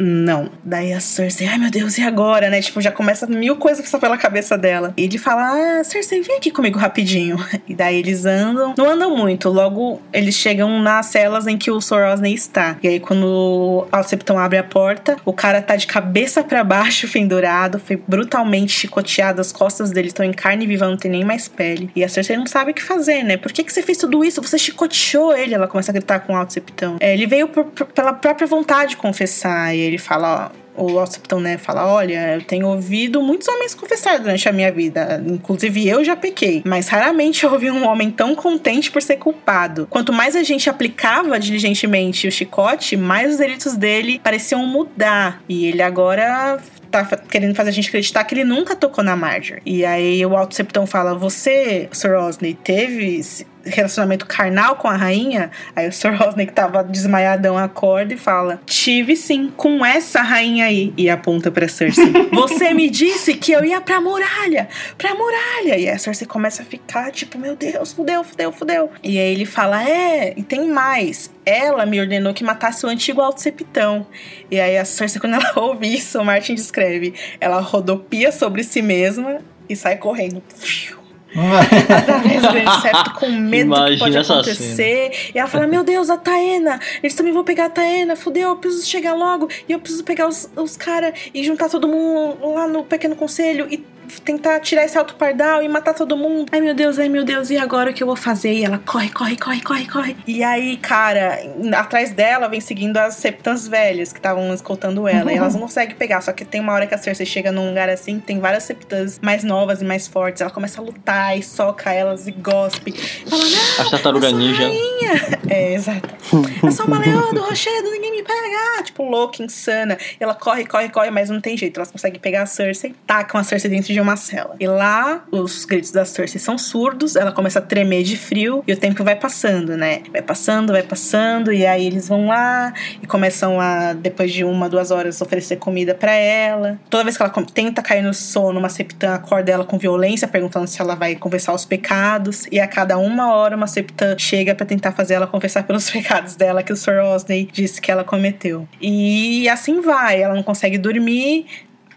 não. Daí a Cersei, ai meu Deus, e agora, né? Tipo, já começa mil coisas passar pela cabeça dela. E ele fala, ah, Cersei, vem aqui comigo rapidinho. E daí eles andam, não andam muito, logo eles chegam nas celas em que o Sor Osney está. E aí quando o Alceptão abre a porta, o cara tá de cabeça para baixo, pendurado, foi brutalmente chicoteado, as costas dele estão em carne viva, não tem nem mais pele. E a Cersei não sabe o que fazer, né? Por que, que você fez tudo isso? Você chicoteou ele. Ela começa a gritar com o Alceptão. É, ele veio por, por, pela própria vontade de confessar. E ele fala, ó, o Alceptão, né, fala: Olha, eu tenho ouvido muitos homens confessar durante a minha vida. Inclusive eu já pequei. Mas raramente ouvi um homem tão contente por ser culpado. Quanto mais a gente aplicava diligentemente o chicote, mais os delitos dele pareciam mudar. E ele agora tá querendo fazer a gente acreditar que ele nunca tocou na Marjorie. E aí o Alto Septão fala: Você, Sir Osney, teve relacionamento carnal com a rainha? Aí o Sir Osney, que tava desmaiadão, acorda e fala: Tive sim, com essa rainha aí. E aponta pra Cersei: Você me disse que eu ia pra muralha, pra muralha. E a Cersei começa a ficar tipo: Meu Deus, fudeu, fudeu, fudeu. E aí ele fala: É, e tem mais. Ela me ordenou que matasse o antigo Alto Septão. E aí a Cersei, quando ela ouve isso, o Martin descreve: ela rodopia sobre si mesma e sai correndo através do grande septo com medo Imagina do que pode acontecer. E ela fala: Meu Deus, a Taena, eles também vão pegar a Taena, fudeu, eu preciso chegar logo. E eu preciso pegar os, os caras e juntar todo mundo lá no pequeno conselho e tentar tirar esse alto pardal e matar todo mundo. Ai meu Deus, ai meu Deus, e agora o que eu vou fazer? E ela corre, corre, corre, corre, corre. E aí, cara, atrás dela vem seguindo as septãs velhas que estavam escoltando ela. Uhum. E elas não conseguem pegar. Só que tem uma hora que a Cersei chega num lugar assim, tem várias septãs mais novas e mais fortes. Ela começa a lutar e soca elas e gospe. Fala, não, a tartaruga ninja. Rainha. É, exato. eu sou uma leão do rochedo, ninguém me pega. Tipo, louca, insana. E ela corre, corre, corre, mas não tem jeito. Elas conseguem pegar a Cersei, tacam a Cersei dentro de uma cela. E lá, os gritos da Cersei são surdos, ela começa a tremer de frio e o tempo vai passando, né? Vai passando, vai passando, e aí eles vão lá e começam a, depois de uma, duas horas, oferecer comida para ela. Toda vez que ela tenta cair no sono, uma septã acorda ela com violência, perguntando se ela vai confessar os pecados. E a cada uma hora, uma septã chega para tentar fazer ela confessar pelos pecados dela que o Sir Osney disse que ela cometeu. E assim vai, ela não consegue dormir,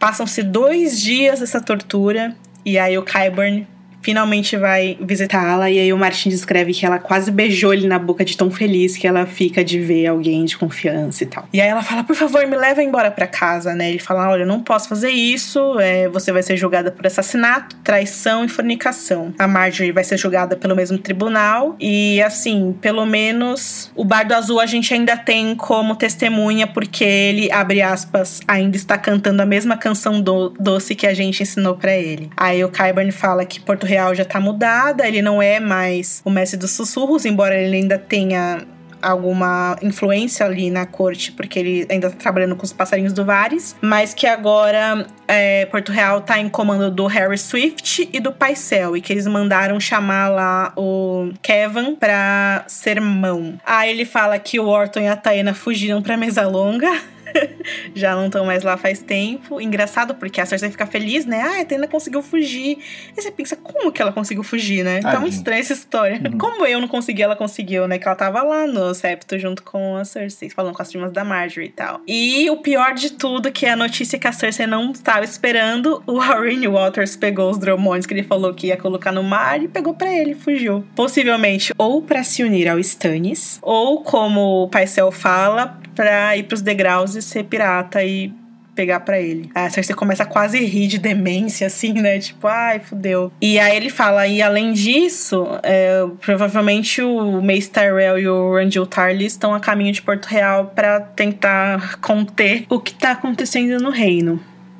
Passam-se dois dias dessa tortura e aí o Kyburn finalmente vai visitá-la e aí o Martin descreve que ela quase beijou ele na boca de tão feliz que ela fica de ver alguém de confiança e tal. E aí ela fala, por favor, me leva embora para casa, né? Ele fala, olha, eu não posso fazer isso, é, você vai ser julgada por assassinato, traição e fornicação. A Marjorie vai ser julgada pelo mesmo tribunal e assim, pelo menos o Bardo Azul a gente ainda tem como testemunha porque ele, abre aspas, ainda está cantando a mesma canção do, doce que a gente ensinou para ele. Aí o Kyburn fala que Porto real já tá mudada, ele não é mais o mestre dos sussurros, embora ele ainda tenha alguma influência ali na corte, porque ele ainda tá trabalhando com os passarinhos do Vares, mas que agora é, Porto Real tá em comando do Harry Swift e do Paisel, e que eles mandaram chamar lá o Kevin pra sermão. Aí ele fala que o Orton e a Taena fugiram pra mesa longa. já não estão mais lá faz tempo. Engraçado porque a Cersei fica feliz, né? Ah, a Atena conseguiu fugir. E você pensa, como que ela conseguiu fugir, né? Tá muito estranha essa história. Uhum. Como eu não consegui, ela conseguiu, né? Que ela tava lá no septo junto com a Cersei, falando com as primas da Marjorie e tal. E o pior de tudo, que é a notícia que a Cersei não estava esperando, o Harry Waters pegou os dromões que ele falou que ia colocar no mar e pegou para ele, fugiu. Possivelmente ou para se unir ao Stannis, ou como o Paisel fala, pra ir pros degraus e ser pirata e pegar para ele. A Cersei começa a quase rir de demência, assim, né? Tipo, ai, fudeu. E aí ele fala, e além disso, é, provavelmente o Mace Tyrell e o Randall Tarly estão a caminho de Porto Real para tentar conter o que tá acontecendo no reino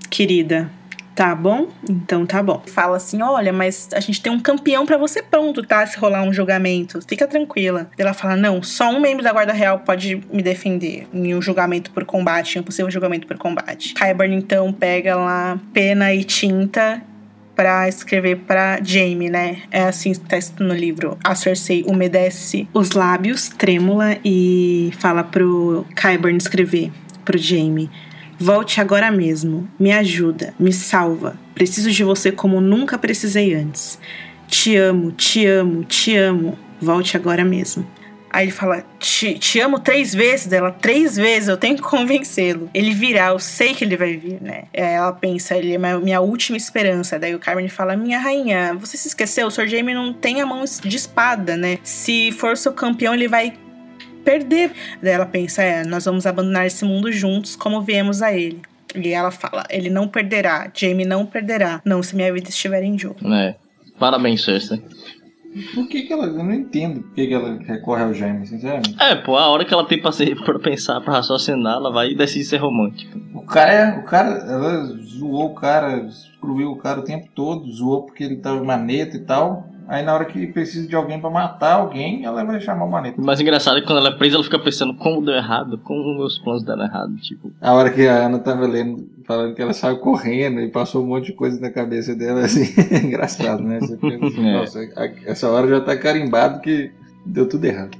querida. Tá bom? Então tá bom. Fala assim: olha, mas a gente tem um campeão para você pronto, tá? Se rolar um julgamento. Fica tranquila. Ela fala: não, só um membro da Guarda Real pode me defender em um julgamento por combate, em um possível julgamento por combate. Kyburn então pega lá pena e tinta para escrever para Jamie, né? É assim que tá no livro. A Cersei umedece os lábios, trêmula, e fala pro Kyburn escrever pro Jamie. Volte agora mesmo. Me ajuda, me salva. Preciso de você como nunca precisei antes. Te amo, te amo, te amo. Volte agora mesmo. Aí ele fala: te, te amo três vezes dela, três vezes, eu tenho que convencê-lo. Ele virá, eu sei que ele vai vir, né? Aí ela pensa, ele é minha última esperança. Daí o Carmen fala: Minha rainha, você se esqueceu, o Sr. Jaime não tem a mão de espada, né? Se for seu campeão, ele vai perder. Daí ela pensa: É, nós vamos abandonar esse mundo juntos, como viemos a ele. E ela fala: Ele não perderá, Jamie não perderá, não se minha vida estiver em jogo. É. Parabéns, Cersei. Por que, que ela. Eu não entendo por que, que ela recorre ao Jaime, sinceramente. É, pô, a hora que ela tem pra, ser, pra pensar, pra raciocinar, ela vai e decide ser romântica. O cara, é, o cara, ela zoou o cara, excluiu o cara o tempo todo, zoou porque ele tava maneta e tal. Aí na hora que precisa de alguém pra matar alguém, ela vai chamar o maneta. O mais engraçado é que quando ela é presa, ela fica pensando como deu errado, como meus planos deram errado, tipo. A hora que a Ana tava lendo, falando que ela saiu correndo e passou um monte de coisa na cabeça dela, assim, engraçado, né? Você pensa, assim, É. Nossa, essa hora já tá carimbado que deu tudo errado.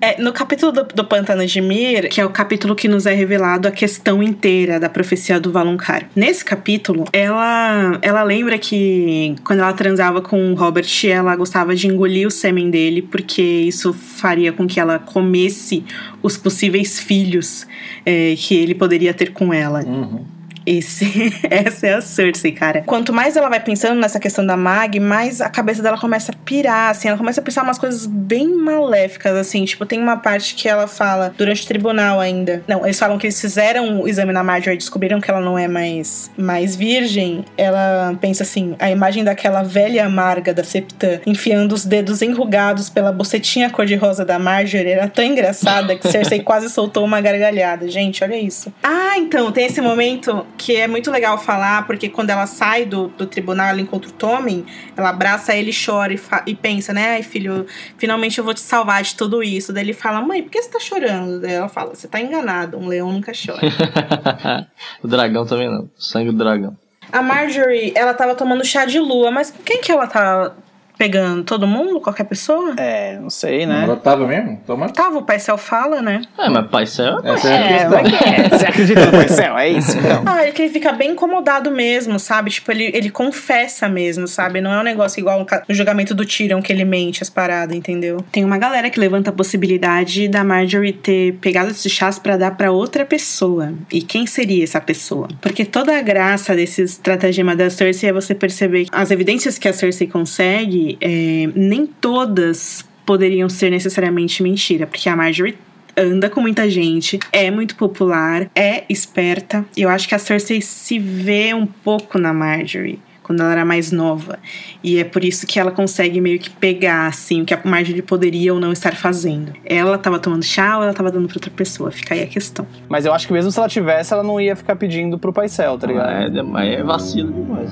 É, no capítulo do, do Pantano de Mir, que é o capítulo que nos é revelado a questão inteira da profecia do Valonqar. Nesse capítulo, ela, ela lembra que quando ela transava com o Robert, ela gostava de engolir o sêmen dele, porque isso faria com que ela comesse os possíveis filhos é, que ele poderia ter com ela. Uhum. Esse, essa é a Cersei, cara. Quanto mais ela vai pensando nessa questão da Mag, mais a cabeça dela começa a pirar, assim. Ela começa a pensar umas coisas bem maléficas, assim. Tipo, tem uma parte que ela fala, durante o tribunal ainda. Não, eles falam que eles fizeram o exame na Marjorie e descobriram que ela não é mais, mais virgem. Ela pensa assim, a imagem daquela velha amarga da Septã enfiando os dedos enrugados pela bocetinha cor-de-rosa da Marjorie era tão engraçada que Cersei quase soltou uma gargalhada. Gente, olha isso. Ah, então, tem esse momento que é muito legal falar, porque quando ela sai do, do tribunal, ela encontra o Tommen, ela abraça ele chora e, e pensa, né? Ai, filho, finalmente eu vou te salvar de tudo isso. Daí ele fala, mãe, por que você tá chorando? Daí ela fala, você tá enganado, um leão nunca chora. o dragão também não. Sangue do dragão. A Marjorie, ela tava tomando chá de lua, mas com quem que ela tá pegando? Todo mundo? Qualquer pessoa? É, não sei, né? Ela tava mesmo? Toma. Tava, o Paisel fala, né? É, mas pai céu é Essa é É, mas é? Você acredita no Marcel? É isso, então. Ah, ele que ele fica bem incomodado mesmo, sabe? Tipo, ele, ele confessa mesmo, sabe? Não é um negócio igual no julgamento do Tyrion que ele mente as paradas, entendeu? Tem uma galera que levanta a possibilidade da Marjorie ter pegado esses chás pra dar pra outra pessoa. E quem seria essa pessoa? Porque toda a graça desse estratagema da Cersei é você perceber que as evidências que a Cersei consegue, é, nem todas poderiam ser necessariamente mentira, porque a Marjorie anda com muita gente, é muito popular, é esperta. E eu acho que a Cersei se vê um pouco na Marjorie. Quando ela era mais nova. E é por isso que ela consegue meio que pegar, assim, o que a Marjorie poderia ou não estar fazendo. Ela tava tomando chá ou ela tava dando pra outra pessoa? Fica aí a questão. Mas eu acho que mesmo se ela tivesse, ela não ia ficar pedindo pro Paisel, tá ligado? É, mas é vacilo demais.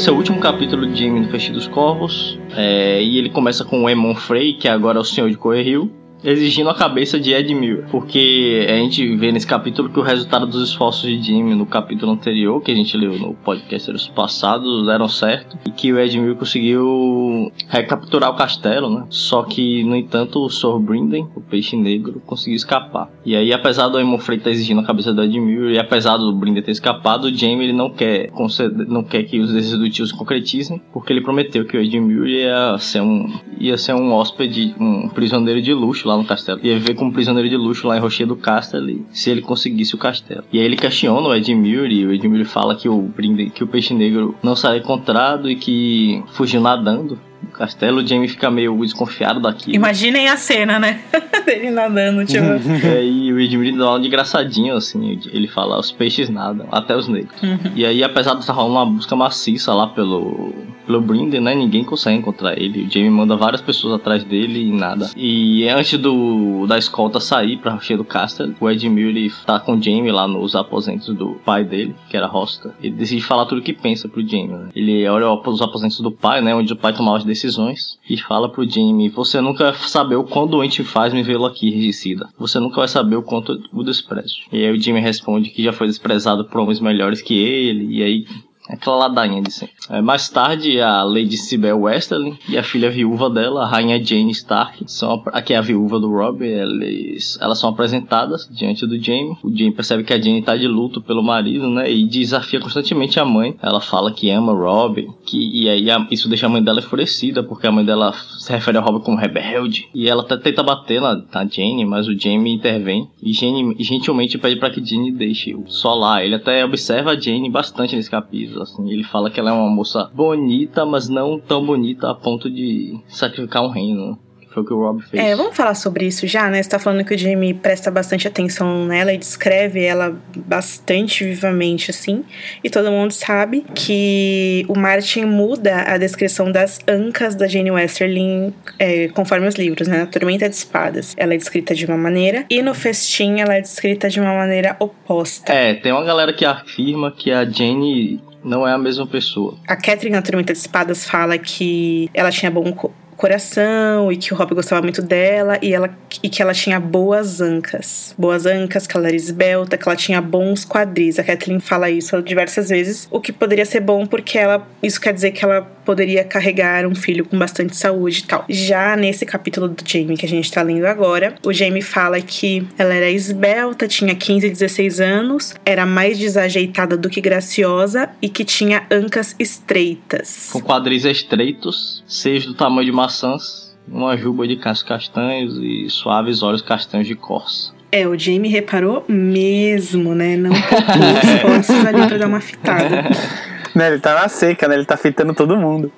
Esse é o último capítulo de Jamie no Feixe dos Corvos. é, e ele começa com o Emon Frey, que agora é o Senhor de Correrio. Exigindo a cabeça de Ed. Porque a gente vê nesse capítulo que o resultado dos esforços de Jimmy no capítulo anterior, que a gente leu no podcast passados, deram certo. E que o Ed conseguiu recapturar o castelo, né? Só que, no entanto, o Sor Brinden, o peixe negro, conseguiu escapar. E aí, apesar do Emon Frey estar exigindo a cabeça do Ed e apesar do Brinden ter escapado, o Jamie ele não quer, conceder, não quer que os desejos do tio se concretizem, porque ele prometeu que o Ed ia ser um, ia ser um hóspede, um prisioneiro de luxo lá no castelo. Ia viver como prisioneiro de luxo lá em Rocher do Castelo se ele conseguisse o castelo. E aí ele questiona o Edmure e o Edmure fala que o, que o peixe negro não será encontrado e que fugiu nadando no castelo, o Jamie fica meio desconfiado daquilo. Imaginem a cena, né? Dele nadando, tipo. é, e o Edmure dá uma de engraçadinho, assim. Ele fala: os peixes nadam, até os negros. Uhum. E aí, apesar de estar rolando uma busca maciça lá pelo, pelo Brinden, né? Ninguém consegue encontrar ele. O Jamie manda várias pessoas atrás dele e nada. E antes do da escolta sair pra Rocher do Castle, o Edmure tá com o Jamie lá nos aposentos do pai dele, que era Rosta. Ele decide falar tudo o que pensa pro Jamie, né? Ele olha os aposentos do pai, né? Onde o pai tomava as decisões e fala pro Jamie: Você nunca vai saber o quão doente faz me vê-lo aqui, regicida. Você nunca vai saber o quanto o desprezo. E aí o Jamie responde que já foi desprezado por homens melhores que ele. E aí Aquela ladainha de sempre. É, mais tarde, a Lady Sibel Westerling e a filha viúva dela, a Rainha Jane Stark, são a, que é a viúva do Rob, eles, elas são apresentadas diante do Jamie. O Jamie percebe que a Jane tá de luto pelo marido, né? E desafia constantemente a mãe. Ela fala que ama Rob, que, e aí a, isso deixa a mãe dela enfurecida, porque a mãe dela se refere ao Rob como rebelde. E ela tenta bater na, na Jane, mas o Jamie intervém e Jane, gentilmente pede para que Jane deixe o só lá. Ele até observa a Jane bastante nesse capítulo assim. Ele fala que ela é uma moça bonita, mas não tão bonita a ponto de sacrificar um reino. Foi o que o Rob fez. É, vamos falar sobre isso já, né? Você tá falando que o Jamie presta bastante atenção nela e descreve ela bastante vivamente, assim. E todo mundo sabe que o Martin muda a descrição das ancas da Jane Westerling é, conforme os livros, né? Na Tormenta de Espadas. Ela é descrita de uma maneira e no Festim ela é descrita de uma maneira oposta. É, tem uma galera que afirma que a Jane não é a mesma pessoa. A Catherine na Tormenta de Espadas fala que ela tinha bom coração e que o Rob gostava muito dela e, ela, e que ela tinha boas ancas. Boas ancas, que ela era esbelta, que ela tinha bons quadris. A Kathleen fala isso diversas vezes, o que poderia ser bom porque ela isso quer dizer que ela poderia carregar um filho com bastante saúde e tal. Já nesse capítulo do Jamie que a gente tá lendo agora, o Jamie fala que ela era esbelta, tinha 15 e 16 anos, era mais desajeitada do que graciosa e que tinha ancas estreitas. Com quadris estreitos, seios do tamanho de maçãs, uma juba de cascos castanhos e suaves olhos castanhos de corça. É, o Jamie reparou mesmo, né? Não esforços ali pra dar uma fitada. Né, ele tá na seca, né? Ele tá fitando todo mundo.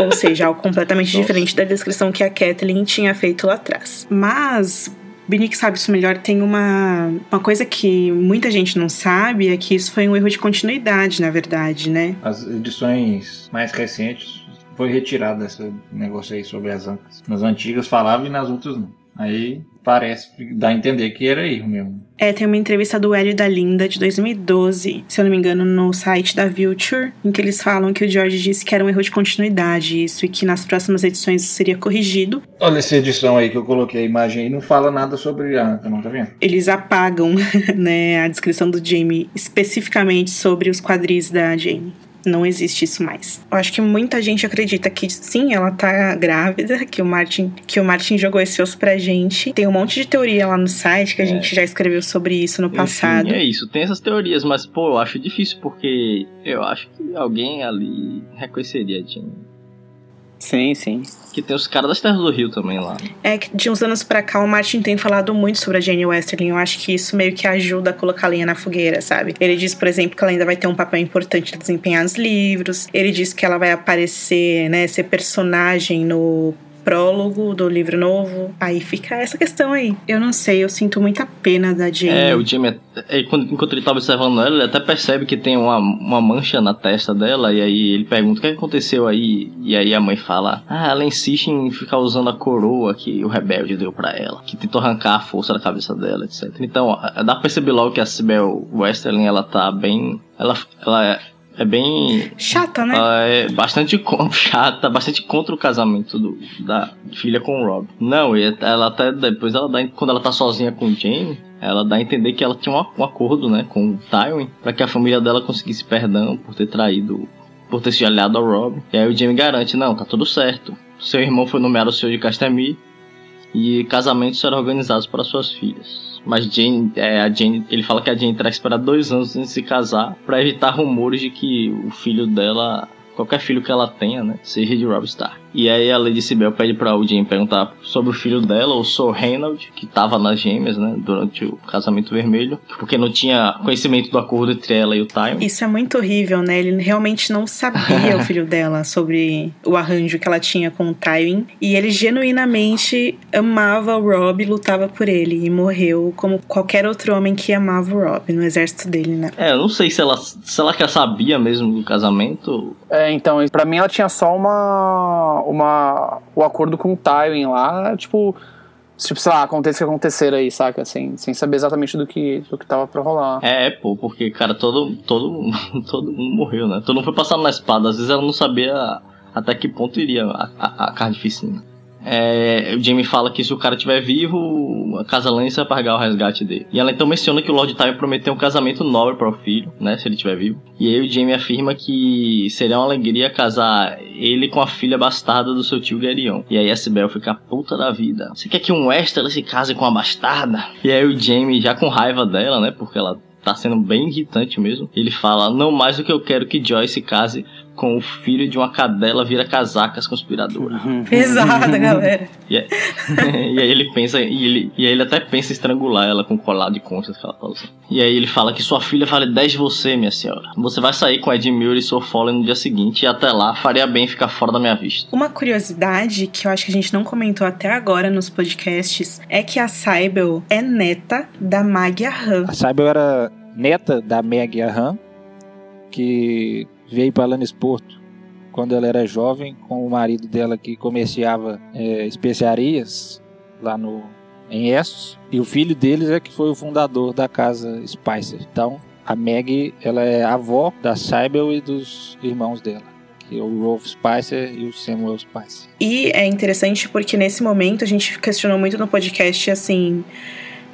Ou seja, algo completamente Nossa. diferente da descrição que a Kathleen tinha feito lá atrás. Mas Binick sabe isso melhor, tem uma, uma coisa que muita gente não sabe, é que isso foi um erro de continuidade, na verdade, né? As edições mais recentes foi retirado esse negócio aí sobre as ancas. Nas antigas falava e nas outras não. Aí parece, dá a entender que era erro mesmo. É, tem uma entrevista do Hélio e da Linda de 2012, se eu não me engano, no site da Vulture, em que eles falam que o George disse que era um erro de continuidade, isso, e que nas próximas edições isso seria corrigido. Olha essa edição aí que eu coloquei a imagem aí, não fala nada sobre a não tá vendo? Eles apagam, né, a descrição do Jamie especificamente sobre os quadris da Jane não existe isso mais. Eu acho que muita gente acredita que sim, ela tá grávida, que o Martin, que o Martin jogou esse osso pra gente. Tem um monte de teoria lá no site que a é. gente já escreveu sobre isso no passado. Enfim, é isso, tem essas teorias, mas pô, eu acho difícil porque eu acho que alguém ali reconheceria a Jean. Sim, sim. Que tem os caras das Terras do Rio também lá. É que de uns anos pra cá o Martin tem falado muito sobre a Jane Westerling. Eu acho que isso meio que ajuda a colocar a lenha na fogueira, sabe? Ele diz, por exemplo, que ela ainda vai ter um papel importante de desempenhar nos livros. Ele diz que ela vai aparecer, né, ser personagem no prólogo do livro novo. Aí fica essa questão aí. Eu não sei, eu sinto muita pena da Jane. É, o Jamie, é, enquanto ele tá observando ela, ele até percebe que tem uma, uma mancha na testa dela. E aí ele pergunta o que aconteceu aí. E aí a mãe fala: Ah, ela insiste em ficar usando a coroa que o rebelde deu para ela, que tentou arrancar a força da cabeça dela, etc. Então, dá pra perceber logo que a Sibel Westerling ela tá bem. Ela, ela é bem. Chata, né? Ela é bastante chata, bastante contra o casamento do, da filha com o Rob. Não, ela até depois, ela dá, quando ela tá sozinha com o Jamie, ela dá a entender que ela tinha um, um acordo, né, com o Tywin, para que a família dela conseguisse perdão por ter traído, por ter se aliado ao Rob. E aí o Jamie garante, não, tá tudo certo. Seu irmão foi nomeado senhor de Castamere e casamentos serão organizados para suas filhas. Mas Jane, é, a Jane, ele fala que a Jane terá que esperar dois anos antes de se casar para evitar rumores de que o filho dela qualquer filho que ela tenha, né, seja de Rob Stark. E aí a Lady Sibel pede pra Odin perguntar sobre o filho dela, o Sir Reynald, que tava nas gêmeas, né, durante o casamento vermelho, porque não tinha conhecimento do acordo entre ela e o Tywin. Isso é muito horrível, né? Ele realmente não sabia, o filho dela, sobre o arranjo que ela tinha com o Tywin. E ele genuinamente amava o Rob e lutava por ele. E morreu como qualquer outro homem que amava o Rob no exército dele, né? É, eu não sei se ela, se ela já sabia mesmo do casamento. É, então, para mim ela tinha só uma. Uma o acordo com o Tywin lá, tipo. Tipo, sei lá, aconteça o que acontecer aí, saca? Sem, sem saber exatamente do que, do que tava pra rolar. É, pô, porque, cara, todo, todo, todo mundo morreu, né? Todo mundo foi passando na espada. Às vezes ela não sabia até que ponto iria a, a, a carnificina. É, o Jamie fala que se o cara estiver vivo, a Casa Lance vai pagar o resgate dele. E ela então menciona que o Lord Tywin prometeu um casamento nobre para o filho, né? Se ele estiver vivo. E aí o Jamie afirma que seria uma alegria casar ele com a filha bastarda do seu tio Gerion. E aí a Sibel fica puta da vida. Você quer que um Westeros se case com a bastarda? E aí o Jamie, já com raiva dela, né? Porque ela tá sendo bem irritante mesmo. Ele fala: Não mais do que eu quero que Joyce se case com o filho de uma cadela vira casacas conspiradora. Pesada, galera. E, aí, e aí ele pensa, e, ele, e aí ele até pensa em estrangular ela com colar de conchas que ela fala assim. E aí ele fala que sua filha vale 10 de você, minha senhora. Você vai sair com Ed Muir e Sir Foley no dia seguinte e até lá faria bem ficar fora da minha vista. Uma curiosidade que eu acho que a gente não comentou até agora nos podcasts é que a Cybele é neta da Maggie Han. A Cybele era neta da Maggie Han, que veio para Lannisporto quando ela era jovem com o marido dela que comerciava é, especiarias lá no em Essos e o filho deles é que foi o fundador da casa Spicer. Então a Meg ela é avó da Cybele e dos irmãos dela. É o Rolf Spicer e o Samuel Spicer. E é interessante porque nesse momento a gente questionou muito no podcast assim.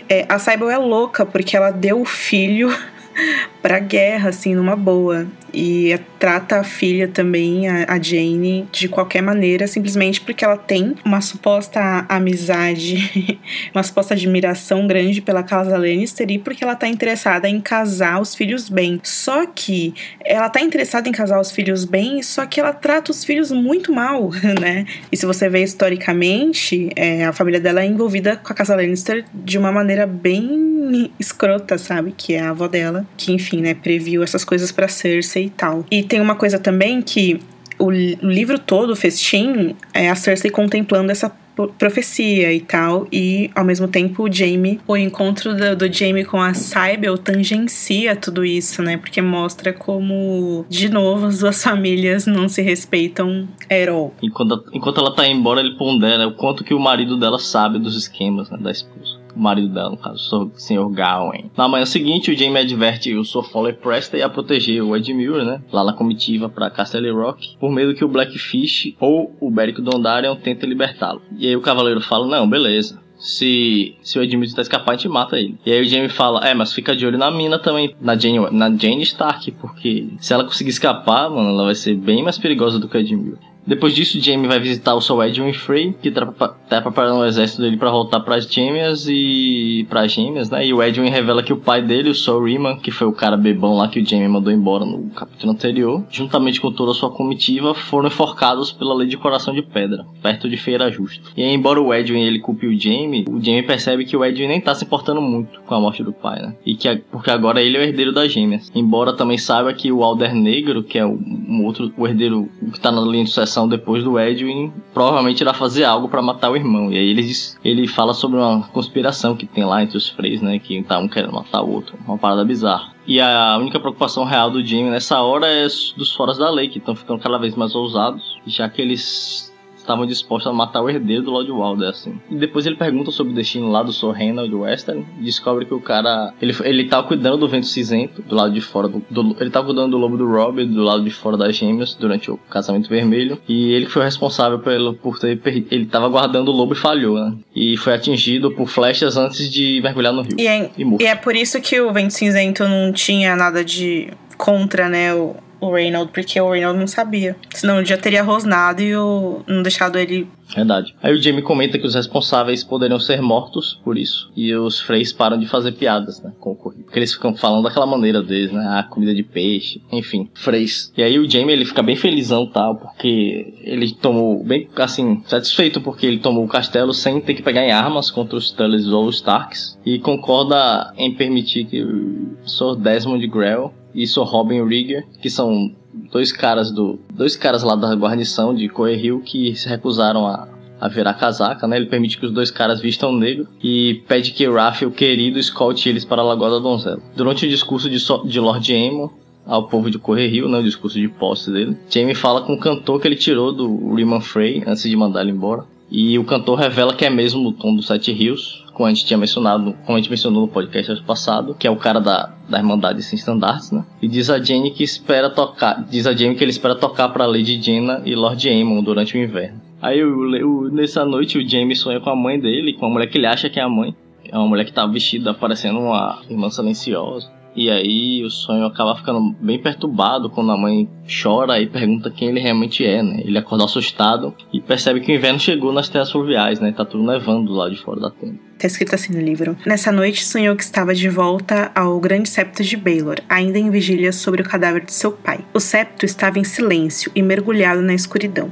É, a Cybele é louca porque ela deu o filho pra guerra, assim, numa boa. E trata a filha também, a, Jane, de qualquer maneira, simplesmente porque ela tem uma suposta amizade, uma suposta admiração grande pela casa Lannister e porque ela tá interessada em casar os filhos bem. Só que ela tá interessada em casar os filhos bem, só que ela trata os filhos muito mal, né? E se você vê historicamente, é, a família dela é envolvida com a casa Lannister de uma maneira bem escrota, sabe? Que é a avó dela, que enfim, né, previu essas coisas para Cersei e tal. E tem uma coisa também que o, livro todo, o festim, é a Cersei contemplando essa profecia e tal, e ao mesmo tempo o Jaime, o encontro do, do Jaime com a Cybele tangencia tudo isso, né? Porque mostra como, de novo, as duas famílias não se respeitam at all. Enquanto, enquanto ela tá embora, ele pondera o quanto que o marido dela sabe dos esquemas né, da esposa o marido dela, no caso, o Sr. Gawain. Na manhã seguinte, o Jaime adverte o Sr. Foley Preston a proteger o Edmure, né? Lá na comitiva para Castle Rock, por medo que o Blackfish ou o Beric Dondarrion tentem libertá-lo. E aí o cavaleiro fala: Não, beleza. Se, se o Edmure tentar escapar, a gente mata ele. E aí o Jaime fala: É, mas fica de olho na mina também, na Jane, na Jane Stark, porque se ela conseguir escapar, mano, ela vai ser bem mais perigosa do que o Edmure. Depois disso, Jaime vai visitar o seu Edwin Frey, que tá, tá preparando o exército dele para voltar para as gêmeas e para gêmeas, né? E o Edwin revela que o pai dele, o Sir Riemann, que foi o cara bebão lá que o Jaime mandou embora no capítulo anterior, juntamente com toda a sua comitiva, foram enforcados pela lei de coração de pedra, perto de Feira Justa. E aí, embora o Edwin ele culpe o Jaime, o Jaime percebe que o Edwin nem tá se importando muito com a morte do pai, né? E que porque agora ele é o herdeiro das gêmeas. Embora também saiba que o Alder Negro, que é um outro o herdeiro que tá na linha de sucessão depois do Edwin, provavelmente irá fazer algo para matar o irmão. E aí ele, diz, ele fala sobre uma conspiração que tem lá entre os freis, né? Que tá um querendo matar o outro. Uma parada bizarra. E a única preocupação real do Jamie nessa hora é dos foras da lei, que estão ficando cada vez mais ousados, já que eles estavam dispostos a matar o herdeiro do Lord Walder, assim. E depois ele pergunta sobre o destino lá do Sir Reynald Western e descobre que o cara, ele, ele tava cuidando do vento cinzento, do lado de fora do, do ele tava cuidando do lobo do Rob, do lado de fora das gêmeas, durante o casamento vermelho, e ele foi responsável pelo, por ter, ele tava guardando o lobo e falhou, né? E foi atingido por flechas antes de mergulhar no rio. E é, e, e é por isso que o vento cinzento não tinha nada de contra, né, o, o Reynolds, porque o Reynolds não sabia. Senão ele já teria rosnado e o, não deixado ele. Verdade. Aí o Jamie comenta que os responsáveis poderiam ser mortos por isso. E os Freys param de fazer piadas, né? Com o corrido. Porque eles ficam falando daquela maneira deles, né? A comida de peixe, enfim, Freys. E aí o Jamie ele fica bem felizão tal, porque ele tomou, bem assim, satisfeito porque ele tomou o castelo sem ter que pegar em armas contra os Tullys ou os Starks. E concorda em permitir que o Sir Desmond Grell e Sir Robin Rigger, que são dois caras do dois caras lá da guarnição de Coerhill que se recusaram a, a virar casaca, né? Ele permite que os dois caras vistam negro e pede que o querido, escolte eles para a Lagoa da Donzela. Durante o discurso de, so de Lord Aemon ao povo de Correrio, né, o discurso de posse dele, Jaime fala com o cantor que ele tirou do Riemann Frey antes de mandar ele embora. E o cantor revela que é mesmo no tom do Sete Rios, como a gente tinha mencionado, como a gente mencionou no podcast passado, que é o cara da, da Irmandade Sem Standards, né? E diz a Jane que espera tocar, diz a Jane que ele espera tocar para Lady Jenna e Lord Aemon durante o inverno. Aí o, o, nessa noite o Jaime sonha com a mãe dele, com a mulher que ele acha que é a mãe. É uma mulher que tá vestida parecendo uma irmã silenciosa. E aí o sonho acaba ficando bem perturbado quando a mãe chora e pergunta quem ele realmente é, né? Ele acorda assustado e percebe que o inverno chegou nas terras fluviais, né? Tá tudo nevando lá de fora da tenda. Tá escrito assim no livro. Nessa noite sonhou que estava de volta ao grande septo de Baylor, ainda em vigília sobre o cadáver de seu pai. O septo estava em silêncio e mergulhado na escuridão,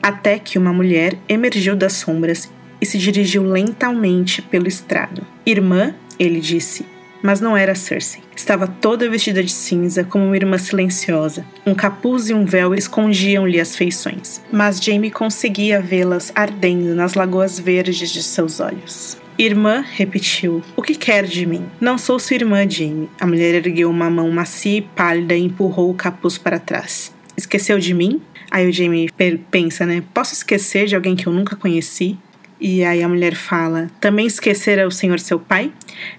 até que uma mulher emergiu das sombras e se dirigiu lentamente pelo estrado. Irmã, ele disse, mas não era Cersei. Estava toda vestida de cinza, como uma irmã silenciosa. Um capuz e um véu escondiam-lhe as feições, mas Jamie conseguia vê-las ardendo nas lagoas verdes de seus olhos. Irmã repetiu: O que quer de mim? Não sou sua irmã, Jamie. A mulher ergueu uma mão macia e pálida e empurrou o capuz para trás. Esqueceu de mim? Aí o Jamie pensa, né? Posso esquecer de alguém que eu nunca conheci? E aí a mulher fala: Também esquecera o senhor seu pai?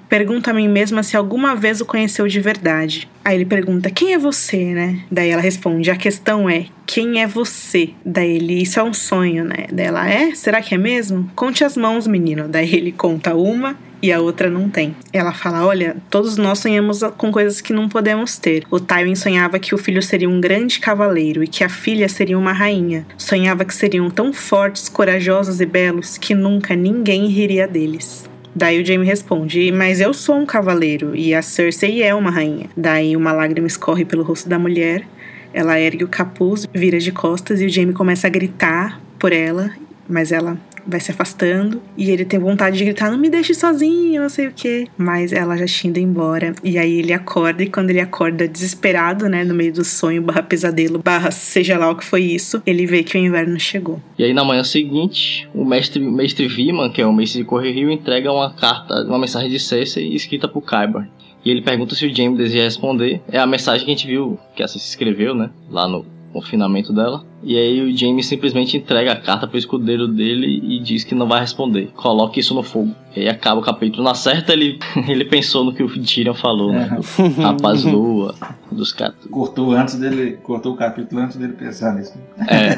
Pergunta a mim mesma se alguma vez o conheceu de verdade. Aí ele pergunta: Quem é você, né? Daí ela responde: A questão é: Quem é você? Daí ele: Isso é um sonho, né? Daí ela: É? Será que é mesmo? Conte as mãos, menino. Daí ele conta uma e a outra não tem. Ela fala: Olha, todos nós sonhamos com coisas que não podemos ter. O Tywin sonhava que o filho seria um grande cavaleiro e que a filha seria uma rainha. Sonhava que seriam tão fortes, corajosos e belos que nunca ninguém riria deles. Daí o Jaime responde: Mas eu sou um cavaleiro e a Cersei é uma rainha. Daí uma lágrima escorre pelo rosto da mulher. Ela ergue o capuz, vira de costas e o Jaime começa a gritar por ela, mas ela vai se afastando e ele tem vontade de gritar: Não me deixe sozinho, não sei o que. Mas ela já tinha ido embora. E aí ele acorda, e quando ele acorda desesperado, né, no meio do sonho, barra pesadelo, barra seja lá o que foi isso, ele vê que o inverno chegou. E aí na manhã seguinte, o mestre, mestre Viman, que é o mestre de Correio, entrega uma carta, uma mensagem de Cersei escrita por Kyber. E ele pergunta se o Jaime deseja responder. É a mensagem que a gente viu, que essa se escreveu, né? Lá no confinamento dela. E aí o Jaime simplesmente entrega a carta pro escudeiro dele e diz que não vai responder. Coloque isso no fogo. E aí acaba o capítulo. Na certa, ele, ele pensou no que o Tyrion falou, né? É. Rapaz lua, dos caras. Cortou antes dele. Cortou o capítulo antes dele pensar nisso. É.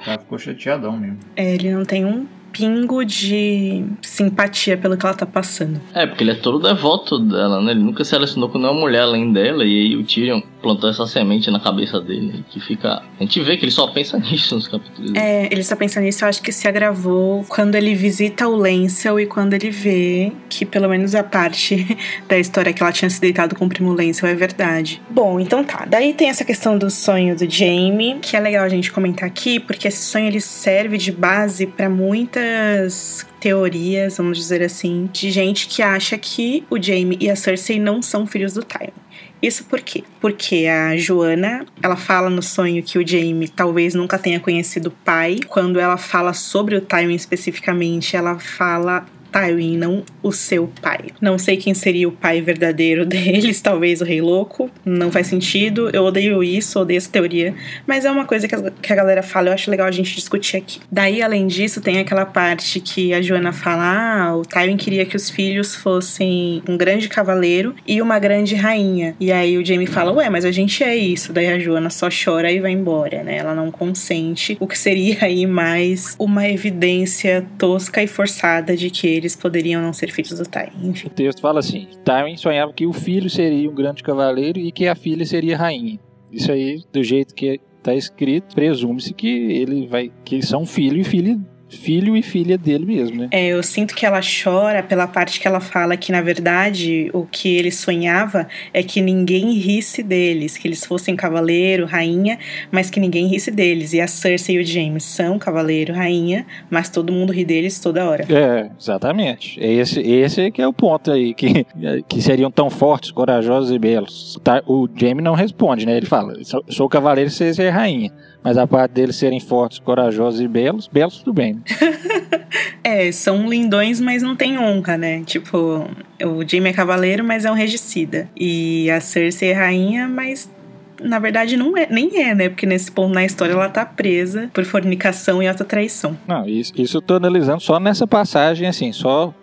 o cara ficou chateadão mesmo. É, ele não tem um pingo de simpatia pelo que ela tá passando. É, porque ele é todo devoto dela, né? Ele nunca se relacionou com nenhuma mulher além dela, e aí o Tyrion plantou essa semente na cabeça dele, que fica... A gente vê que ele só pensa nisso nos capítulos. É, ele só pensa nisso, eu acho que se agravou quando ele visita o Lancel e quando ele vê que pelo menos a parte da história que ela tinha se deitado com o primo Lancel é verdade. Bom, então tá. Daí tem essa questão do sonho do Jaime, que é legal a gente comentar aqui, porque esse sonho ele serve de base para muita muitas teorias, vamos dizer assim, de gente que acha que o Jaime e a Cersei não são filhos do Tywin. Isso por quê? Porque a Joana, ela fala no sonho que o Jaime talvez nunca tenha conhecido o pai. Quando ela fala sobre o Tywin especificamente, ela fala Tywin, não o seu pai. Não sei quem seria o pai verdadeiro deles, talvez o Rei Louco, não faz sentido, eu odeio isso, odeio essa teoria, mas é uma coisa que a, que a galera fala, eu acho legal a gente discutir aqui. Daí, além disso, tem aquela parte que a Joana fala: ah, o Tywin queria que os filhos fossem um grande cavaleiro e uma grande rainha. E aí o Jamie fala: ué, mas a gente é isso. Daí a Joana só chora e vai embora, né? Ela não consente, o que seria aí mais uma evidência tosca e forçada de que eles poderiam não ser filhos do Tywin. Enfim. O texto fala assim: Tywin sonhava que o filho seria um grande cavaleiro e que a filha seria rainha. Isso aí, do jeito que está escrito, presume-se que ele vai, que eles são filho e filha filho e filha dele mesmo, né? É, eu sinto que ela chora pela parte que ela fala que, na verdade, o que ele sonhava é que ninguém risse deles, que eles fossem cavaleiro, rainha, mas que ninguém risse deles. E a Cersei e o James são cavaleiro, rainha, mas todo mundo ri deles toda hora. É, exatamente. Esse, esse que é o ponto aí, que, que seriam tão fortes, corajosos e belos. Tá, o Jaime não responde, né? Ele fala, sou, sou cavaleiro, você é rainha. Mas a parte deles serem fortes, corajosos e belos, belos tudo bem. Né? é, são lindões, mas não tem honra, né? Tipo, o Jaime é cavaleiro, mas é um regicida. E a Cersei é rainha, mas na verdade não é, nem é, né? Porque nesse ponto na história ela tá presa por fornicação e alta traição. Não, isso, isso eu tô analisando só nessa passagem, assim, só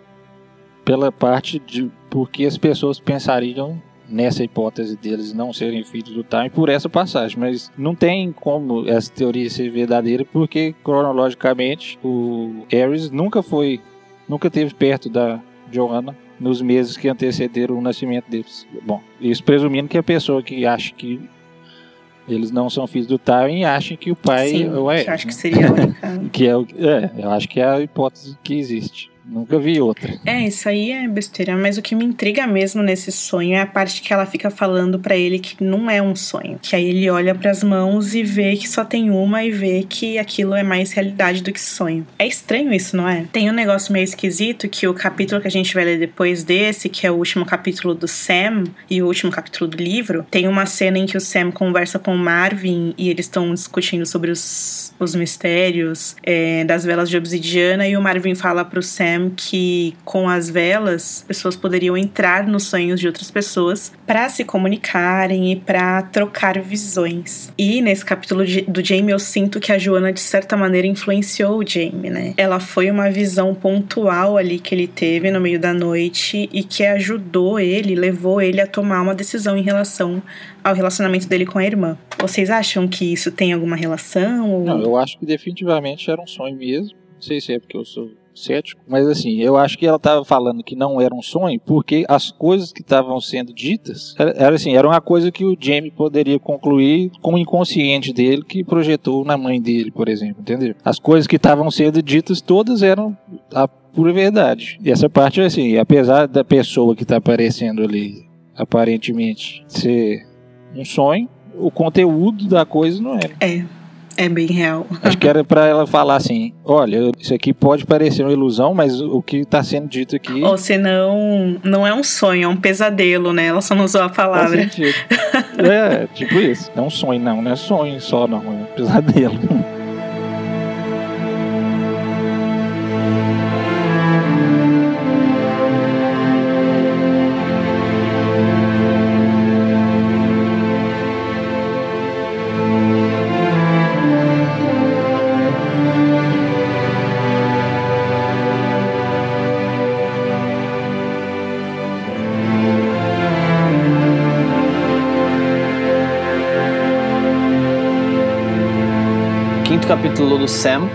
pela parte de por que as pessoas pensariam nessa hipótese deles não serem filhos do Time por essa passagem, mas não tem como essa teoria ser verdadeira porque cronologicamente o Ares nunca foi, nunca teve perto da Joanna nos meses que antecederam o nascimento deles. Bom, isso presumindo que a pessoa que acha que eles não são filhos do Tywin acha que o pai Sim, é o Aerys. Acho né? que seria a única. que é, o, é, eu acho que é a hipótese que existe. Nunca vi outra. É, isso aí é besteira, mas o que me intriga mesmo nesse sonho é a parte que ela fica falando para ele que não é um sonho. Que aí ele olha para as mãos e vê que só tem uma e vê que aquilo é mais realidade do que sonho. É estranho isso, não é? Tem um negócio meio esquisito que o capítulo que a gente vai ler depois desse, que é o último capítulo do Sam e o último capítulo do livro, tem uma cena em que o Sam conversa com o Marvin e eles estão discutindo sobre os, os mistérios é, das velas de obsidiana e o Marvin fala pro Sam que com as velas pessoas poderiam entrar nos sonhos de outras pessoas para se comunicarem e para trocar visões. E nesse capítulo do Jamie eu sinto que a Joana de certa maneira influenciou o Jamie, né? Ela foi uma visão pontual ali que ele teve no meio da noite e que ajudou ele, levou ele a tomar uma decisão em relação ao relacionamento dele com a irmã. Vocês acham que isso tem alguma relação? Ou... Não, eu acho que definitivamente era um sonho mesmo. Não sei se é porque eu sou cético, mas assim, eu acho que ela estava falando que não era um sonho, porque as coisas que estavam sendo ditas, era, era, assim, era uma coisa que o Jamie poderia concluir com o inconsciente dele que projetou na mãe dele, por exemplo, entendeu? As coisas que estavam sendo ditas todas eram a pura verdade. E essa parte assim, apesar da pessoa que está aparecendo ali aparentemente ser um sonho, o conteúdo da coisa não era. É. É bem real. Acho que era para ela falar assim: olha, isso aqui pode parecer uma ilusão, mas o que está sendo dito aqui. Ou senão, não é um sonho, é um pesadelo, né? Ela só não usou a palavra. é, tipo isso. Não é um sonho, não, não é sonho só, não, é um pesadelo. Capítulo do Sam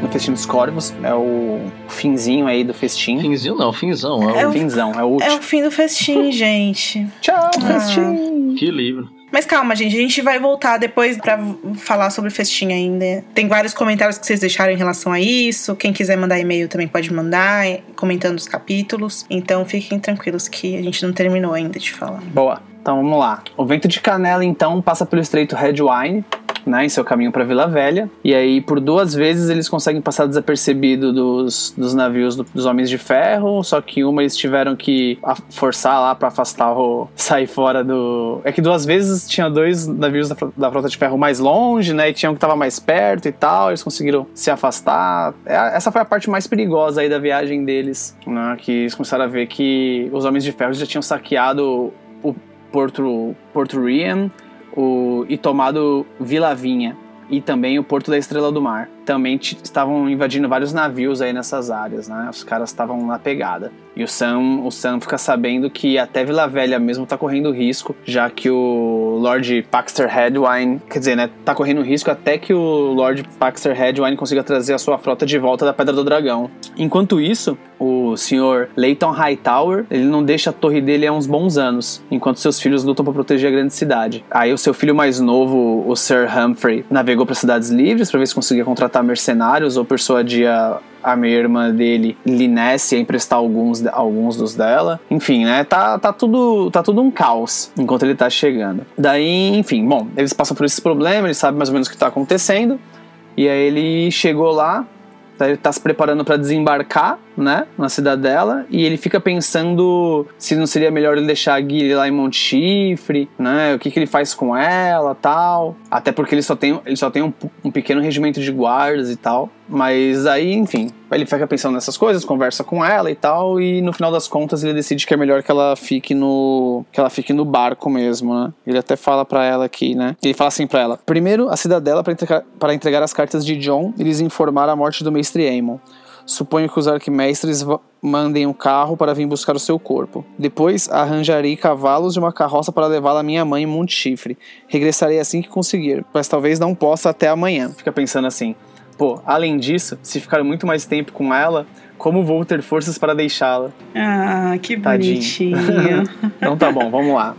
no Festim dos Corvos. É o finzinho aí do festim. Finzinho não, finzão. É, é o finzão, é o último. É o fim do festim, gente. Tchau, ah. festim. Que livro. Mas calma, gente, a gente vai voltar depois para falar sobre o festim ainda. Tem vários comentários que vocês deixaram em relação a isso. Quem quiser mandar e-mail também pode mandar, comentando os capítulos. Então fiquem tranquilos que a gente não terminou ainda de falar. Boa. Então vamos lá. O vento de canela então passa pelo estreito Redwine né, em seu caminho para Vila Velha. E aí, por duas vezes, eles conseguem passar desapercebido dos, dos navios do, dos Homens de Ferro. Só que uma eles tiveram que forçar lá para afastar o. sair fora do. É que duas vezes tinha dois navios da, da Frota de Ferro mais longe, né? E tinha um que tava mais perto e tal. Eles conseguiram se afastar. É, essa foi a parte mais perigosa aí da viagem deles, né? Que eles começaram a ver que os Homens de Ferro já tinham saqueado o Porto, Porto Riam o, e tomado Vila Vinha e também o Porto da Estrela do Mar. Também estavam invadindo vários navios aí nessas áreas, né? Os caras estavam na pegada. E o Sam, o Sam fica sabendo que até Vila Velha mesmo tá correndo risco, já que o Lord Paxter Headwine, quer dizer, né, tá correndo risco até que o Lord Paxter Headwine consiga trazer a sua frota de volta da Pedra do Dragão. Enquanto isso, o senhor Leighton Hightower, ele não deixa a torre dele há uns bons anos, enquanto seus filhos lutam para proteger a grande cidade. Aí o seu filho mais novo, o Sir Humphrey, navegou para cidades livres para ver se conseguia contratar mercenários ou persuadir a a minha irmã dele, Linesse, a emprestar alguns, alguns dos dela. Enfim, né? Tá, tá, tudo, tá tudo um caos enquanto ele tá chegando. Daí, enfim, bom, eles passam por esses problemas, ele sabe mais ou menos o que tá acontecendo. E aí ele chegou lá, tá, ele tá se preparando para desembarcar né, na cidadela, e ele fica pensando se não seria melhor ele deixar a Guile lá em Monte Chifre, né, o que, que ele faz com ela tal. Até porque ele só tem, ele só tem um, um pequeno regimento de guardas e tal. Mas aí, enfim, ele fica pensando nessas coisas, conversa com ela e tal, e no final das contas ele decide que é melhor que ela fique no que ela fique no barco mesmo, né? Ele até fala para ela aqui, né? Ele fala assim para ela: "Primeiro, a cidadela para entregar, para entregar as cartas de John, eles informaram a morte do mestre Aemon. Suponho que os arquimestres mandem um carro para vir buscar o seu corpo. Depois arranjarei cavalos e uma carroça para levá-la à minha mãe em Monte Chifre. Regressarei assim que conseguir, mas talvez não possa até amanhã. Fica pensando assim. Pô, além disso, se ficar muito mais tempo com ela, como vou ter forças para deixá-la? Ah, que bonitinho. então tá bom, vamos lá.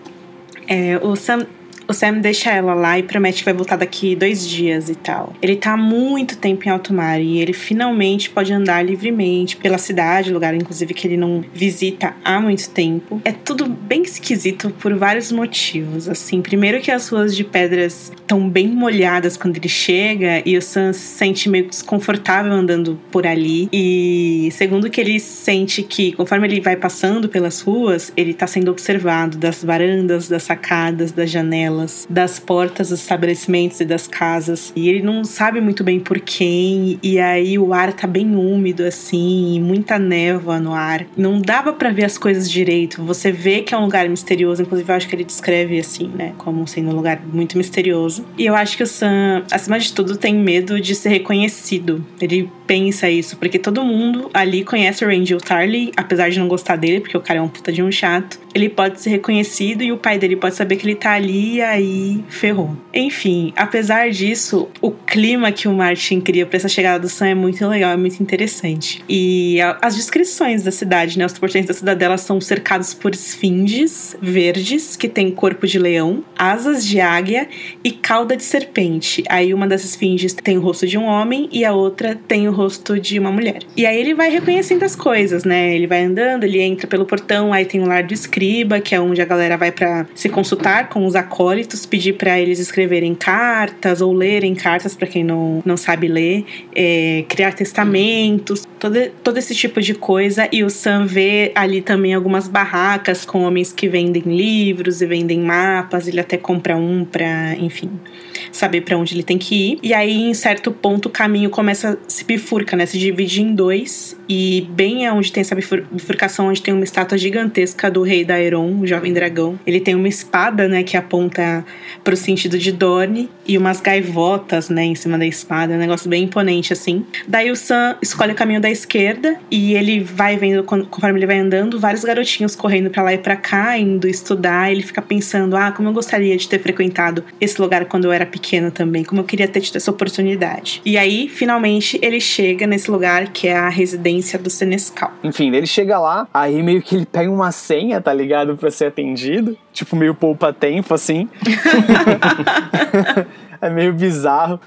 É, o Sam o Sam deixa ela lá e promete que vai voltar daqui dois dias e tal. Ele tá há muito tempo em alto mar e ele finalmente pode andar livremente pela cidade, lugar inclusive que ele não visita há muito tempo. É tudo bem esquisito por vários motivos. Assim, primeiro que as ruas de pedras estão bem molhadas quando ele chega e o Sam se sente meio desconfortável andando por ali. E segundo que ele sente que conforme ele vai passando pelas ruas, ele tá sendo observado das varandas, das sacadas, das janelas janelas, das portas dos estabelecimentos e das casas. E ele não sabe muito bem por quem, e aí o ar tá bem úmido assim, muita névoa no ar. Não dava para ver as coisas direito. Você vê que é um lugar misterioso, inclusive eu acho que ele descreve assim, né, como sendo um lugar muito misterioso. E eu acho que o Sam, acima de tudo, tem medo de ser reconhecido. Ele pensa isso, porque todo mundo ali conhece o Rangel Tarley, apesar de não gostar dele, porque o cara é um puta de um chato. Ele pode ser reconhecido e o pai dele pode saber que ele tá ali aí ferrou. Enfim, apesar disso, o clima que o Martin cria para essa chegada do Sam é muito legal, é muito interessante. E as descrições da cidade, né? Os portões da cidadela são cercados por esfinges verdes que tem corpo de leão, asas de águia e cauda de serpente. Aí uma das esfinges tem o rosto de um homem e a outra tem o rosto de uma mulher. E aí ele vai reconhecendo as coisas, né? Ele vai andando, ele entra pelo portão, aí tem o lar do escriba, que é onde a galera vai para se consultar com os acólitos pedir para eles escreverem cartas ou lerem cartas para quem não, não sabe ler, é, criar testamentos, todo, todo esse tipo de coisa. E o Sam vê ali também algumas barracas com homens que vendem livros e vendem mapas. Ele até compra um para, enfim, saber para onde ele tem que ir. E aí, em certo ponto, o caminho começa se bifurca, né? Se divide em dois. E bem onde tem essa bifurcação, onde tem uma estátua gigantesca do rei Daeron, o jovem dragão. Ele tem uma espada, né, que aponta pro sentido de Dorne e umas gaivotas, né, em cima da espada. É um negócio bem imponente, assim. Daí o Sam escolhe o caminho da esquerda e ele vai vendo, conforme ele vai andando, vários garotinhos correndo para lá e para cá, indo estudar. Ele fica pensando, ah, como eu gostaria de ter frequentado esse lugar quando eu era pequeno também, como eu queria ter tido essa oportunidade. E aí, finalmente, ele chega nesse lugar que é a residência do Senescal. Enfim, ele chega lá, aí meio que ele pega uma senha, tá ligado? Pra ser atendido. Tipo, meio poupa-tempo, assim. é meio bizarro.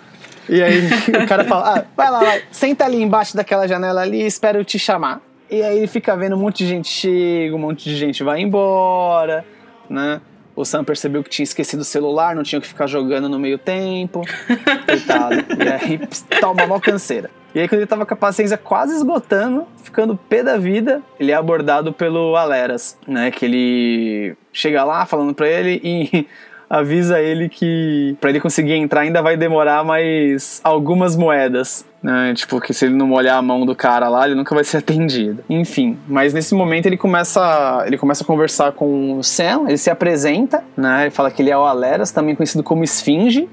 E aí o cara fala: ah, vai lá, vai, senta ali embaixo daquela janela ali e espera eu te chamar. E aí ele fica vendo um monte de gente chega, um monte de gente vai embora, né? O Sam percebeu que tinha esquecido o celular, não tinha que ficar jogando no meio tempo. Coitado. E aí tá uma mó canseira. E aí, quando ele tava com a paciência quase esgotando, ficando pé da vida, ele é abordado pelo Aleras, né? Que ele chega lá falando pra ele e avisa ele que para ele conseguir entrar ainda vai demorar mais algumas moedas. Né? Tipo, que se ele não molhar a mão do cara lá, ele nunca vai ser atendido. Enfim, mas nesse momento ele começa, ele começa a conversar com o Sam, ele se apresenta, né? Ele fala que ele é o Aleras, também conhecido como Esfinge,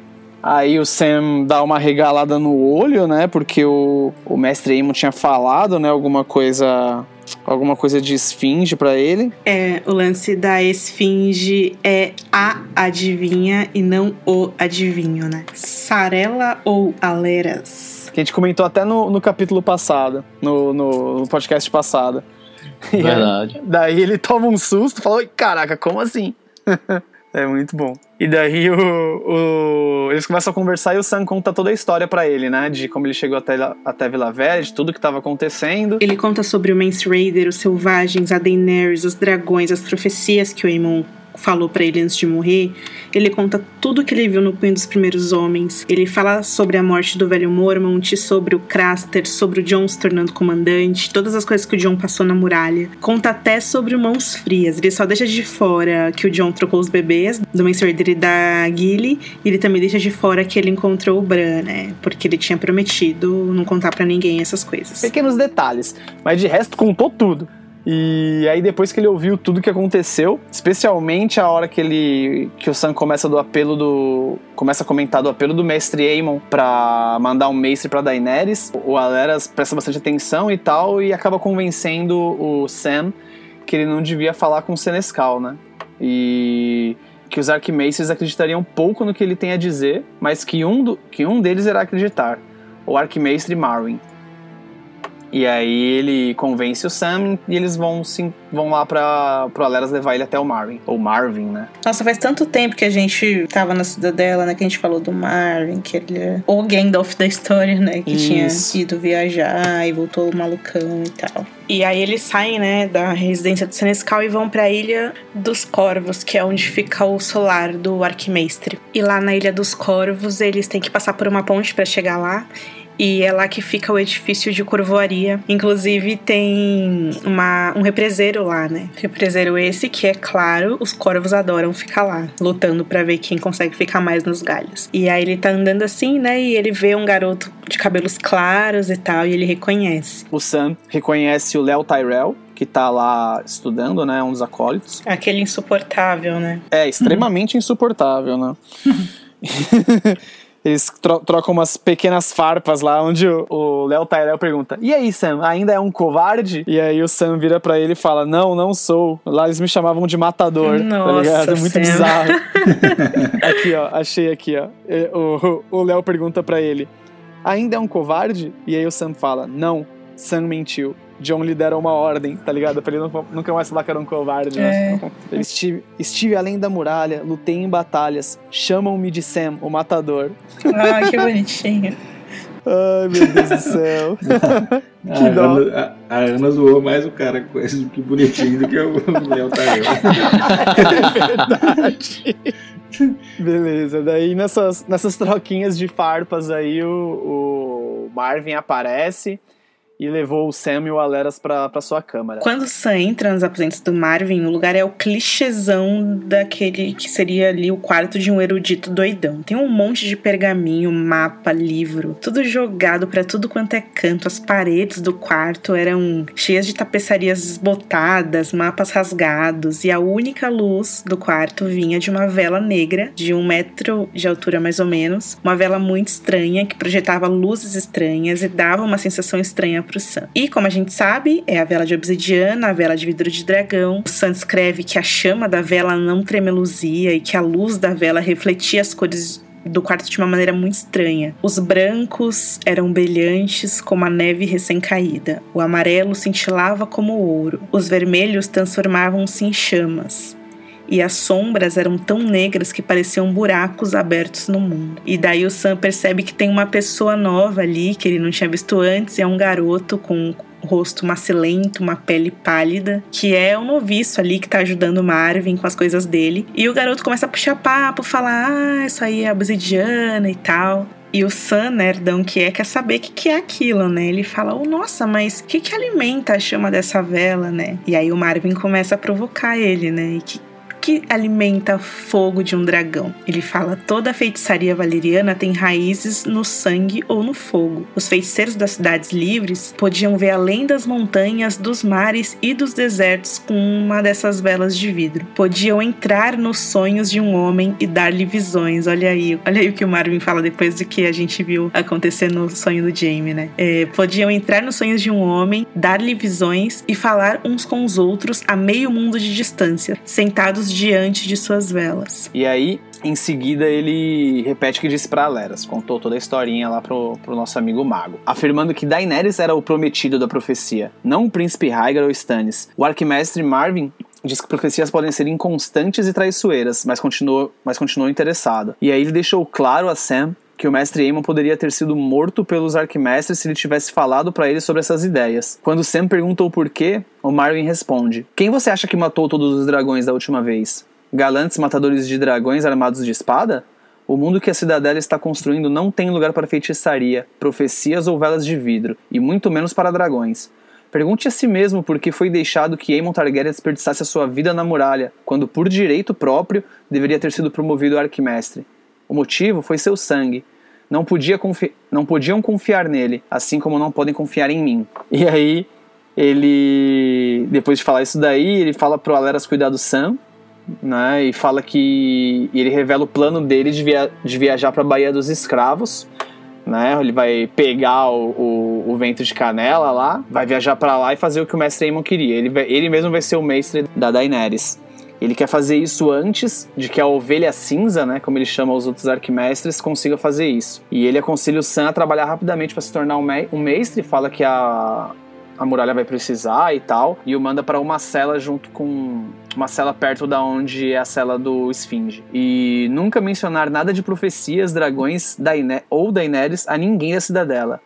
Aí o Sam dá uma regalada no olho, né? Porque o, o mestre Aemon tinha falado, né? Alguma coisa alguma coisa de esfinge para ele. É, o lance da esfinge é a adivinha e não o adivinho, né? Sarela ou Aleras? Que a gente comentou até no, no capítulo passado, no, no, no podcast passado. Verdade. daí ele toma um susto e fala: Caraca, como assim? É muito bom. E daí o, o, eles começam a conversar e o Sam conta toda a história para ele, né? De como ele chegou até, até Vila Velha, de tudo que estava acontecendo. Ele conta sobre o Mance Raider, os selvagens, a Daenerys, os dragões, as profecias que o Aemon falou para ele antes de morrer, ele conta tudo que ele viu no Punho dos Primeiros Homens. Ele fala sobre a morte do velho Mormont, sobre o Craster, sobre o John se tornando comandante, todas as coisas que o John passou na muralha. Conta até sobre Mãos Frias. Ele só deixa de fora que o John trocou os bebês do e da Gilly, e ele também deixa de fora que ele encontrou o Bran, né? Porque ele tinha prometido não contar para ninguém essas coisas. Pequenos detalhes, mas de resto contou tudo. E aí depois que ele ouviu tudo que aconteceu, especialmente a hora que ele que o Sam começa do apelo do começa a comentar do apelo do mestre Aemon para mandar um mestre para Daenerys, o Aleras presta bastante atenção e tal e acaba convencendo o Sam que ele não devia falar com o Senescal, né? E que os Archimestres acreditariam pouco no que ele tem a dizer, mas que um, do, que um deles irá acreditar, o Arquimestre Marwyn. E aí ele convence o Sam e eles vão sim, vão lá pra, pro Aleras levar ele até o Marvin. Ou Marvin, né? Nossa, faz tanto tempo que a gente tava na cidadela, né? Que a gente falou do Marvin, que ele é o Gandalf da história, né? Que Isso. tinha ido viajar e voltou malucão e tal. E aí eles saem, né, da residência de Senescal e vão para a Ilha dos Corvos, que é onde fica o solar do Arquimestre. E lá na Ilha dos Corvos, eles têm que passar por uma ponte para chegar lá. E é lá que fica o edifício de corvoaria. Inclusive tem uma, um represeiro lá, né? Represeiro esse que, é claro, os corvos adoram ficar lá, lutando para ver quem consegue ficar mais nos galhos. E aí ele tá andando assim, né? E ele vê um garoto de cabelos claros e tal, e ele reconhece. O Sam reconhece o Léo Tyrell, que tá lá estudando, né? Um dos acólitos. Aquele insuportável, né? É, extremamente insuportável, né? Eles tro trocam umas pequenas farpas lá, onde o Léo Tyrell pergunta: E aí, Sam, ainda é um covarde? E aí o Sam vira para ele e fala: Não, não sou. Lá eles me chamavam de matador. Tá Nossa, tá? Muito Sam. bizarro. aqui, ó, achei aqui, ó. O Léo pergunta para ele: Ainda é um covarde? E aí o Sam fala: Não, Sam mentiu. John lhe deram uma ordem, tá ligado? Pra ele não, nunca mais falar que era um covarde, né? É. Estive, estive além da muralha, lutei em batalhas. Chamam-me de Sam, o matador. Ah, que bonitinho. Ai, meu Deus do céu. que a, Ana, a, a, Ana zoou mais o cara com esse que bonitinho do que o Léo Taiwan. é verdade. Beleza, daí nessas, nessas troquinhas de farpas aí o, o Marvin aparece e levou o Sam e o Aleras pra, pra sua câmara. Quando Sam entra nos aposentos do Marvin, o lugar é o clichêzão daquele que seria ali o quarto de um erudito doidão. Tem um monte de pergaminho, mapa, livro, tudo jogado para tudo quanto é canto. As paredes do quarto eram cheias de tapeçarias botadas, mapas rasgados, e a única luz do quarto vinha de uma vela negra de um metro de altura mais ou menos. Uma vela muito estranha que projetava luzes estranhas e dava uma sensação estranha pro Sam. E como a gente sabe, é a vela de obsidiana, a vela de vidro de dragão. O Sam escreve que a chama da vela não tremeluzia e que a luz da vela refletia as cores do quarto de uma maneira muito estranha. Os brancos eram brilhantes como a neve recém-caída. O amarelo cintilava como ouro. Os vermelhos transformavam-se em chamas e as sombras eram tão negras que pareciam buracos abertos no mundo. E daí o Sam percebe que tem uma pessoa nova ali que ele não tinha visto antes, é um garoto com rosto macilento, uma pele pálida, que é um noviço ali que tá ajudando o Marvin com as coisas dele. E o garoto começa a puxar papo, falar: "Ah, isso aí é obsidiana e tal". E o Sam, nerdão que é, quer saber o que, que é aquilo, né? Ele fala, oh, nossa, mas o que, que alimenta a chama dessa vela, né? E aí o Marvin começa a provocar ele, né? E que que alimenta fogo de um dragão? Ele fala: toda feitiçaria valeriana tem raízes no sangue ou no fogo. Os feiticeiros das cidades livres podiam ver além das montanhas, dos mares e dos desertos com uma dessas velas de vidro. Podiam entrar nos sonhos de um homem e dar-lhe visões. Olha aí, olha aí o que o Marvin fala depois do que a gente viu acontecer no sonho do Jamie, né? É, podiam entrar nos sonhos de um homem, dar-lhe visões e falar uns com os outros a meio mundo de distância, sentados diante de suas velas. E aí, em seguida, ele repete o que disse pra Aleras, contou toda a historinha lá pro, pro nosso amigo mago, afirmando que Daenerys era o prometido da profecia, não o príncipe Rhaegar ou Stannis. O arquimestre Marvin diz que profecias podem ser inconstantes e traiçoeiras, mas continuou, mas continuou interessado. E aí ele deixou claro a Sam que o mestre Aemon poderia ter sido morto pelos arquimestres se ele tivesse falado para ele sobre essas ideias. Quando Sam perguntou por quê, o Marvin responde: Quem você acha que matou todos os dragões da última vez? Galantes matadores de dragões armados de espada? O mundo que a cidadela está construindo não tem lugar para feitiçaria, profecias ou velas de vidro, e muito menos para dragões. Pergunte a si mesmo por que foi deixado que Aemon Targaryen desperdiçasse a sua vida na muralha, quando por direito próprio deveria ter sido promovido a arquimestre. O motivo foi seu sangue. Não, podia confi não podiam confiar nele, assim como não podem confiar em mim. E aí, ele, depois de falar isso daí, ele fala pro Aleras cuidar do Sam, né? E fala que e ele revela o plano dele de, via de viajar para a Baía dos Escravos, né? Ele vai pegar o, o, o vento de canela lá, vai viajar para lá e fazer o que o mestre Aemon queria. Ele, vai, ele mesmo vai ser o mestre da Daenerys. Ele quer fazer isso antes de que a ovelha cinza, né, como ele chama os outros arquimestres, consiga fazer isso. E ele aconselha o Sam a trabalhar rapidamente para se tornar um, me um mestre, fala que a, a muralha vai precisar e tal, e o manda para uma cela junto com uma cela perto da onde é a cela do Esfinge. E nunca mencionar nada de profecias, dragões Daine ou Daenerys a ninguém da cidadela.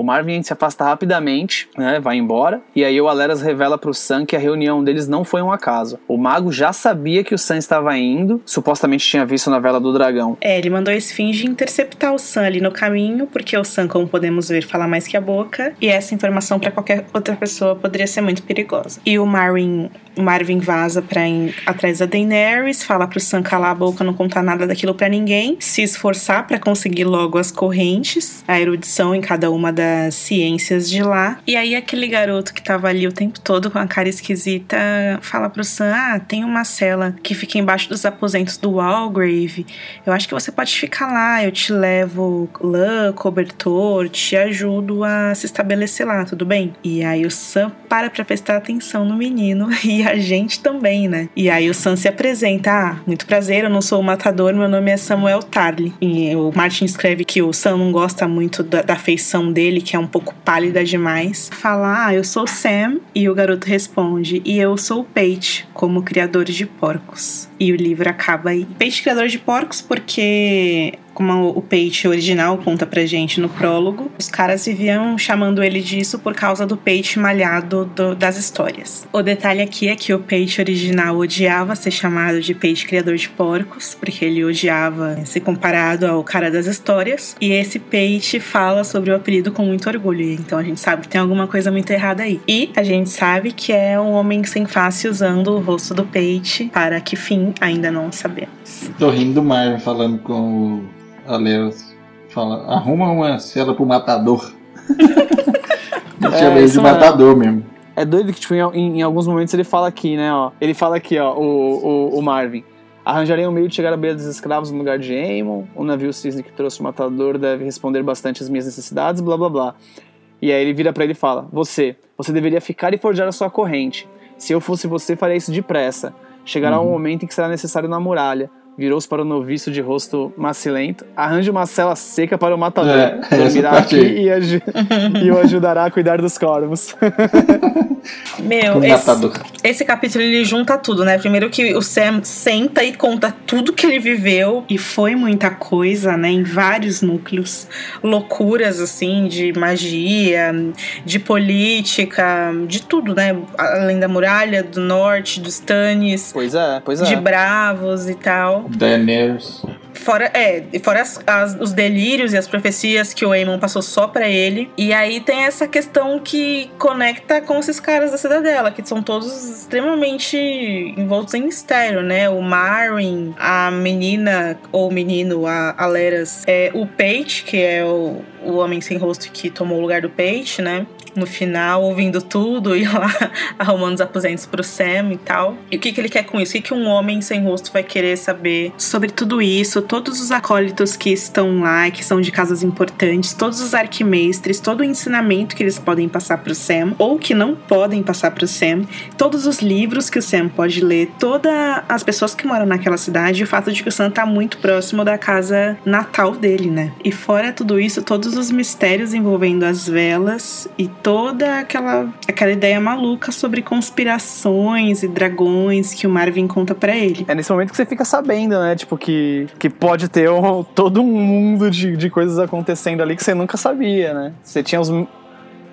O Marvin se afasta rapidamente, né, vai embora, e aí o Aleras revela pro Sam que a reunião deles não foi um acaso. O mago já sabia que o Sam estava indo, supostamente tinha visto na vela do dragão. É, ele mandou a Esfinge interceptar o Sam ali no caminho, porque o Sam, como podemos ver, fala mais que a boca, e essa informação para qualquer outra pessoa poderia ser muito perigosa. E o Marvin, o Marvin vaza pra ir atrás da Daenerys, fala pro Sam calar a boca, não contar nada daquilo para ninguém, se esforçar para conseguir logo as correntes, a erudição em cada uma das das ciências de lá. E aí aquele garoto que tava ali o tempo todo com a cara esquisita fala pro Sam: Ah, tem uma cela que fica embaixo dos aposentos do Walgrave. Eu acho que você pode ficar lá, eu te levo lã, cobertor, te ajudo a se estabelecer lá, tudo bem? E aí o Sam para pra prestar atenção no menino e a gente também, né? E aí o Sam se apresenta: Ah, muito prazer, eu não sou o matador, meu nome é Samuel Tarly. E o Martin escreve que o Sam não gosta muito da, da feição dele dele, que é um pouco pálida demais, fala: Ah, eu sou Sam. E o garoto responde: E eu sou o Pate, como criador de porcos. E o livro acaba aí. Peixe criador de porcos porque como o Peixe original conta pra gente no prólogo, os caras viviam chamando ele disso por causa do Peixe malhado do, das histórias. O detalhe aqui é que o Peixe original odiava ser chamado de Peixe criador de porcos, porque ele odiava ser comparado ao cara das histórias, e esse Peixe fala sobre o apelido com muito orgulho, então a gente sabe que tem alguma coisa muito errada aí. E a gente sabe que é um homem sem face usando o rosto do Peixe para que fim ainda não sabemos. Tô rindo do Marvin falando com o Aleus. Fala, arruma uma cela pro matador. Não tinha medo de isso matador mesmo. É doido que, tipo, em, em alguns momentos ele fala aqui, né, ó. Ele fala aqui, ó, o, o, o Marvin. Arranjarei um meio de chegar à beira dos escravos no lugar de Aemon. O navio cisne que trouxe o matador deve responder bastante às minhas necessidades, blá blá blá. E aí ele vira para ele e fala: Você, você deveria ficar e forjar a sua corrente. Se eu fosse você, faria isso depressa. Chegará um momento em que será necessário na muralha. Virou-se para o noviço de rosto macilento. Arranje uma cela seca para o matador. É, Dormirá aqui e, aju- e o ajudará a cuidar dos corvos. Meu, esse, matador. esse capítulo ele junta tudo, né? Primeiro que o Sam senta e conta tudo que ele viveu, e foi muita coisa, né? Em vários núcleos. Loucuras, assim, de magia, de política, de tudo, né? Além da muralha, do norte, dos Stannis, pois é, pois é. de bravos e tal. Daenerys. Fora, é, fora as, as, os delírios e as profecias que o Aemon passou só para ele. E aí tem essa questão que conecta com esses caras da cidadela, que são todos extremamente envoltos em mistério, né? O Marwin, a menina ou menino, a, a Leras, é, o Pate, que é o, o homem sem rosto que tomou o lugar do Pate, né? No final, ouvindo tudo e lá arrumando os aposentos pro Sam e tal. E o que, que ele quer com isso? O que, que um homem sem rosto vai querer saber sobre tudo isso? Todos os acólitos que estão lá, que são de casas importantes, todos os arquimestres, todo o ensinamento que eles podem passar pro Sam, ou que não podem passar pro Sam, todos os livros que o Sam pode ler, todas as pessoas que moram naquela cidade, o fato de que o Sam tá muito próximo da casa natal dele, né? E fora tudo isso, todos os mistérios envolvendo as velas e toda aquela, aquela ideia maluca sobre conspirações e dragões que o Marvin conta para ele. É nesse momento que você fica sabendo, né? Tipo, que, que pode ter um, todo um mundo de, de coisas acontecendo ali que você nunca sabia, né? Você tinha os,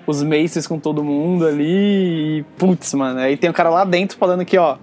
os maces com todo mundo ali e, putz, mano, aí tem um cara lá dentro falando que, ó,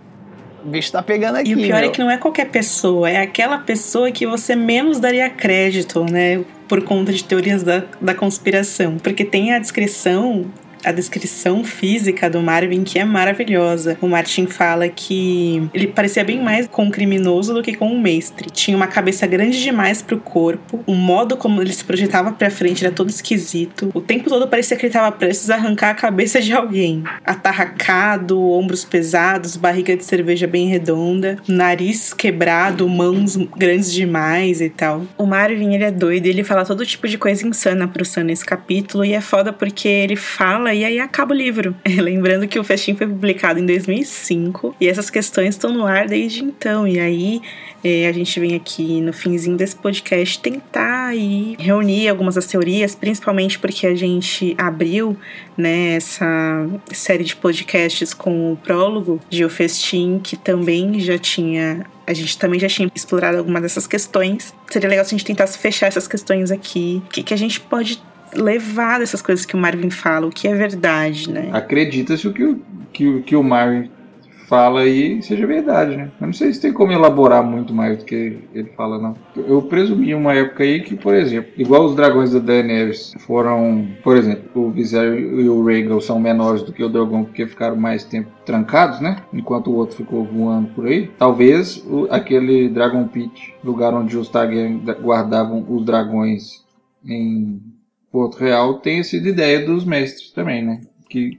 o bicho tá pegando aqui. E o pior meu. é que não é qualquer pessoa, é aquela pessoa que você menos daria crédito, né? Por conta de teorias da, da conspiração. Porque tem a descrição a descrição física do Marvin que é maravilhosa. O Martin fala que ele parecia bem mais com um criminoso do que com um mestre. Tinha uma cabeça grande demais pro corpo, o modo como ele se projetava pra frente era todo esquisito. O tempo todo parecia que ele tava prestes a arrancar a cabeça de alguém. Atarracado, ombros pesados, barriga de cerveja bem redonda, nariz quebrado, mãos grandes demais e tal. O Marvin, ele é doido, ele fala todo tipo de coisa insana pro Sam nesse capítulo e é foda porque ele fala e aí acaba o livro. Lembrando que o Festim foi publicado em 2005 e essas questões estão no ar desde então. E aí é, a gente vem aqui no finzinho desse podcast tentar aí reunir algumas das teorias, principalmente porque a gente abriu né, essa série de podcasts com o prólogo de O Festim, que também já tinha a gente também já tinha explorado algumas dessas questões. Seria legal se a gente tentasse fechar essas questões aqui. O que, que a gente pode levar dessas coisas que o Marvin fala, o que é verdade, né? Acredita-se o que o, que, o, que o Marvin fala aí seja verdade, né? Eu não sei se tem como elaborar muito mais do que ele fala, não. Eu presumi uma época aí que, por exemplo, igual os dragões da Daenerys foram, por exemplo, o Viserys e o Rhaegal são menores do que o dragão porque ficaram mais tempo trancados, né? Enquanto o outro ficou voando por aí. Talvez o, aquele Dragon Pit, lugar onde os Targaryen guardavam os dragões em Porto Real, tenha sido ideia dos mestres também, né? Que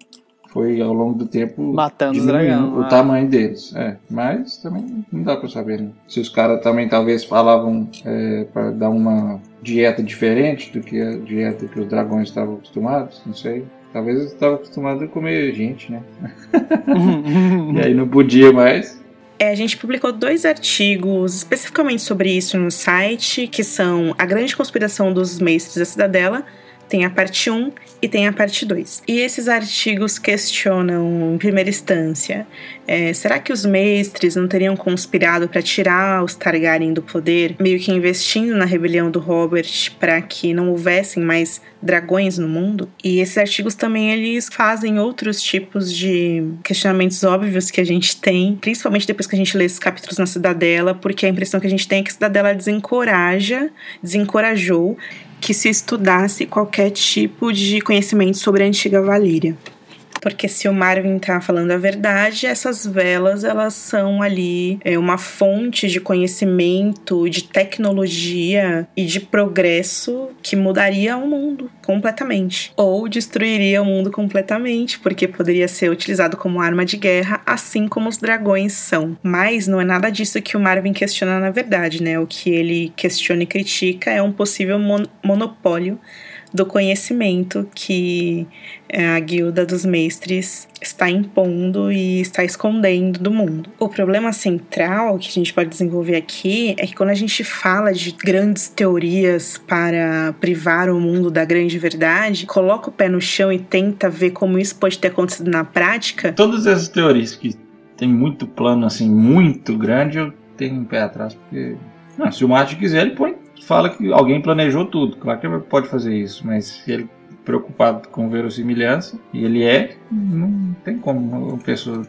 foi ao longo do tempo Matando os dragão, o ah. tamanho deles. É, mas também não dá pra saber, né? Se os caras também talvez falavam é, para dar uma dieta diferente do que a dieta que os dragões estavam acostumados, não sei. Talvez eles estavam acostumados a comer gente, né? E aí não podia mais. É, a gente publicou dois artigos especificamente sobre isso no site, que são A Grande Conspiração dos Mestres da Cidadela, tem a parte 1 e tem a parte 2. E esses artigos questionam, em primeira instância, é, será que os mestres não teriam conspirado para tirar os Targaryen do poder, meio que investindo na rebelião do Robert para que não houvessem mais dragões no mundo? E esses artigos também eles fazem outros tipos de questionamentos óbvios que a gente tem, principalmente depois que a gente lê esses capítulos na Cidadela, porque a impressão que a gente tem é que a Cidadela desencoraja, desencorajou que se estudasse qualquer tipo de conhecimento sobre a antiga Valíria. Porque se o Marvin tá falando a verdade, essas velas elas são ali é, uma fonte de conhecimento, de tecnologia e de progresso que mudaria o mundo completamente. Ou destruiria o mundo completamente, porque poderia ser utilizado como arma de guerra, assim como os dragões são. Mas não é nada disso que o Marvin questiona na verdade, né? O que ele questiona e critica é um possível mon monopólio do conhecimento que é, a guilda dos mestres está impondo e está escondendo do mundo. O problema central que a gente pode desenvolver aqui é que quando a gente fala de grandes teorias para privar o mundo da grande verdade, coloca o pé no chão e tenta ver como isso pode ter acontecido na prática. Todas essas teorias que tem muito plano assim, muito grande, eu tenho um pé atrás, porque. Não, se o Martin quiser, ele põe fala que alguém planejou tudo. Claro que ele pode fazer isso, mas se ele preocupado com verossimilhança, e ele é, não tem como uma pessoa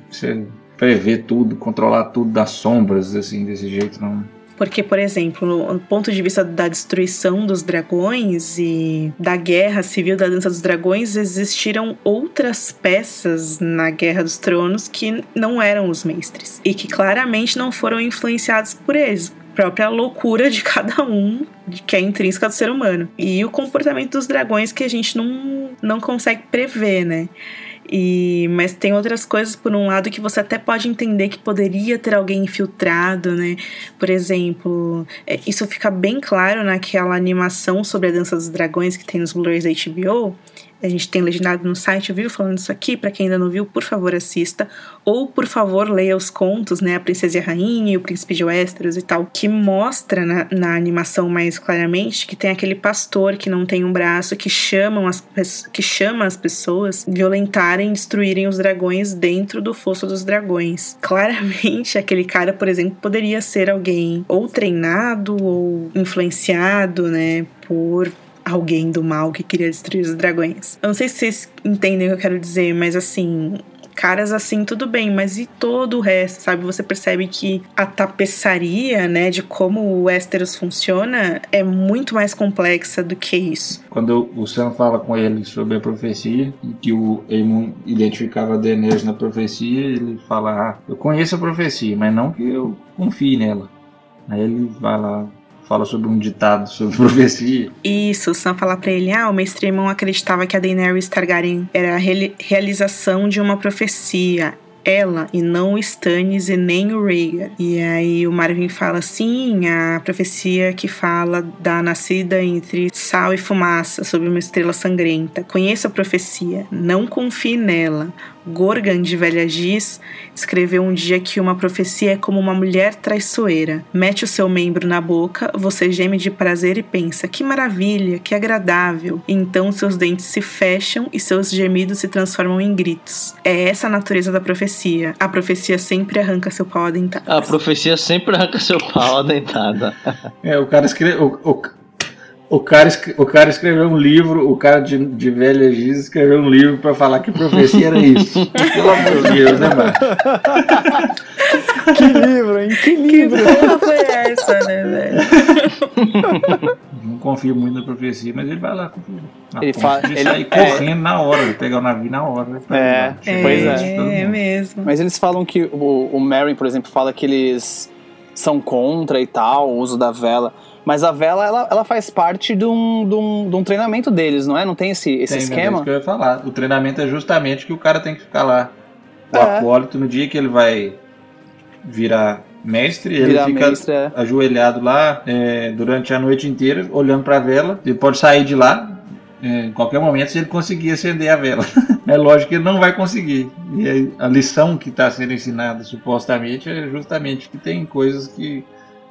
prever tudo, controlar tudo das sombras, assim, desse jeito, não. Porque, por exemplo, no ponto de vista da destruição dos dragões e da guerra civil da Dança dos Dragões, existiram outras peças na Guerra dos Tronos que não eram os mestres e que claramente não foram influenciados por eles própria loucura de cada um, que é intrínseca do ser humano. E o comportamento dos dragões que a gente não, não consegue prever, né? E, mas tem outras coisas, por um lado, que você até pode entender que poderia ter alguém infiltrado, né? Por exemplo, é, isso fica bem claro naquela animação sobre a Dança dos Dragões que tem nos Blu-rays da HBO a gente tem legendado no site, viu? Falando isso aqui. Para quem ainda não viu, por favor, assista. Ou, por favor, leia os contos, né? A Princesa e a Rainha e o Príncipe de Westeros e tal. Que mostra na, na animação mais claramente que tem aquele pastor que não tem um braço, que, chamam as, que chama as pessoas violentarem, destruírem os dragões dentro do Fosso dos Dragões. Claramente, aquele cara, por exemplo, poderia ser alguém ou treinado ou influenciado, né? Por alguém do mal que queria destruir os dragões. Eu não sei se vocês entendem o que eu quero dizer, mas assim, caras assim, tudo bem, mas e todo o resto, sabe? Você percebe que a tapeçaria, né, de como o Westeros funciona é muito mais complexa do que isso. Quando o Sam fala com ele sobre a profecia, que o Aemon identificava Daenerys na profecia, ele fala, ah, eu conheço a profecia, mas não que eu confie nela. Aí ele vai lá, fala sobre um ditado sobre profecia. Isso, Sam fala pra ele: ah, o mestre Aemon acreditava que a Daenerys Targaryen era a realização de uma profecia ela e não o Stannis e nem o Rhaegar. E aí o Marvin fala assim, a profecia que fala da nascida entre sal e fumaça sobre uma estrela sangrenta. Conheça a profecia, não confie nela. Gorgan de Velha Giz escreveu um dia que uma profecia é como uma mulher traiçoeira. Mete o seu membro na boca, você geme de prazer e pensa: que maravilha, que agradável. E então seus dentes se fecham e seus gemidos se transformam em gritos. É essa a natureza da profecia. A profecia sempre arranca seu pau adentado. A profecia sempre arranca seu pau adentado. é, o cara escreveu. O cara, o cara escreveu um livro, o cara de, de velha giz escreveu um livro para falar que profecia era isso. Pelo amor de Deus, né, mano? que livro, hein? Que livro! Que porra foi essa, né, velho? Não confio muito na profecia, mas ele vai lá conferir. Ele fala. Ele sai é... correndo na hora, ele pegar o navio na hora. Né? É, é, pois é. É mesmo. Mas eles falam que o, o Mary, por exemplo, fala que eles são contra e tal, o uso da vela. Mas a vela, ela, ela faz parte de um, de, um, de um treinamento deles, não é? Não tem esse, esse tem, esquema? É isso que eu ia falar. O treinamento é justamente que o cara tem que ficar lá. O é. acólito, no dia que ele vai virar mestre, ele virar fica mestre, é. ajoelhado lá é, durante a noite inteira, olhando para a vela. Ele pode sair de lá é, em qualquer momento se ele conseguir acender a vela. é lógico que ele não vai conseguir. E a lição que está sendo ensinada supostamente é justamente que tem coisas que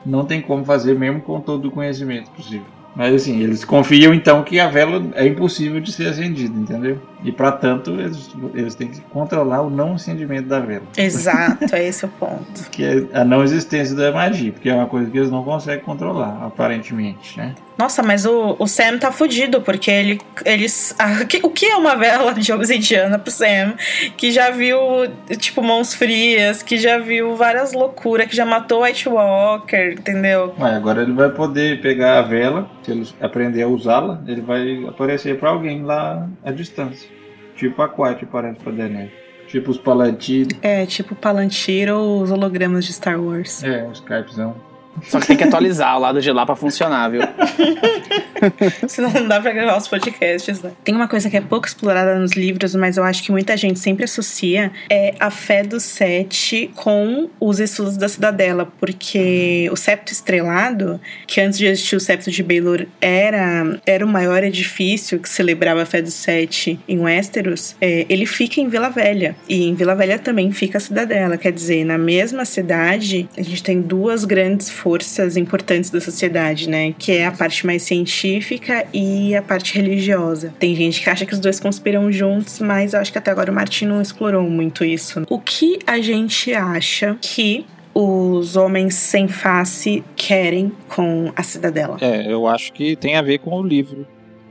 não tem como fazer mesmo com todo o conhecimento possível. Mas assim, eles confiam então que a vela é impossível de ser acendida, entendeu? E para tanto, eles, eles têm que controlar o não acendimento da vela. Exato, é esse o ponto. que é a não existência da magia, porque é uma coisa que eles não conseguem controlar, aparentemente, né? Nossa, mas o, o Sam tá fudido, porque ele, eles. o que é uma vela de obsidiana pro Sam? Que já viu, tipo, mãos frias, que já viu várias loucuras, que já matou White Walker, entendeu? Ué, agora ele vai poder pegar a vela, se ele aprender a usá-la, ele vai aparecer para alguém lá à distância. Tipo a Quiet parece pra Daenerys. Tipo os Palantir. É, tipo Palantir ou os hologramas de Star Wars. É, o Skypezão. Só que tem que atualizar o lado de lá pra funcionar, viu? Senão não dá pra gravar os podcasts, né? Tem uma coisa que é pouco explorada nos livros, mas eu acho que muita gente sempre associa, é a fé do Sete com os estudos da Cidadela, porque o Septo Estrelado, que antes de existir o Septo de Baelor era, era o maior edifício que celebrava a fé do Sete em Westeros, é, ele fica em Vila Velha. E em Vila Velha também fica a Cidadela, quer dizer, na mesma cidade, a gente tem duas grandes forças importantes da sociedade, né? Que é a parte mais científica e a parte religiosa. Tem gente que acha que os dois conspiram juntos, mas eu acho que até agora o Martin não explorou muito isso. O que a gente acha que os homens sem face querem com a cidadela? É, eu acho que tem a ver com o livro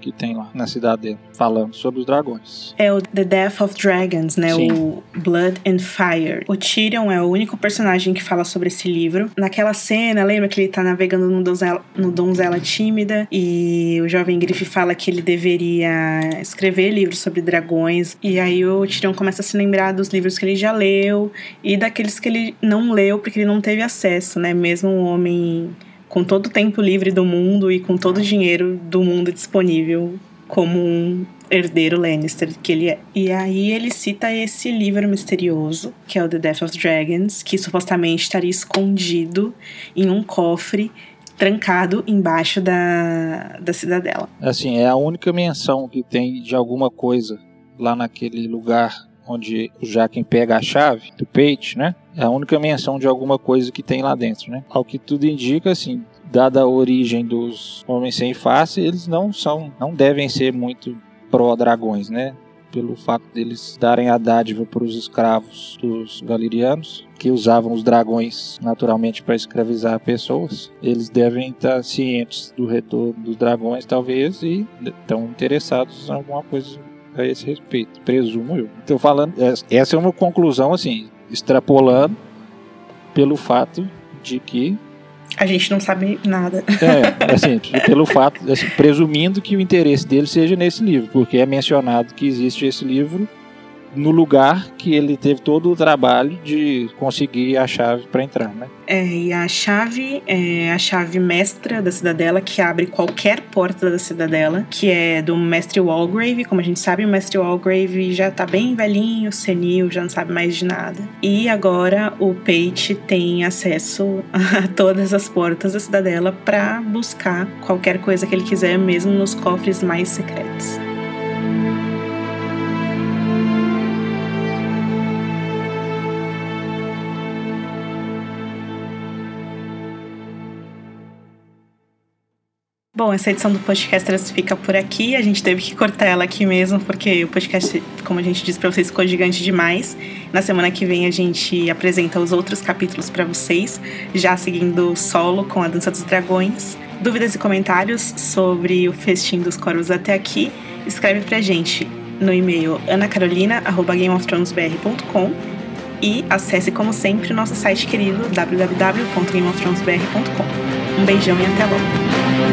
que tem lá na cidade falando sobre os dragões. É o The Death of Dragons, né? Sim. O Blood and Fire. O Tyrion é o único personagem que fala sobre esse livro. Naquela cena, lembra que ele tá navegando no donzela, no donzela tímida e o jovem Griff fala que ele deveria escrever livros sobre dragões. E aí o Tyrion começa a se lembrar dos livros que ele já leu e daqueles que ele não leu porque ele não teve acesso, né? Mesmo um homem com todo o tempo livre do mundo e com todo o dinheiro do mundo disponível como um herdeiro Lannister que ele é. E aí ele cita esse livro misterioso, que é o The Death of Dragons, que supostamente estaria escondido em um cofre trancado embaixo da, da cidadela. Assim, é a única menção que tem de alguma coisa lá naquele lugar onde o Jaquen pega a chave do Pate, né? É a única menção de alguma coisa que tem lá dentro, né? Ao que tudo indica, assim, dada a origem dos homens sem face, eles não são, não devem ser muito pró-dragões, né? Pelo fato deles darem a dádiva para os escravos dos valerianos, que usavam os dragões naturalmente para escravizar pessoas. Eles devem estar cientes do retorno dos dragões, talvez, e estão interessados em alguma coisa a esse respeito, presumo eu. Estou falando, essa é uma conclusão assim, extrapolando pelo fato de que A gente não sabe nada. é, assim, pelo fato, assim, presumindo que o interesse dele seja nesse livro, porque é mencionado que existe esse livro no lugar que ele teve todo o trabalho de conseguir a chave para entrar, né? É, e a chave é a chave mestra da cidadela que abre qualquer porta da cidadela, que é do mestre Walgrave. Como a gente sabe, o mestre Walgrave já tá bem velhinho, senil, já não sabe mais de nada. E agora o Pate tem acesso a todas as portas da cidadela para buscar qualquer coisa que ele quiser, mesmo nos cofres mais secretos. Bom, essa edição do Podcasters fica por aqui. A gente teve que cortar ela aqui mesmo, porque o podcast, como a gente disse pra vocês, ficou gigante demais. Na semana que vem a gente apresenta os outros capítulos para vocês, já seguindo solo com a Dança dos Dragões. Dúvidas e comentários sobre o festim dos corvos até aqui, escreve pra gente no e-mail anacarolina.gameofthronesbr.com e acesse, como sempre, o nosso site querido www.gameofthronesbr.com. Um beijão e até logo!